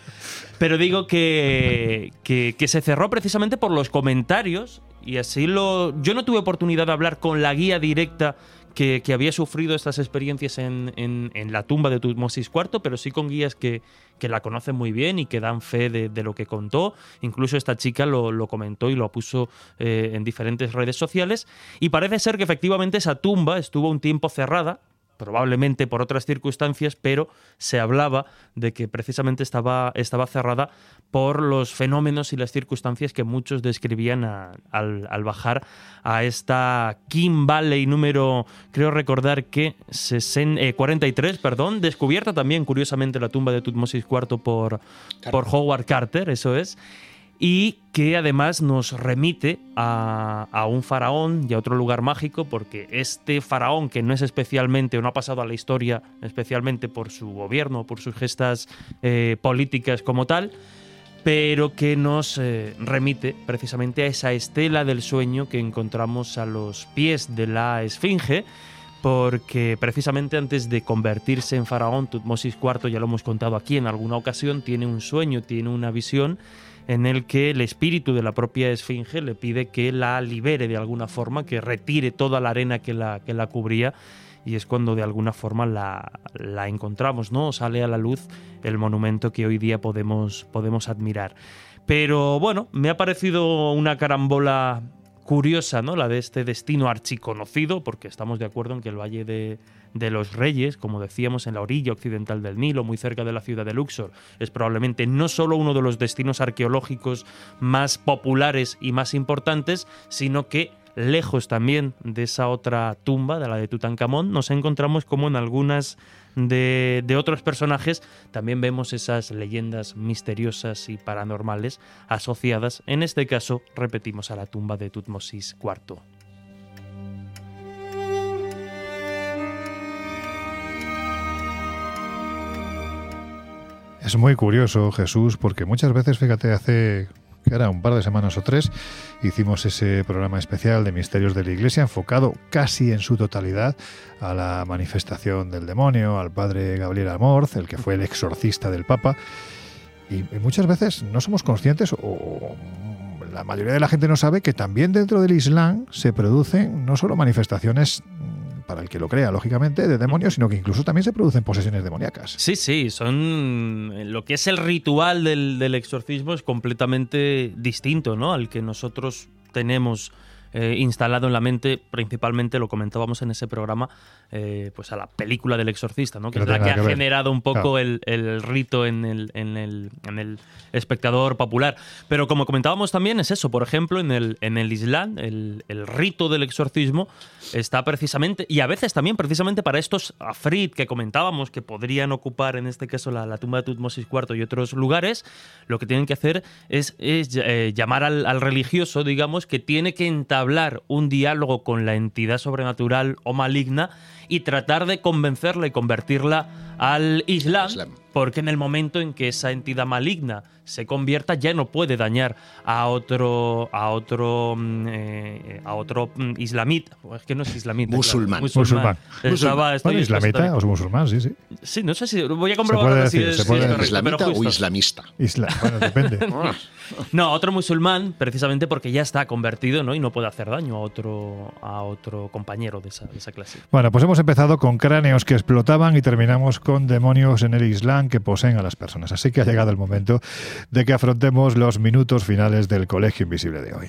Pero digo que, que, se cerró precisamente por los comentarios y así lo... Yo no tuve oportunidad de hablar con la guía directa que, había sufrido estas experiencias en, la tumba de Tutmosis IV, pero sí con guías que, la conocen muy bien y que dan fe de, lo que contó. Incluso esta chica lo, lo comentó y lo puso eh, en diferentes redes sociales. Y parece ser que efectivamente esa tumba estuvo un tiempo cerrada, probablemente por otras circunstancias, pero se hablaba de que precisamente estaba, estaba cerrada por los fenómenos y las circunstancias que muchos describían al, bajar a esta Kim Valley número, creo recordar que 43, eh, perdón, descubierta también curiosamente la tumba de Tutmosis IV por, por Howard Carter, eso es y que además nos remite a, un faraón y a otro lugar mágico, porque este faraón, que no es especialmente o no ha pasado a la historia especialmente por su gobierno, por sus gestas eh, políticas como tal, pero que nos eh, remite precisamente a esa estela del sueño que encontramos a los pies de la Esfinge, porque precisamente antes de convertirse en faraón, Tutmosis IV, ya lo hemos contado aquí en alguna ocasión, tiene un sueño, tiene una visión en el que el espíritu de la propia esfinge le pide que la libere de alguna forma, que retire toda la arena que la, que la cubría y es cuando de alguna forma la, encontramos, ¿no? Sale a la luz el monumento que hoy día podemos, podemos admirar. Pero bueno, me ha parecido una carambola curiosa, ¿no? La de este destino archiconocido, porque estamos de acuerdo en que el Valle de, de los Reyes, como decíamos, en la orilla occidental del Nilo, muy cerca de la ciudad de Luxor, es probablemente no solo uno de los destinos arqueológicos más populares y más importantes, sino que lejos también de esa otra tumba, de la de Tutankamón, nos encontramos como en algunas de, de, otros personajes también vemos esas leyendas misteriosas y paranormales asociadas, en este caso, repetimos, a la tumba de Tutmosis IV. Es muy curioso, Jesús, porque muchas veces, fíjate, hace que un par de semanas o tres, hicimos ese programa especial de Misterios de la Iglesia enfocado casi en su totalidad a la manifestación del demonio, al padre Gabriel Amorz, el que fue el exorcista del Papa. Y, muchas veces no somos conscientes o la mayoría de la gente no sabe que también dentro del Islam se producen no solo manifestaciones para el que lo crea, lógicamente, de demonios, sino que incluso también se producen posesiones demoníacas. Sí, sí, son. Lo que es el ritual del, del exorcismo es completamente distinto, ¿no? Al que nosotros tenemos eh, instalado en la mente, principalmente lo comentábamos en ese programa, eh, pues a la película del exorcista, ¿no? que, es la que, ha generado un poco el, rito en el, en, el, en el, espectador popular. Pero como comentábamos también, es eso, por ejemplo, en el, en el Islam, el, rito del exorcismo está precisamente, y a veces también precisamente para estos afrit que comentábamos, que podrían ocupar en este caso la, tumba de Tutmosis IV y otros lugares, lo que tienen que hacer es, eh, llamar al, al religioso, digamos, que tiene que entablar hablar un diálogo con la entidad sobrenatural o maligna y tratar de convencerla y convertirla al Islam, porque en el momento en que esa entidad maligna se convierta ya no puede dañar a otro a otro mm, eh, a otro mm, islamita, es que no es islamita, musulmán. musulmán. islamita o musulmán, sí, sí. Sí, no sé si voy a comprobar si es, islamita o islamista. bueno, depende. no, otro musulmán, precisamente porque ya está convertido, ¿no? Y no puede hacer daño a otro a otro compañero de esa, de esa clase. Bueno, pues hemos empezado con cráneos que explotaban y terminamos con demonios en el Islam que poseen a las personas. Así que ha llegado el momento de que afrontemos los minutos finales del Colegio Invisible de hoy.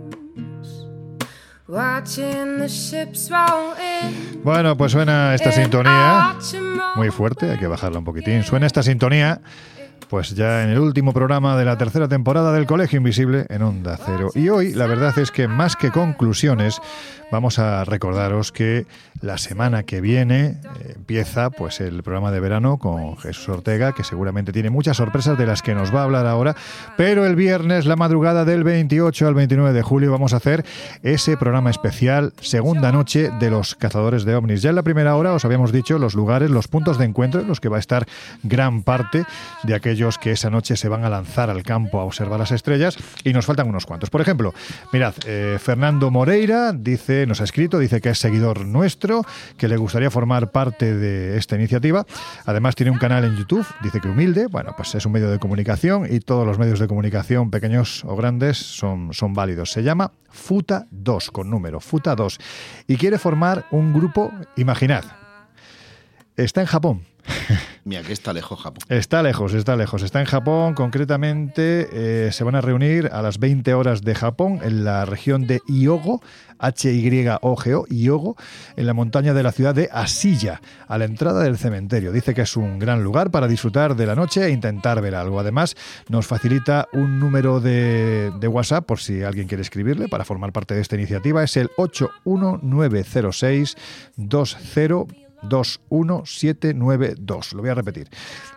Bueno, pues suena esta sintonía muy fuerte, hay que bajarla un poquitín. Suena esta sintonía pues ya en el último programa de la tercera temporada del Colegio Invisible en Onda Cero. Y hoy la verdad es que más que conclusiones, vamos a recordaros que la semana que viene eh, empieza pues el programa de verano con Jesús Ortega, que seguramente tiene muchas sorpresas de las que nos va a hablar ahora, pero el viernes, la madrugada del 28 al 29 de julio, vamos a hacer ese programa especial, segunda noche de los cazadores de ovnis. Ya en la primera hora os habíamos dicho los lugares, los puntos de encuentro en los que va a estar gran parte de aquellos que esa noche se van a lanzar al campo a observar las estrellas y nos faltan unos cuantos. Por ejemplo, mirad, eh, Fernando Moreira dice nos ha escrito, dice que es seguidor nuestro, que le gustaría formar parte de esta iniciativa. Además tiene un canal en YouTube, dice que humilde, bueno, pues es un medio de comunicación y todos los medios de comunicación, pequeños o grandes, son, son válidos. Se llama Futa 2, con número, Futa 2, y quiere formar un grupo, imaginad, está en Japón, Mira, que está lejos Japón. Está lejos, está lejos. Está en Japón, concretamente eh, se van a reunir a las 20 horas de Japón en la región de Hyogo, H-Y-O-G-O, Hyogo, en la montaña de la ciudad de Asilla, a la entrada del cementerio. Dice que es un gran lugar para disfrutar de la noche e intentar ver algo. Además, nos facilita un número de, WhatsApp por si alguien quiere escribirle para formar parte de esta iniciativa. Es el 81906 20 21792. Lo voy a repetir.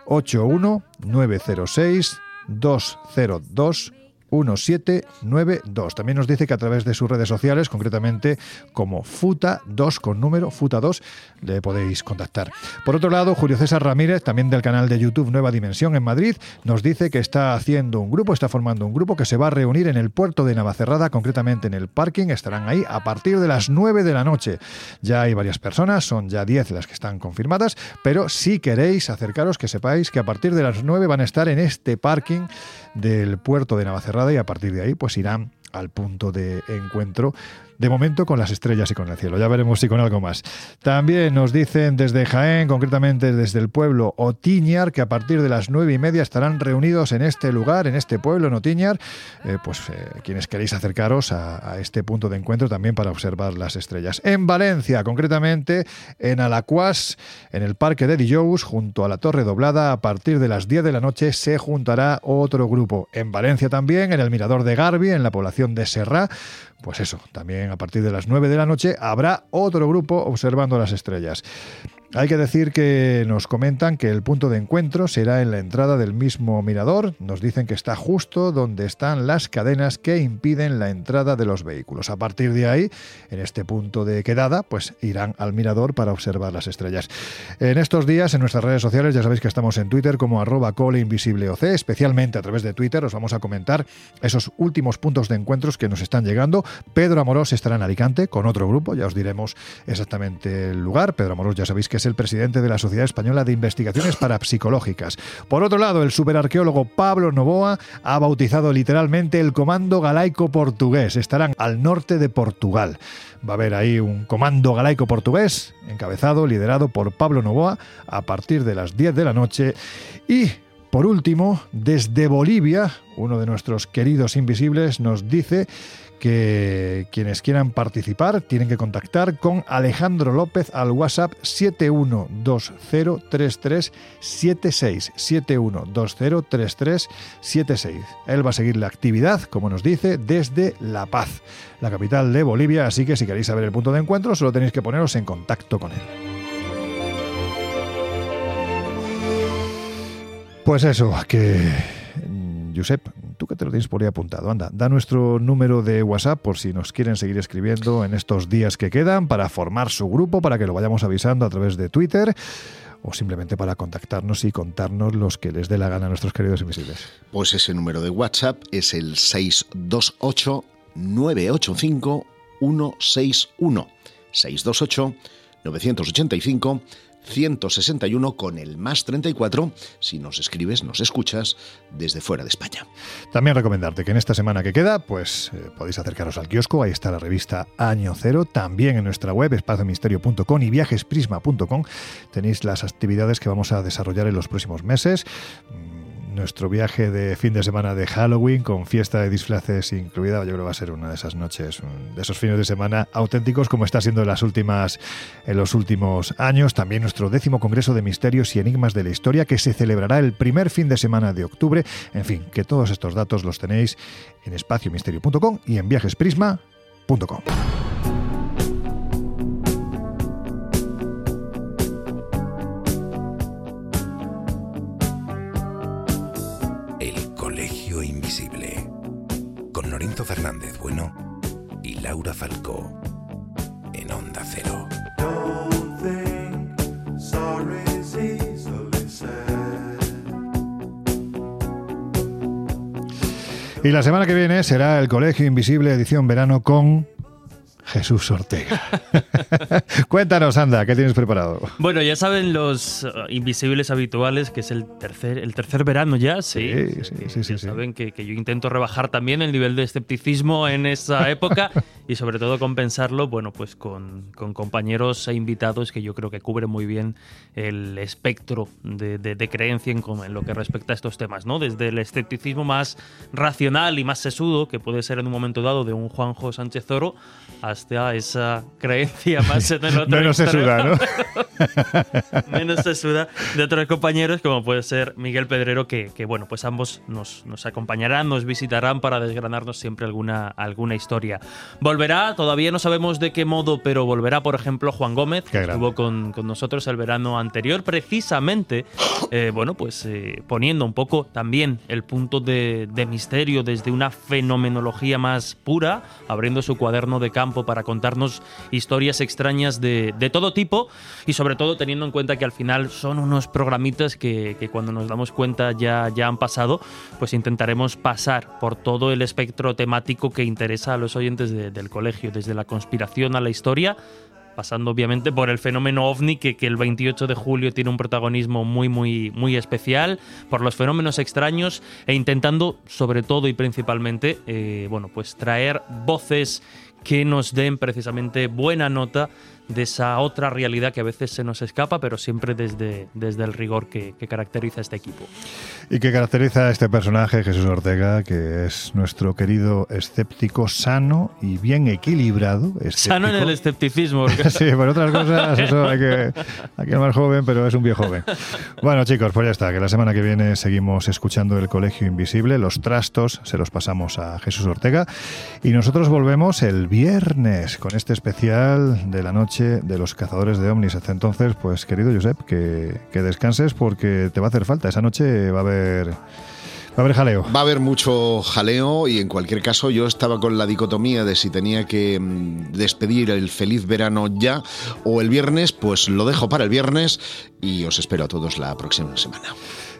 81906 202 1792. También nos dice que a través de sus redes sociales, concretamente como Futa2 con número, Futa2, le podéis contactar. Por otro lado, Julio César Ramírez, también del canal de YouTube Nueva Dimensión en Madrid, nos dice que está haciendo un grupo, está formando un grupo que se va a reunir en el puerto de Navacerrada, concretamente en el parking. Estarán ahí a partir de las 9 de la noche. Ya hay varias personas, son ya 10 las que están confirmadas, pero si queréis acercaros, que sepáis que a partir de las 9 van a estar en este parking del puerto de Navacerrada y a partir de ahí pues irán al punto de encuentro de momento con las estrellas y con el cielo. Ya veremos si con algo más. También nos dicen desde Jaén, concretamente desde el pueblo Otiñar, que a partir de las nueve y media estarán reunidos en este lugar, en este pueblo, en Otiñar. Eh, pues eh, quienes queréis acercaros a, este punto de encuentro también para observar las estrellas. En Valencia, concretamente en Alacuas, en el parque de Dijous, junto a la Torre Doblada, a partir de las 10 de la noche se juntará otro grupo. En Valencia también, en el Mirador de Garbi, en la población de Serra, pues eso, también a partir de las 9 de la noche habrá otro grupo observando las estrellas. Hay que decir que nos comentan que el punto de encuentro será en la entrada del mismo mirador. Nos dicen que está justo donde están las cadenas que impiden la entrada de los vehículos. A partir de ahí, en este punto de quedada, pues irán al mirador para observar las estrellas. En estos días, en nuestras redes sociales, ya sabéis que estamos en Twitter como arroba coleinvisibleoc, especialmente a través de Twitter os vamos a comentar esos últimos puntos de encuentros que nos están llegando. Pedro Amorós estará en Alicante con otro grupo, ya os diremos exactamente el lugar. Pedro Amorós ya sabéis que es el presidente de la Sociedad Española de Investigaciones Parapsicológicas. Por otro lado, el superarqueólogo Pablo Novoa ha bautizado literalmente el Comando Galaico Portugués. Estarán al norte de Portugal. Va a haber ahí un comando galaico portugués, encabezado, liderado por Pablo Novoa, a partir de las 10 de la noche. Y por último, desde Bolivia, uno de nuestros queridos invisibles nos dice que quienes quieran participar tienen que contactar con Alejandro López al WhatsApp 71203376 71203376. Él va a seguir la actividad, como nos dice, desde La Paz, la capital de Bolivia, así que si queréis saber el punto de encuentro, solo tenéis que poneros en contacto con él. Pues eso, que Josep, tú que te lo tienes por ahí apuntado, anda, da nuestro número de WhatsApp por si nos quieren seguir escribiendo en estos días que quedan para formar su grupo, para que lo vayamos avisando a través de Twitter o simplemente para contactarnos y contarnos los que les dé la gana a nuestros queridos invisibles. Pues ese número de WhatsApp es el 628 985 161 628 985 161 con el más 34 si nos escribes, nos escuchas desde fuera de España. También recomendarte que en esta semana que queda, pues eh, podéis acercaros al kiosco, ahí está la revista Año Cero, también en nuestra web espaciomisterio.com y viajesprisma.com tenéis las actividades que vamos a desarrollar en los próximos meses nuestro viaje de fin de semana de Halloween con fiesta de disfraces incluida. Yo creo que va a ser una de esas noches, de esos fines de semana auténticos como está siendo en las últimas en los últimos años. También nuestro décimo congreso de misterios y enigmas de la historia que se celebrará el primer fin de semana de octubre. En fin, que todos estos datos los tenéis en espaciomisterio.com y en viajesprisma.com. Fernández Bueno y Laura Falcó en Onda Cero. Y la semana que viene será el Colegio Invisible edición verano con Jesús Ortega. Cuéntanos, anda, ¿qué tienes preparado? Bueno, ya saben los uh, invisibles habituales, que es el tercer, el tercer verano ya, sí. Sí, sí, Saben que, yo intento rebajar también el nivel de escepticismo en esa época y sobre todo compensarlo, bueno, pues con, compañeros e invitados que yo creo que cubren muy bien el espectro de, creencia en, en, lo que respecta a estos temas, ¿no? Desde el escepticismo más racional y más sesudo, que puede ser en un momento dado de un Juanjo Sánchez Oro, hasta esa creencia más en el otro Menos se suda, ¿no? Menos se suda de otros compañeros, como puede ser Miguel Pedrero, que, que bueno, pues ambos nos, nos, acompañarán, nos visitarán para desgranarnos siempre alguna, alguna historia. Volverá, todavía no sabemos de qué modo, pero volverá, por ejemplo, Juan Gómez, que estuvo con, con, nosotros el verano anterior, precisamente, eh, bueno, pues eh, poniendo un poco también el punto de, de misterio desde una fenomenología más pura, abriendo su cuaderno de campo para contarnos historias extrañas de, de todo tipo y sobre todo teniendo en cuenta que al final son unos programitas que, cuando nos damos cuenta ya, ya han pasado, pues intentaremos pasar por todo el espectro temático que interesa a los oyentes de, del colegio, desde la conspiración a la historia, pasando obviamente por el fenómeno ovni que, que, el 28 de julio tiene un protagonismo muy muy muy especial, por los fenómenos extraños e intentando sobre todo y principalmente eh, bueno pues traer voces que nos den precisamente buena nota de esa otra realidad que a veces se nos escapa, pero siempre desde, desde el rigor que, que, caracteriza a este equipo. Y que caracteriza a este personaje, Jesús Ortega, que es nuestro querido escéptico sano y bien equilibrado. Escéptico. Sano en el escepticismo. sí, por otras cosas, eso hay que, hay que es más joven, pero es un viejo joven. Bueno, chicos, pues ya está, que la semana que viene seguimos escuchando El Colegio Invisible, los trastos se los pasamos a Jesús Ortega y nosotros volvemos el viernes con este especial de la noche de los cazadores de ovnis. Hasta entonces, pues querido Josep, que, que, descanses porque te va a hacer falta. Esa noche va a haber... Va a haber jaleo. Va a haber mucho jaleo y en cualquier caso yo estaba con la dicotomía de si tenía que despedir el feliz verano ya o el viernes, pues lo dejo para el viernes y os espero a todos la próxima semana.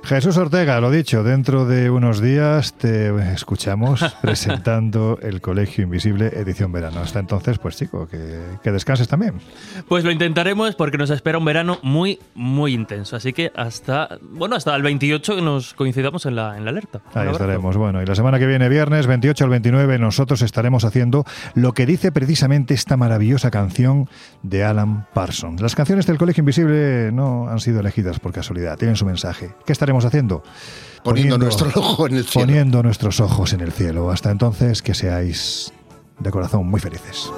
Jesús Ortega, lo dicho, dentro de unos días te escuchamos presentando el Colegio Invisible edición verano. Hasta entonces, pues chico, que, que, descanses también. Pues lo intentaremos porque nos espera un verano muy, muy intenso. Así que hasta, bueno, hasta el 28 que nos coincidamos en la, en la alerta. Ahí estaremos. Bueno, y la semana que viene, viernes 28 al 29, nosotros estaremos haciendo lo que dice precisamente esta maravillosa canción de Alan Parsons. Las canciones del Colegio Invisible no han sido elegidas por casualidad, tienen su mensaje. ¿Qué estaremos haciendo? Poniendo, poniendo, nuestro ojo en el cielo. Poniendo nuestros ojos en el cielo. Hasta entonces, que seáis de corazón muy felices.